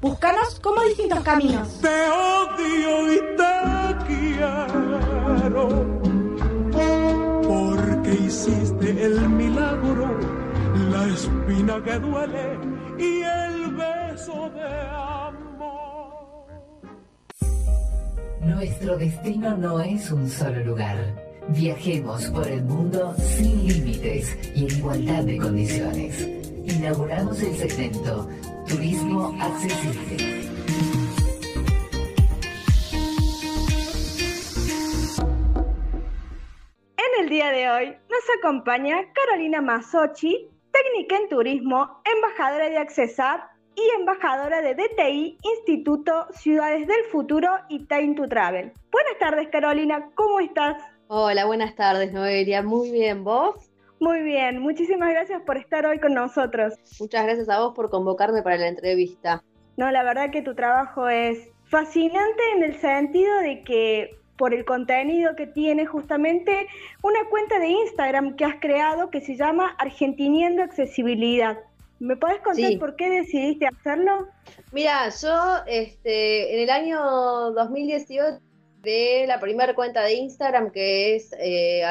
Búscanos como distintos caminos. Te odio y te quiero. Porque hiciste el milagro, la espina que duele y el beso de amor. Nuestro destino no es un solo lugar. Viajemos por el mundo sin límites y en igualdad de condiciones. Inauguramos el segmento Turismo Accesible. En el día de hoy nos acompaña Carolina Masochi, técnica en turismo, embajadora de Accesar y embajadora de DTI, Instituto Ciudades del Futuro y Time to Travel. Buenas tardes Carolina, ¿cómo estás? Hola, buenas tardes Noelia, muy bien, ¿vos? Muy bien, muchísimas gracias por estar hoy con nosotros. Muchas gracias a vos por convocarme para la entrevista. No, la verdad que tu trabajo es fascinante en el sentido de que por el contenido que tiene justamente una cuenta de Instagram que has creado que se llama Argentiniendo Accesibilidad. ¿Me puedes contar por qué decidiste hacerlo? Mira, yo este, en el año 2018 de la primera cuenta de Instagram que es eh,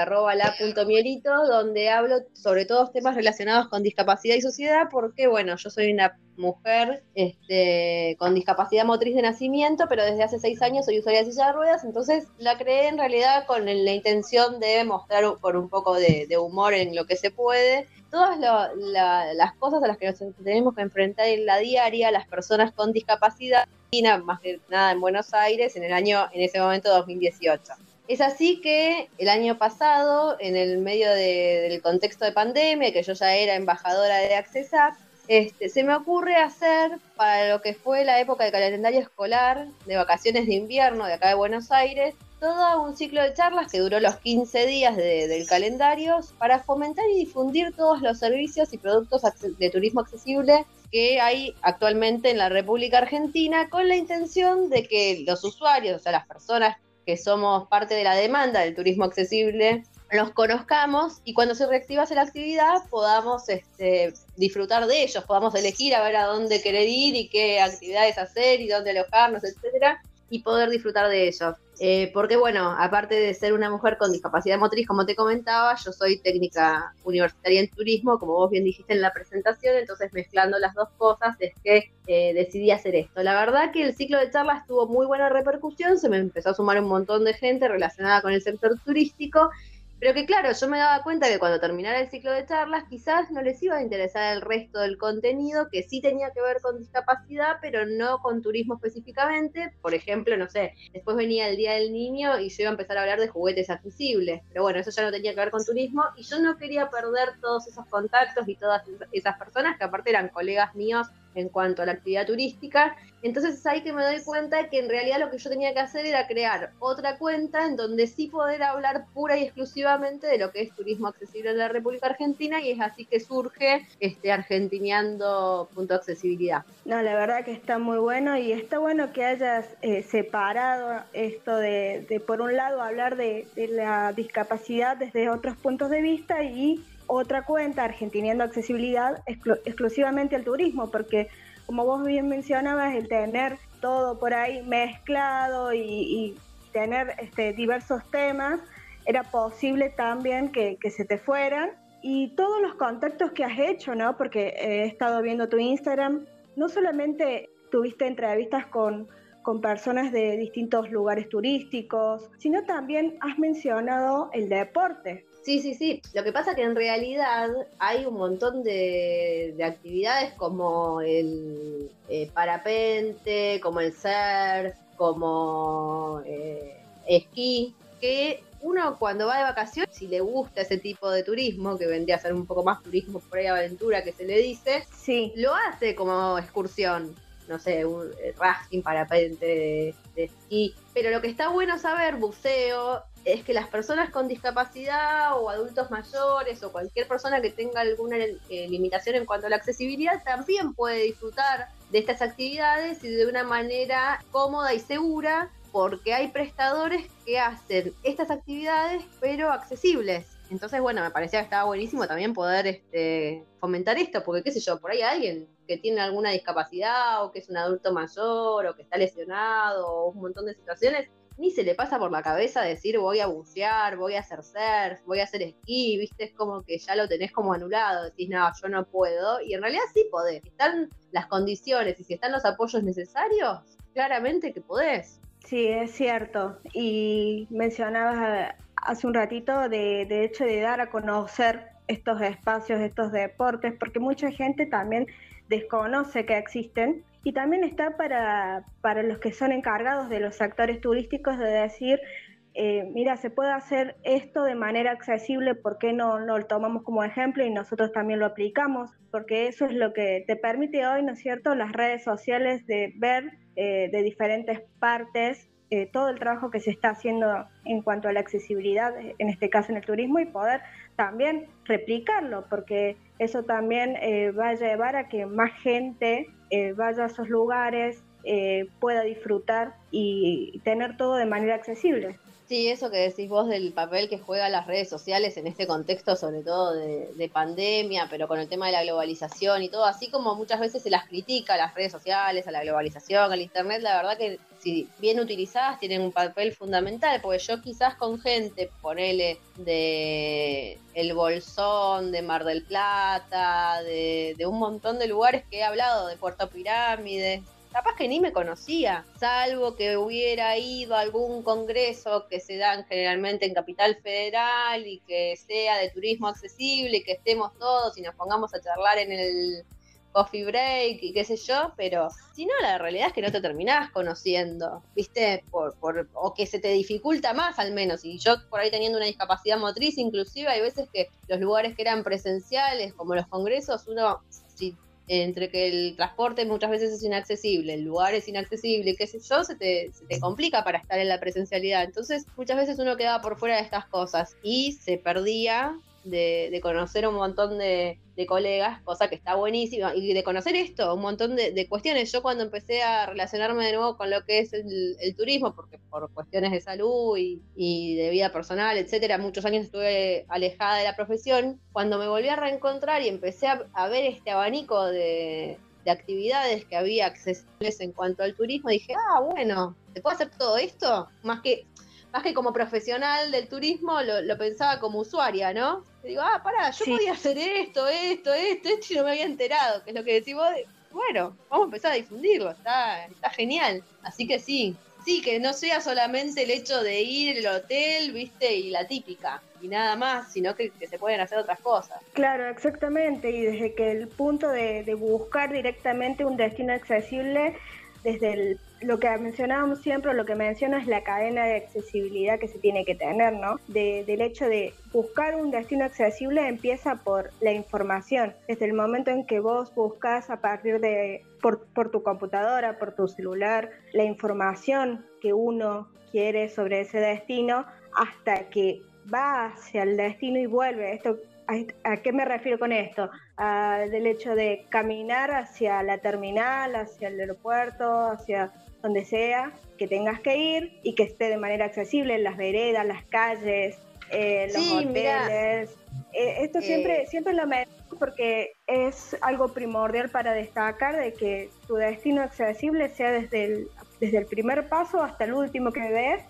donde hablo sobre todos temas relacionados con discapacidad y sociedad, porque bueno, yo soy una mujer este, con discapacidad motriz de nacimiento, pero desde hace seis años soy usuaria de silla de ruedas, entonces la creé en realidad con la intención de mostrar por un poco de, humor en lo que se puede. Todas las cosas a las que nos tenemos que enfrentar en la diaria, las personas con discapacidad, más que nada en Buenos Aires, en el año, en ese momento 2018. Es así que el año pasado, en el medio del contexto de pandemia, que yo ya era embajadora de Accesap, este, se me ocurre hacer para lo que fue la época de calendario escolar de vacaciones de invierno de acá de Buenos Aires, todo un ciclo de charlas que duró los 15 días del calendario para fomentar y difundir todos los servicios y productos de turismo accesible que hay actualmente en la República Argentina con la intención de que los usuarios, o sea, las personas que somos parte de la demanda del turismo accesible, los conozcamos y cuando se reactivase la actividad podamos este, disfrutar de ellos, podamos elegir a ver a dónde querer ir y qué actividades hacer y dónde alojarnos, etcétera, y poder disfrutar de ellos. Eh, porque bueno, aparte de ser una mujer con discapacidad motriz, como te comentaba, yo soy técnica universitaria en turismo, como vos bien dijiste en la presentación, entonces mezclando las dos cosas es que eh, decidí hacer esto. La verdad que el ciclo de charlas tuvo muy buena repercusión, se me empezó a sumar un montón de gente relacionada con el sector turístico pero que claro, yo me daba cuenta que cuando terminara el ciclo de charlas quizás no les iba a interesar el resto del contenido que sí tenía que ver con discapacidad, pero no con turismo específicamente. Por ejemplo, no sé, después venía el Día del Niño y yo iba a empezar a hablar de juguetes accesibles, pero bueno, eso ya no tenía que ver con turismo y yo no quería perder todos esos contactos y todas esas personas que aparte eran colegas míos en cuanto a la actividad turística. Entonces es ahí que me doy cuenta que en realidad lo que yo tenía que hacer era crear otra cuenta en donde sí poder hablar pura y exclusivamente de lo que es turismo accesible en la República Argentina y es así que surge este argentineando punto accesibilidad. No, la verdad que está muy bueno y está bueno que hayas eh, separado esto de, por un lado hablar de, de la discapacidad desde otros puntos de vista y otra cuenta, Argentiniendo Accesibilidad, exclusivamente al turismo, porque como vos bien mencionabas, el tener todo por ahí mezclado y, tener este, diversos temas, era posible también que, se te fueran. Y todos los contactos que has hecho, ¿no? Porque he estado viendo tu Instagram, no solamente tuviste entrevistas con, con personas de distintos lugares turísticos, sino también has mencionado el deporte. Sí, sí, sí. Lo que pasa es que en realidad hay un montón de, actividades como el eh, parapente, como el surf, como eh, esquí, que uno cuando va de vacaciones, si le gusta ese tipo de turismo, que vendría a ser un poco más turismo por ahí aventura que se le dice, sí. lo hace como excursión. No sé, un eh, rafting, parapente de, de esquí. Pero lo que está bueno saber, buceo, es que las personas con discapacidad o adultos mayores o cualquier persona que tenga alguna eh, limitación en cuanto a la accesibilidad también puede disfrutar de estas actividades y de una manera cómoda y segura porque hay prestadores que hacen estas actividades pero accesibles. Entonces, bueno, me parecía que estaba buenísimo también poder este, fomentar esto, porque qué sé yo, por ahí alguien que tiene alguna discapacidad o que es un adulto mayor o que está lesionado o un montón de situaciones ni se le pasa por la cabeza decir voy a bucear, voy a hacer surf, voy a hacer esquí, viste, es como que ya lo tenés como anulado, decís, no, yo no puedo, y en realidad sí podés, si están las condiciones y si están los apoyos necesarios, claramente que podés. Sí, es cierto, y mencionabas eh, hace un ratito de, de hecho de dar a conocer estos espacios, estos deportes, porque mucha gente también desconoce que existen y también está para, para los que son encargados de los actores turísticos de decir, eh, mira, se puede hacer esto de manera accesible, ¿por qué no, no, lo tomamos como ejemplo y nosotros también lo aplicamos? Porque eso es lo que te permite hoy, ¿no es cierto?, las redes sociales de ver eh, de diferentes partes eh, todo el trabajo que se está haciendo en cuanto a la accesibilidad, en este caso en el turismo, y poder también replicarlo, porque eso también eh, va a llevar a que más gente eh, vaya a esos lugares, pueda disfrutar y tener todo de manera accesible. Sí, eso que decís vos del papel que juegan las redes sociales en este contexto, sobre todo de, pandemia, pero con el tema de la globalización y todo, así como muchas veces se las critica a las redes sociales, a la globalización, al Internet, la verdad que si bien utilizadas tienen un papel fundamental, porque yo quizás con gente, ponele de El Bolsón, de Mar del Plata, de, de un montón de lugares que he hablado, de Puerto Pirámides, capaz que ni me conocía, salvo que hubiera ido a algún congreso que se dan generalmente en Capital Federal y que sea de turismo accesible y que estemos todos y nos pongamos a charlar en el coffee break y qué sé yo, pero si no, la realidad es que no te terminás conociendo, ¿viste? Por, por, o que se te dificulta más al menos. Y yo por ahí teniendo una discapacidad motriz, inclusive hay veces que los lugares que eran presenciales, como los congresos, uno entre que el transporte muchas veces es inaccesible, el lugar es inaccesible, qué sé yo, se te, se te complica para estar en la presencialidad. Entonces, muchas veces uno quedaba por fuera de estas cosas y se perdía de, conocer un montón de, colegas, cosa que está buenísima, y de conocer esto, un montón de, cuestiones. Yo cuando empecé a relacionarme de nuevo con lo que es el, turismo, porque por cuestiones de salud y, de vida personal, etcétera, muchos años estuve alejada de la profesión, cuando me volví a reencontrar y empecé a, ver este abanico de, de actividades que había accesibles en cuanto al turismo, dije, ah, bueno, ¿se puede hacer todo esto? Más que más que como profesional del turismo, lo, pensaba como usuaria, ¿no? Y digo, ah, pará, yo podía hacer esto, esto, esto, esto, y no me había enterado, que es lo que decís vos. Bueno, vamos a empezar a difundirlo, está, está genial. Así que sí, sí, que no sea solamente el hecho de ir al hotel, viste, y la típica, y nada más, sino que, se pueden hacer otras cosas. Claro, exactamente, y desde que el punto de, de buscar directamente un destino accesible, desde el lo que mencionábamos siempre, lo que menciono es la cadena de accesibilidad que se tiene que tener, ¿no? del hecho de buscar un destino accesible empieza por la información. Desde el momento en que vos buscas a partir de, por, por tu computadora, por tu celular, la información que uno quiere sobre ese destino, hasta que va hacia el destino y vuelve. Esto ¿A qué me refiero con esto? del hecho de caminar hacia la terminal, hacia el aeropuerto, hacia donde sea que tengas que ir y que esté de manera accesible en las veredas, las calles, eh, los hoteles. Eh, esto siempre, eh. siempre lo me porque es algo primordial para destacar de que tu destino accesible sea desde el, desde el primer paso hasta el último que ves,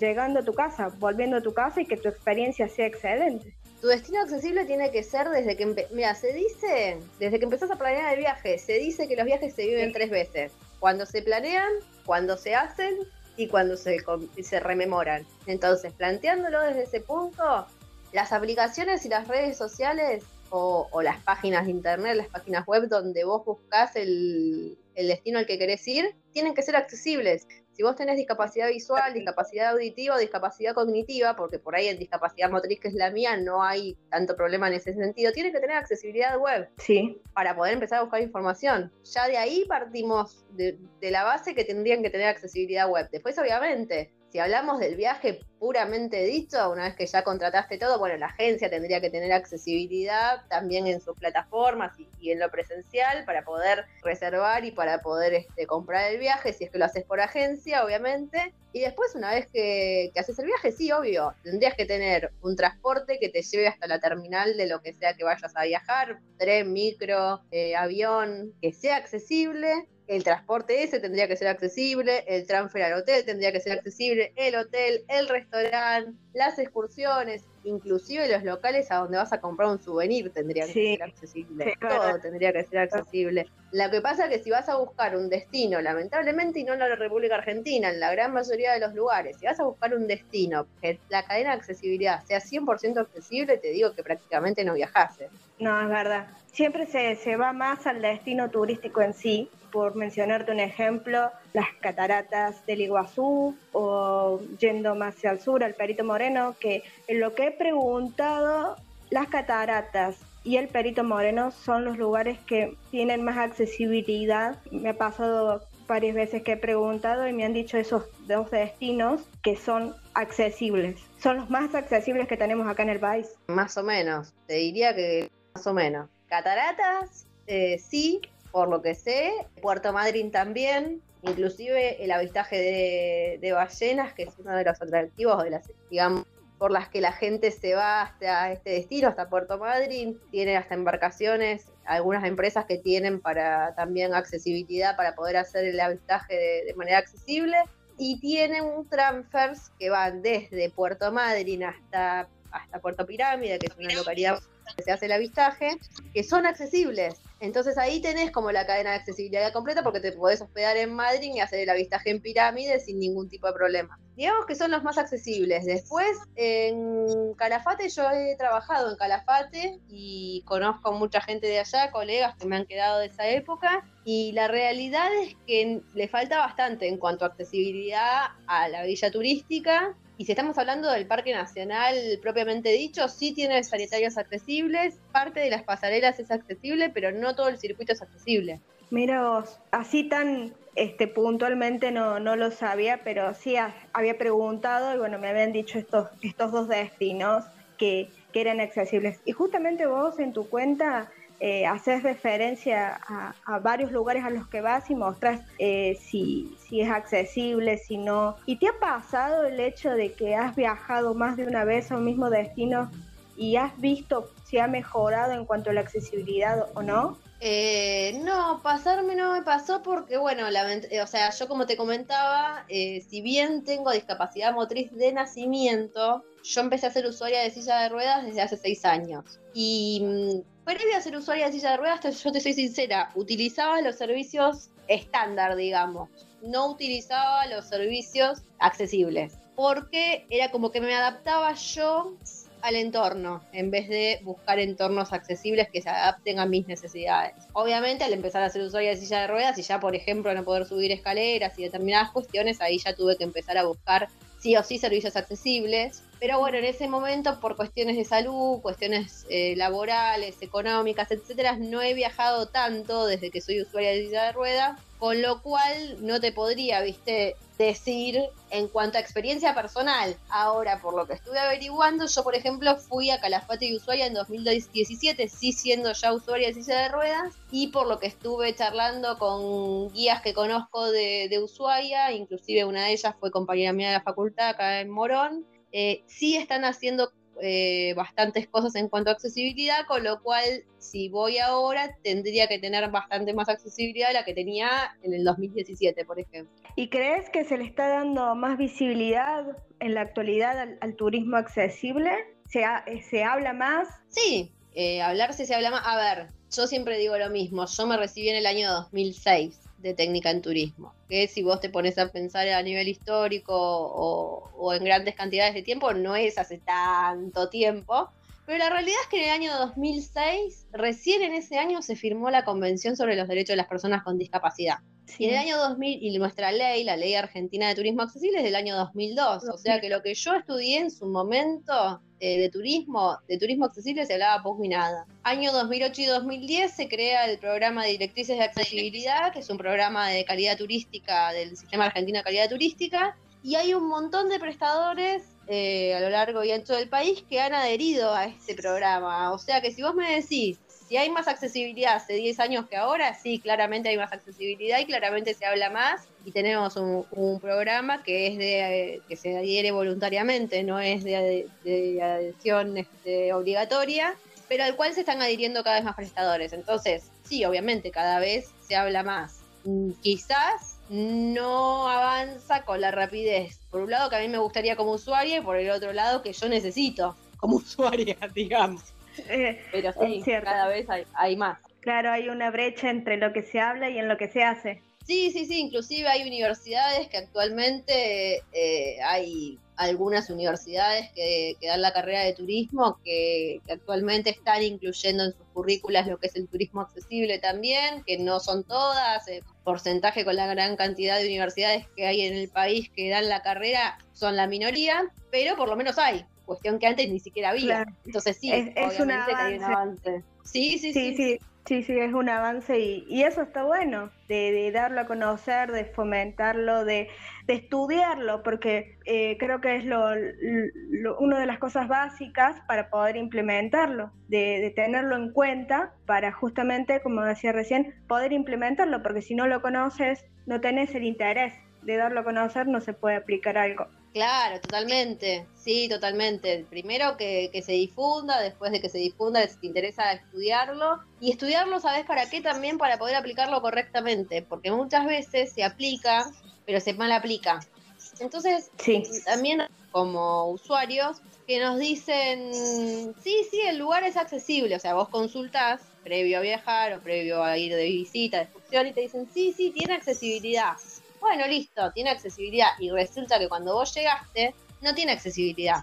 llegando a tu casa, volviendo a tu casa y que tu experiencia sea excelente. Tu destino accesible tiene que ser desde que, mira, se dice, desde que empezás a planear el viaje, se dice que los viajes se viven tres veces cuando se planean, cuando se hacen y cuando se, se rememoran. Entonces, planteándolo desde ese punto, las aplicaciones y las redes sociales o, las páginas de internet, las páginas web donde vos buscas el, el destino al que querés ir, tienen que ser accesibles. Si vos tenés discapacidad visual, discapacidad auditiva o discapacidad cognitiva, porque por ahí en discapacidad motriz, que es la mía, no hay tanto problema en ese sentido, tiene que tener accesibilidad web. Sí. Para poder empezar a buscar información. Ya de ahí partimos de, de la base que tendrían que tener accesibilidad web. Después, obviamente, si hablamos del viaje puramente dicho, una vez que ya contrataste todo, bueno, la agencia tendría que tener accesibilidad también en sus plataformas y, en lo presencial para poder reservar y para poder este, comprar el viaje, si es que lo haces por agencia, obviamente. Y después, una vez que, haces el viaje, sí, obvio, tendrías que tener un transporte que te lleve hasta la terminal de lo que sea que vayas a viajar, tren, micro, eh, avión, que sea accesible el transporte ese tendría que ser accesible, el transfer al hotel tendría que ser accesible, el hotel, el restaurante, las excursiones, inclusive los locales a donde vas a comprar un souvenir tendría que ser accesible, todo tendría que ser accesible. Lo que pasa es que si vas a buscar un destino, lamentablemente y no en la República Argentina, en la gran mayoría de los lugares, si vas a buscar un destino que la cadena de accesibilidad sea 100% accesible, te digo que prácticamente no viajase. No, es verdad. Siempre se, se va más al destino turístico en sí, por mencionarte un ejemplo, las cataratas del Iguazú o yendo más hacia el sur, al Perito Moreno, que en lo que he preguntado, las cataratas y el Perito Moreno son los lugares que tienen más accesibilidad. Me ha pasado varias veces que he preguntado y me han dicho esos dos destinos que son accesibles. Son los más accesibles que tenemos acá en el país. Más o menos, te diría que más o menos. Cataratas, eh, sí, por lo que sé. Puerto Madryn también. Inclusive el avistaje de, de ballenas, que es uno de los atractivos de las, digamos, por las que la gente se va hasta este destino, hasta Puerto Madryn, tiene hasta embarcaciones, algunas empresas que tienen para también accesibilidad para poder hacer el avistaje de, de manera accesible y tienen un transfers que van desde Puerto Madryn hasta, hasta Puerto Pirámide, que es una localidad se hace el avistaje, que son accesibles. Entonces ahí tenés como la cadena de accesibilidad completa porque te podés hospedar en Madrid y hacer el avistaje en pirámide sin ningún tipo de problema. Digamos que son los más accesibles. Después, en Calafate yo he trabajado en Calafate y conozco mucha gente de allá, colegas que me han quedado de esa época. Y la realidad es que le falta bastante en cuanto a accesibilidad a la villa turística y si estamos hablando del Parque Nacional propiamente dicho, sí tiene sanitarios accesibles, parte de las pasarelas es accesible, pero no todo el circuito es accesible. Mira vos, así tan este, puntualmente no, no lo sabía, pero sí había preguntado y bueno, me habían dicho estos, estos dos destinos que, que eran accesibles. Y justamente vos en tu cuenta eh, haces referencia a, varios lugares a los que vas y mostras eh, si, si es accesible, si no. ¿Y te ha pasado el hecho de que has viajado más de una vez a un mismo destino y has visto si ha mejorado en cuanto a la accesibilidad o no? Eh, no, pasarme no me pasó porque, bueno, o sea, yo como te comentaba, eh, si bien tengo discapacidad motriz de nacimiento, yo empecé a ser usuaria de silla de ruedas desde hace seis años. Y mm, previo a ser usuaria de silla de ruedas, yo te soy sincera, utilizaba los servicios estándar, digamos. No utilizaba los servicios accesibles. Porque era como que me adaptaba yo al entorno en vez de buscar entornos accesibles que se adapten a mis necesidades. Obviamente al empezar a ser usuaria de silla de ruedas y ya por ejemplo no poder subir escaleras y determinadas cuestiones, ahí ya tuve que empezar a buscar sí o sí servicios accesibles. Pero bueno, en ese momento, por cuestiones de salud, cuestiones eh, laborales, económicas, etcétera, no he viajado tanto desde que soy usuaria de silla de ruedas, con lo cual no te podría, viste, decir en cuanto a experiencia personal. Ahora, por lo que estuve averiguando, yo, por ejemplo, fui a Calafate y Ushuaia en 2017, sí siendo ya usuaria de silla de ruedas, y por lo que estuve charlando con guías que conozco de, de Ushuaia, inclusive una de ellas fue compañera mía de la facultad acá en Morón, eh, sí están haciendo eh, bastantes cosas en cuanto a accesibilidad, con lo cual si voy ahora tendría que tener bastante más accesibilidad de la que tenía en el 2017, por ejemplo. ¿Y crees que se le está dando más visibilidad en la actualidad al, turismo accesible? ¿Se, ¿Se, habla más? Sí, eh, hablarse se habla más. A ver, yo siempre digo lo mismo, yo me recibí en el año 2006 de técnica en turismo. Que si vos te pones a pensar a nivel histórico o, en grandes cantidades de tiempo, no es hace tanto tiempo. Pero la realidad es que en el año 2006, recién en ese año se firmó la Convención sobre los Derechos de las Personas con Discapacidad. Y en el año 2000, y nuestra ley, la Ley Argentina de Turismo Accesible, es del año 2002. O sea que lo que yo estudié en su momento eh, de turismo, de turismo accesible se hablaba poco y nada. Año 2008 y 2010 se crea el programa de directrices de accesibilidad, que es un programa de calidad turística del Sistema Argentino de Calidad Turística, y hay un montón de prestadores eh, a lo largo y ancho del país que han adherido a este programa. O sea que si vos me decís, si hay más accesibilidad hace 10 años que ahora, sí, claramente hay más accesibilidad y claramente se habla más. Y tenemos un, programa que es de que se adhiere voluntariamente, no es de, adhesión este, obligatoria, pero al cual se están adhiriendo cada vez más prestadores. Entonces, sí, obviamente, cada vez se habla más. Mm, quizás no avanza con la rapidez. Por un lado, que a mí me gustaría como usuaria, y por el otro lado, que yo necesito como usuaria, digamos. Eh, Pero sí, cada vez hay, más. Claro, hay una brecha entre lo que se habla y en lo que se hace. Sí, sí, sí, inclusive hay universidades que actualmente eh, hay algunas universidades que, dan la carrera de turismo que, actualmente están incluyendo en sus currículas lo que es el turismo accesible también, que no son todas, eh, porcentaje con la gran cantidad de universidades que hay en el país que dan la carrera son la minoría, pero por lo menos hay cuestión que antes ni siquiera había. Entonces sí, es, un avance. Sí, sí, sí, sí. Sí, sí, es un avance y, y eso está bueno, de, de darlo a conocer, de fomentarlo, de, de estudiarlo, porque eh, creo que es lo, lo- una de las cosas básicas para poder implementarlo, de, de tenerlo en cuenta para justamente, como decía recién, poder implementarlo, porque si no lo conoces, no tenés el interés de darlo a conocer, no se puede aplicar algo. Claro, totalmente. Sí, totalmente. Primero que, que se difunda, después de que se difunda, si te interesa estudiarlo. Y estudiarlo, ¿sabes para qué? También para poder aplicarlo correctamente. Porque muchas veces se aplica, pero se mal aplica. Entonces, también como usuarios que nos dicen, sí, sí, el lugar es accesible. O sea, vos consultás previo a viajar o previo a ir de visita, de excursión, y te dicen, sí, sí, tiene accesibilidad. Bueno, listo, tiene accesibilidad. Y resulta que cuando vos llegaste, no tiene accesibilidad.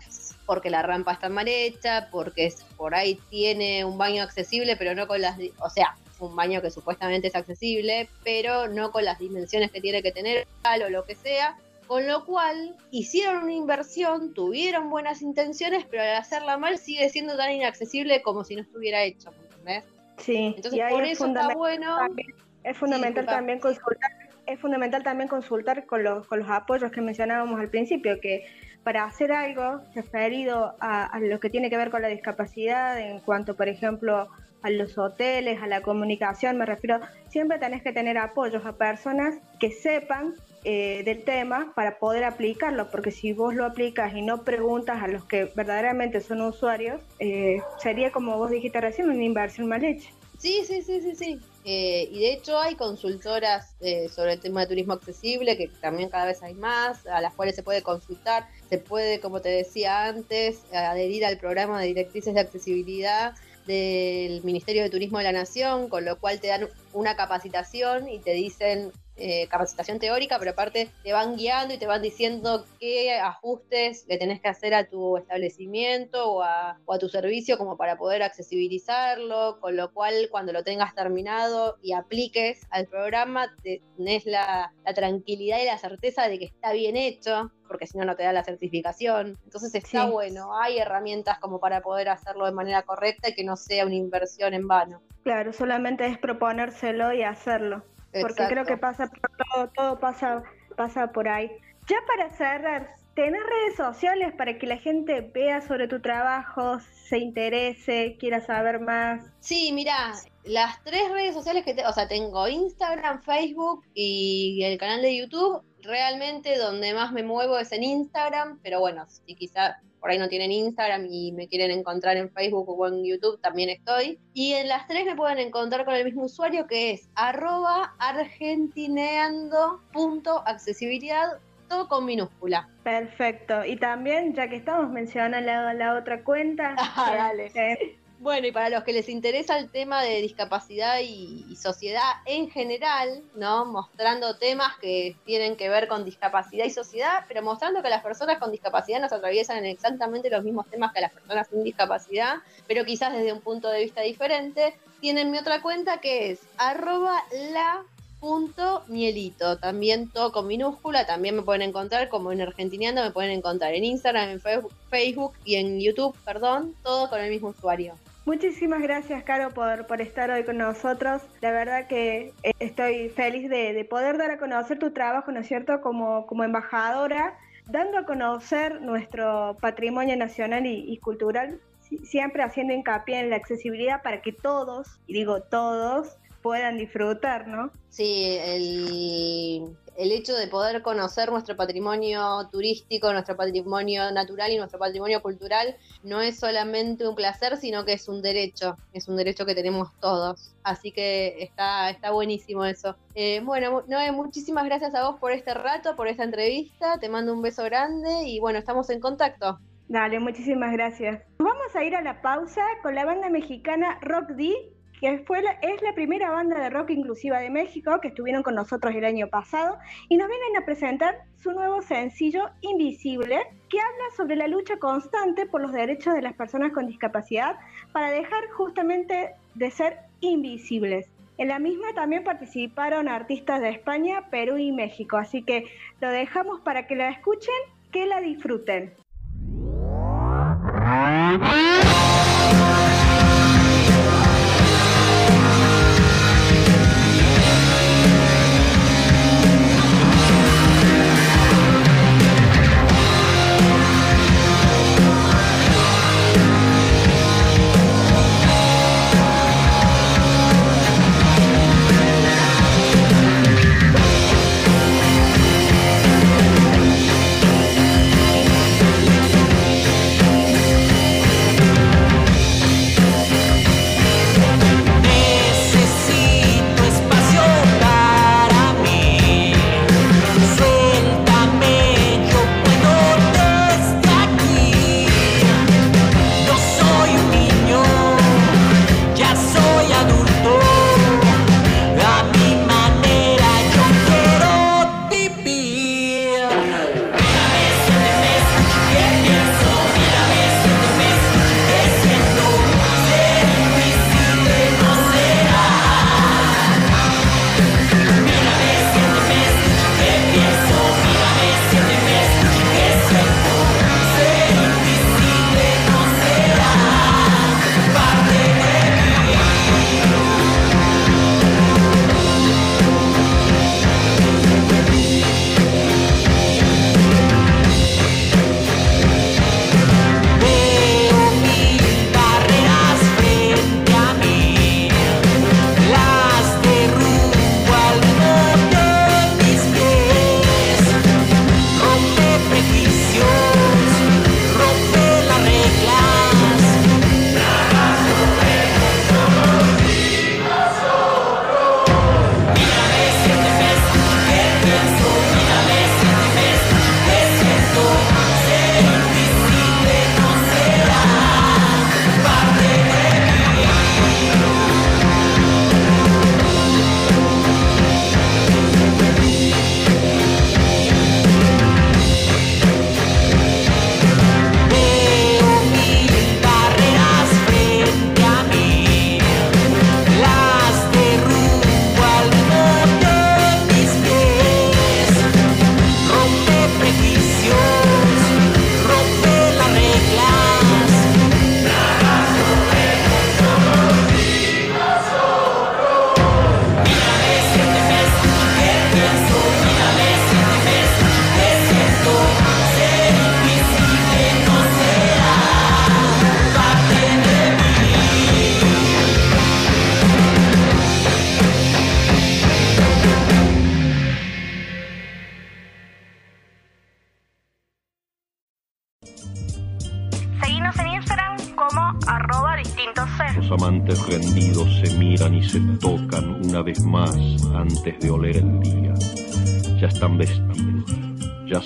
Porque la rampa está mal hecha, porque es- por ahí tiene un baño accesible, pero no con las. O sea, un baño que supuestamente es accesible, pero no con las dimensiones que tiene que tener, o lo que sea. Con lo cual, hicieron una inversión, tuvieron buenas intenciones, pero al hacerla mal sigue siendo tan inaccesible como si no estuviera hecho, ¿me ¿entendés? Sí, Entonces, y ahí por es eso está bueno. también- es fundamental también consultar, es fundamental también consultar con los, con los apoyos que mencionábamos al principio, que para hacer algo referido a, a lo que tiene que ver con la discapacidad, en cuanto, por ejemplo, a los hoteles, a la comunicación, me refiero, siempre tenés que tener apoyos a personas que sepan eh, del tema para poder aplicarlo, porque si vos lo aplicas y no preguntas a los que verdaderamente son usuarios, eh, sería como vos dijiste recién, una inversión mal hecha. Sí, sí, sí, sí, sí. Eh, y de hecho hay consultoras eh, sobre el tema de turismo accesible, que también cada vez hay más, a las cuales se puede consultar, se puede, como te decía antes, adherir al programa de directrices de accesibilidad del Ministerio de Turismo de la Nación, con lo cual te dan una capacitación y te dicen eh, capacitación teórica, pero aparte te van guiando y te van diciendo qué ajustes le tenés que hacer a tu establecimiento o a, o a tu servicio como para poder accesibilizarlo, con lo cual cuando lo tengas terminado y apliques al programa, te- tenés la, la tranquilidad y la certeza de que está bien hecho, porque si no, no te da la certificación. Entonces está Sí. bueno, hay herramientas como para poder hacerlo de manera correcta y que no sea una inversión en vano. Claro, solamente es proponérselo y hacerlo. Porque Exacto. creo que pasa por todo, todo pasa, pasa por ahí. Ya para cerrar, ¿tenés redes sociales para que la gente vea sobre tu trabajo, se interese, quiera saber más? Sí, mira, las tres redes sociales que te, o sea, tengo Instagram, Facebook y el canal de YouTube. Realmente donde más me muevo es en Instagram, pero bueno, si quizá por ahí no tienen Instagram y me quieren encontrar en Facebook o en YouTube, también estoy. Y en las tres me pueden encontrar con el mismo usuario que es arroba argentineando.accesibilidad, todo con minúscula. Perfecto. Y también, ya que estamos mencionando la, la otra cuenta. Ah, dale. eh, Bueno, y para los que les interesa el tema de discapacidad y, sociedad en general, ¿no? Mostrando temas que tienen que ver con discapacidad y sociedad, pero mostrando que las personas con discapacidad nos atraviesan en exactamente los mismos temas que las personas sin discapacidad, pero quizás desde un punto de vista diferente, tienen mi otra cuenta que es arroba la punto mielito, también todo con minúscula, también me pueden encontrar como en Argentineando, me pueden encontrar en Instagram, en Facebook y en YouTube, perdón, todo con el mismo usuario. Muchísimas gracias, Caro, por, por estar hoy con nosotros. La verdad que eh, estoy feliz de, de poder dar a conocer tu trabajo, ¿no es cierto?, como, como embajadora, dando a conocer nuestro patrimonio nacional y, y cultural, si- siempre haciendo hincapié en la accesibilidad para que todos, y digo todos, puedan disfrutar, ¿no? Sí, el, el hecho de poder conocer nuestro patrimonio turístico, nuestro patrimonio natural y nuestro patrimonio cultural no es solamente un placer, sino que es un derecho, es un derecho que tenemos todos. Así que está, está buenísimo eso. Eh, bueno, Noé, muchísimas gracias a vos por este rato, por esta entrevista. Te mando un beso grande y bueno, estamos en contacto. Dale, muchísimas gracias. Vamos a ir a la pausa con la banda mexicana Rock D, que fue es la primera banda de rock inclusiva de México que estuvieron con nosotros el año pasado y nos vienen a presentar su nuevo sencillo Invisible, que habla sobre la lucha constante por los derechos de las personas con discapacidad para dejar justamente de ser invisibles. En la misma también participaron artistas de España, Perú y México, así que lo dejamos para que la escuchen, que la disfruten.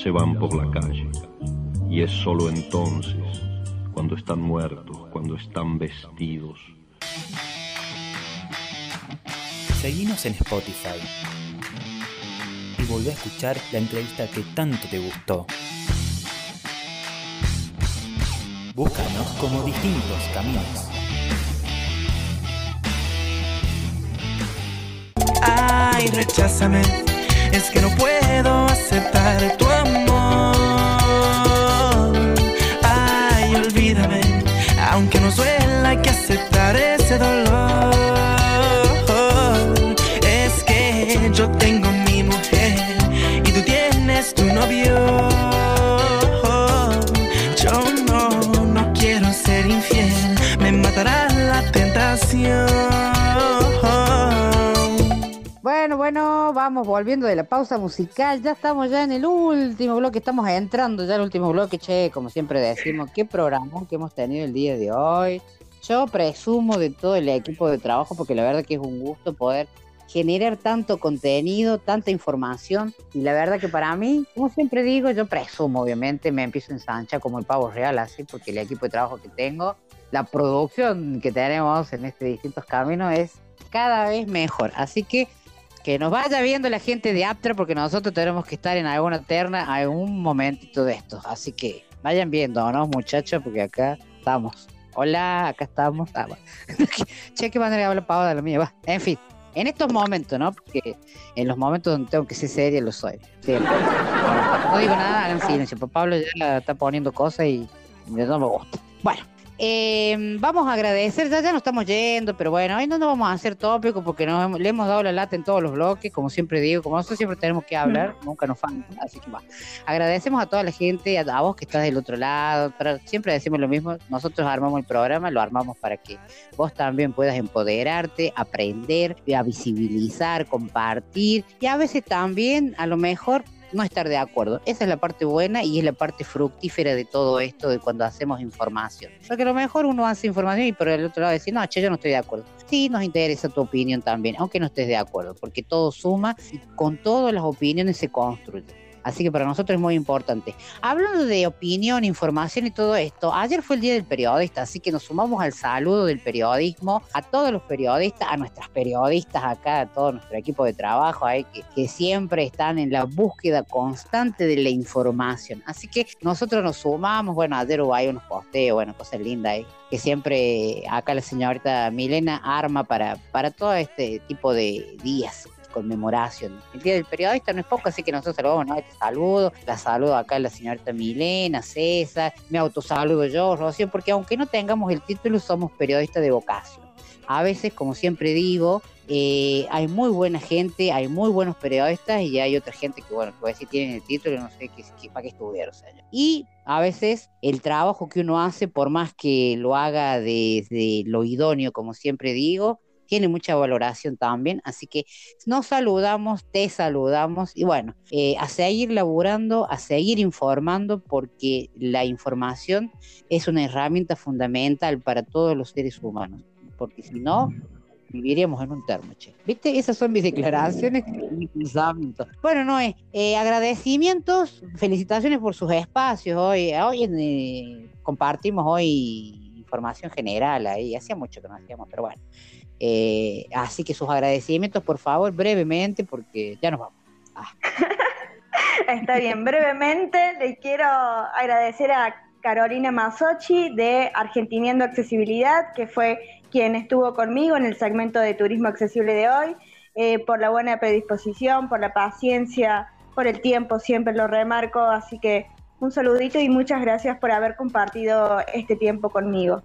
Se van por la calle. Y es solo entonces, cuando están muertos, cuando están vestidos. Seguimos en Spotify y volví a escuchar la entrevista que tanto te gustó. Búscanos como distintos caminos. Ay, recházame, es que no puedo aceptar tu amor. Aunque no suela hay que aceptar ese dolor. Volviendo de la pausa musical. Ya estamos ya en el último bloque, estamos entrando ya al último bloque, che, como siempre decimos, qué programa que hemos tenido el día de hoy. Yo presumo de todo el equipo de trabajo porque la verdad que es un gusto poder generar tanto contenido, tanta información y la verdad que para mí, como siempre digo, yo presumo obviamente, me empiezo a ensanchar como el pavo real así porque el equipo de trabajo que tengo, la producción que tenemos en este distintos caminos es cada vez mejor, así que que nos vaya viendo la gente de Aptra porque nosotros tenemos que estar en alguna terna algún momentito de esto, así que vayan viendo, ¿no muchachos? Porque acá estamos. Hola, acá estamos. Ah, che, qué manera de hablar pavo de la mía, va. En fin, en estos momentos, ¿no? Porque en los momentos donde tengo que ser seria lo soy. No digo nada, hagan silencio. Pablo ya está poniendo cosas y no me gusta. Bueno, eh, vamos a agradecer, ya, ya nos estamos yendo, pero bueno, hoy no nos vamos a hacer tópico porque nos le hemos dado la lata en todos los bloques, como siempre digo, como nosotros siempre tenemos que hablar, nunca nos falta, así que va. Agradecemos a toda la gente, a, a vos que estás del otro lado, siempre decimos lo mismo, nosotros armamos el programa, lo armamos para que vos también puedas empoderarte, aprender, a visibilizar, compartir y a veces también a lo mejor no estar de acuerdo. Esa es la parte buena y es la parte fructífera de todo esto de cuando hacemos información. Porque a lo mejor uno hace información y por el otro lado decir, no, che, yo no estoy de acuerdo. Sí, nos interesa tu opinión también, aunque no estés de acuerdo, porque todo suma y con todas las opiniones se construye. Así que para nosotros es muy importante. Hablando de opinión, información y todo esto, ayer fue el Día del Periodista, así que nos sumamos al saludo del periodismo, a todos los periodistas, a nuestras periodistas acá, a todo nuestro equipo de trabajo que, siempre están en la búsqueda constante de la información. Así que nosotros nos sumamos, bueno, ayer hubo ahí unos posteos, bueno, cosas lindas ahí, que siempre acá la señorita Milena arma para, para todo este tipo de días conmemoración. El Día del Periodista no es poco, así que nosotros saludamos, ¿no? Te saludo, la saludo acá a la señorita Milena, César, me autosaludo yo, Rocío, porque aunque no tengamos el título, somos periodistas de vocación. A veces, como siempre digo, eh, hay muy buena gente, hay muy buenos periodistas y hay otra gente que, bueno, que a decir tienen el título no sé qué, qué- para qué estudiar. O sea, y a veces el trabajo que uno hace, por más que lo haga desde lo idóneo, como siempre digo, tiene mucha valoración también, así que nos saludamos, te saludamos y bueno, eh, a seguir laburando, a seguir informando porque la información es una herramienta fundamental para todos los seres humanos, porque si no, viviríamos en un termo, che. ¿Viste? Esas son mis declaraciones. Bueno, Noé, eh, agradecimientos, felicitaciones por sus espacios hoy. Hoy eh, compartimos hoy información general ahí, hacía mucho que no hacíamos, pero bueno. Eh, así que sus agradecimientos, por favor, brevemente, porque ya nos vamos. Está bien, brevemente le quiero agradecer a Carolina Masochi de Argentiniendo Accesibilidad, que fue quien estuvo conmigo en el segmento de Turismo Accesible de hoy, eh, por la buena predisposición, por la paciencia, por el tiempo, siempre lo remarco, así que un saludito y muchas gracias por haber compartido este tiempo conmigo.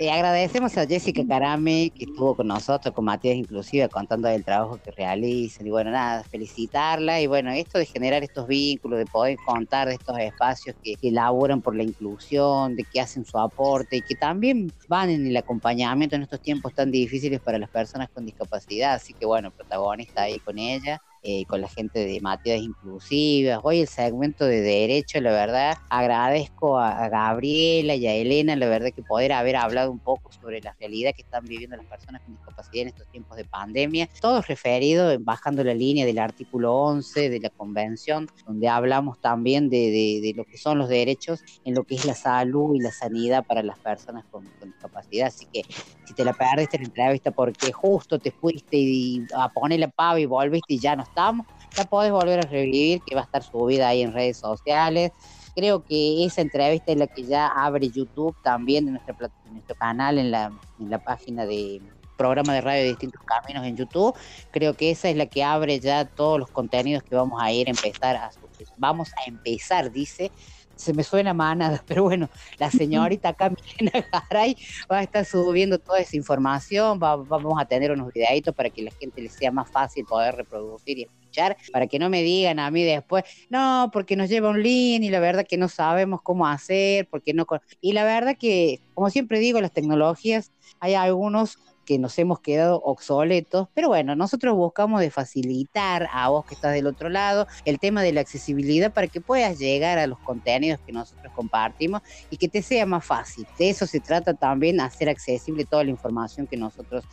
Eh, agradecemos a Jessica Carame, que estuvo con nosotros, con Matías inclusive, contando del trabajo que realizan. Y bueno, nada, felicitarla. Y bueno, esto de generar estos vínculos, de poder contar de estos espacios que, que laboran por la inclusión, de que hacen su aporte y que también van en el acompañamiento en estos tiempos tan difíciles para las personas con discapacidad. Así que bueno, protagonista ahí con ella. Eh, con la gente de Matías Inclusivas. Hoy el segmento de Derecho, la verdad, agradezco a, a Gabriela y a Elena, la verdad, que poder haber hablado un poco sobre la realidad que están viviendo las personas con discapacidad en estos tiempos de pandemia. Todo referido, en- bajando la línea del artículo 11 de la convención, donde hablamos también de, de- de lo que son los derechos en lo que es la salud y la sanidad para las personas con, con discapacidad. Así que si te la perdiste la entrevista porque justo te fuiste y a poner la pava y volviste y ya no estamos, la podés volver a revivir, que va a estar subida ahí en redes sociales. Creo que esa entrevista es la que ya abre YouTube también de nuestra de nuestro canal en la, en la página de programa de radio de distintos caminos en YouTube. Creo que esa es la que abre ya todos los contenidos que vamos a ir a empezar a. Vamos a empezar, dice. Se me suena manada, pero bueno, la señorita acá, Milena Garay, va a estar subiendo toda esa información. va- vamos a tener unos videitos para que la gente le sea más fácil poder reproducir y escuchar, para que no me digan a mí después, no, porque nos lleva un link y la verdad que no sabemos cómo hacer, porque no. con-". Y la verdad que, como siempre digo, las tecnologías, hay algunos que nos hemos quedado obsoletos, pero bueno, nosotros buscamos de facilitar a vos que estás del otro lado el tema de la accesibilidad para que puedas llegar a los contenidos que nosotros compartimos y que te sea más fácil. De eso se trata también, hacer accesible toda la información que nosotros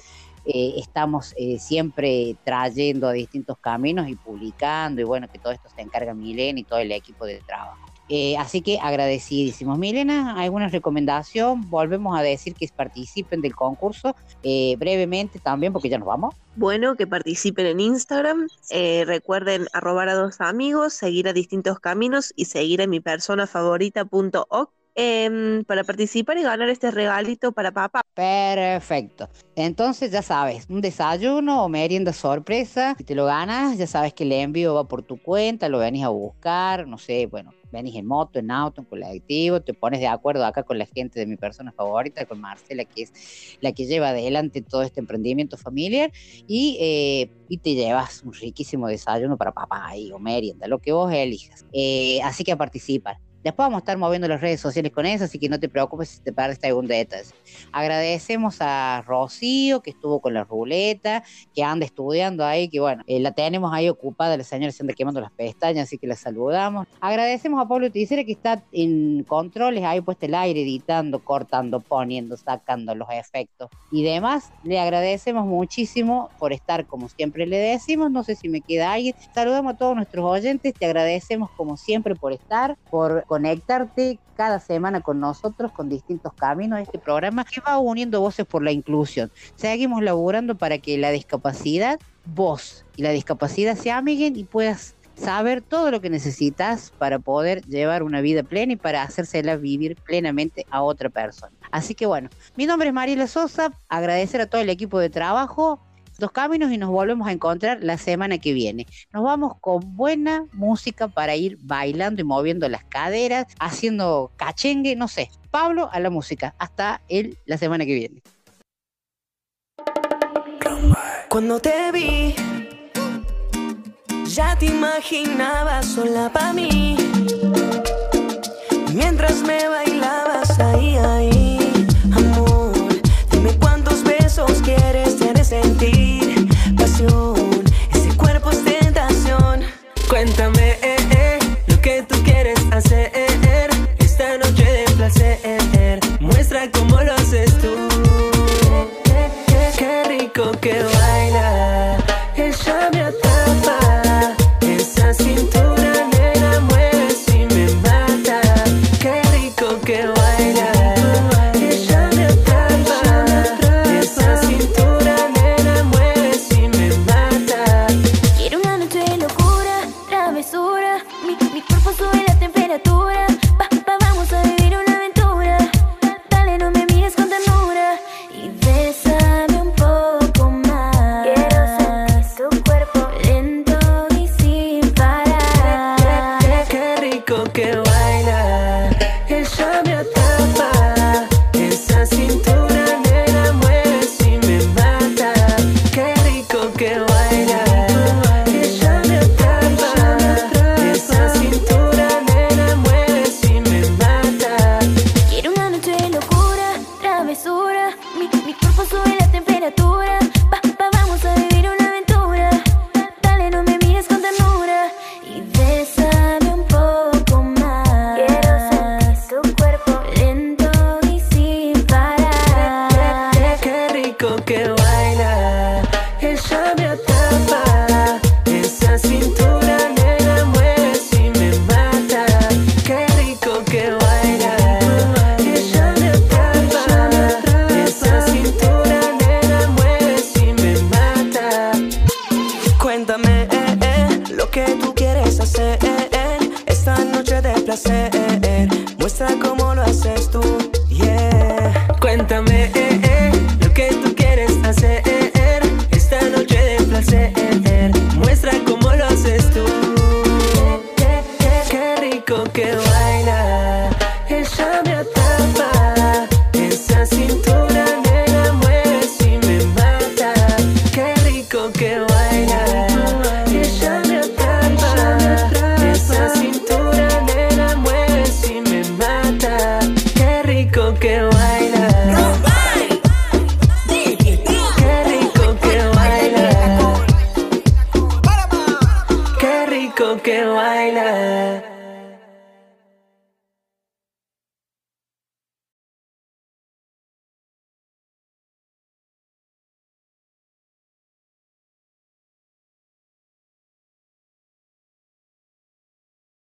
eh, estamos eh, siempre trayendo a distintos caminos y publicando, y bueno, que todo esto se encarga Milena y todo el equipo de trabajo. Eh, así que agradecidísimos. Milena, ¿alguna recomendación? Volvemos a decir que participen del concurso eh, brevemente también, porque ya nos vamos. Bueno, que participen en Instagram. eh, recuerden arrobar a dos amigos, seguir a distintos caminos y seguir a mi persona favorita.oc em, para participar y ganar este regalito para papá. Perfecto. Entonces ya sabes, un desayuno o merienda sorpresa, si te lo ganas, ya sabes que el envío va por tu cuenta, lo venís a buscar, no sé, bueno, venís en moto, en auto, en colectivo, te pones de acuerdo acá con la gente de mi persona favorita, con Marcela, que es la que lleva adelante todo este emprendimiento familiar, y, eh, y te llevas un riquísimo desayuno para papá ahí, o merienda, lo que vos elijas. Eh, así que a. Después vamos a estar moviendo las redes sociales con eso, así que no te preocupes si te perdiste algún detalle. Agradecemos a Rocío, que estuvo con la ruleta, que anda estudiando ahí, que bueno, eh, la tenemos ahí ocupada, la señora se anda quemando las pestañas, así que la saludamos. Agradecemos a Pablo Ticera, que está en controles, ahí puesto el aire, editando, cortando, poniendo, sacando los efectos y demás. Le agradecemos muchísimo por estar, como siempre le decimos, no sé si me queda alguien. Saludamos a todos nuestros oyentes, te agradecemos como siempre por estar, por conectarte cada semana con nosotros con distintos caminos este programa que va uniendo voces por la inclusión. Seguimos laburando para que la discapacidad, vos y la discapacidad se amiguen y puedas saber todo lo que necesitas para poder llevar una vida plena y para hacérsela vivir plenamente a otra persona. Así que bueno, mi nombre es Mariela Sosa, agradecer a todo el equipo de trabajo, Dos Caminos y nos volvemos a encontrar la semana que viene. Nos vamos con buena música para ir bailando y moviendo las caderas, haciendo cachengue, no sé. Pablo a la música. Hasta el, la semana que viene. Cuando te vi, ya te imaginaba sola para mí. Mientras me bailabas ahí, Cuéntame, eh, eh, lo que tú quieres hacer. Esta noche de placer, muestra cómo lo haces tú. Qué rico que baila,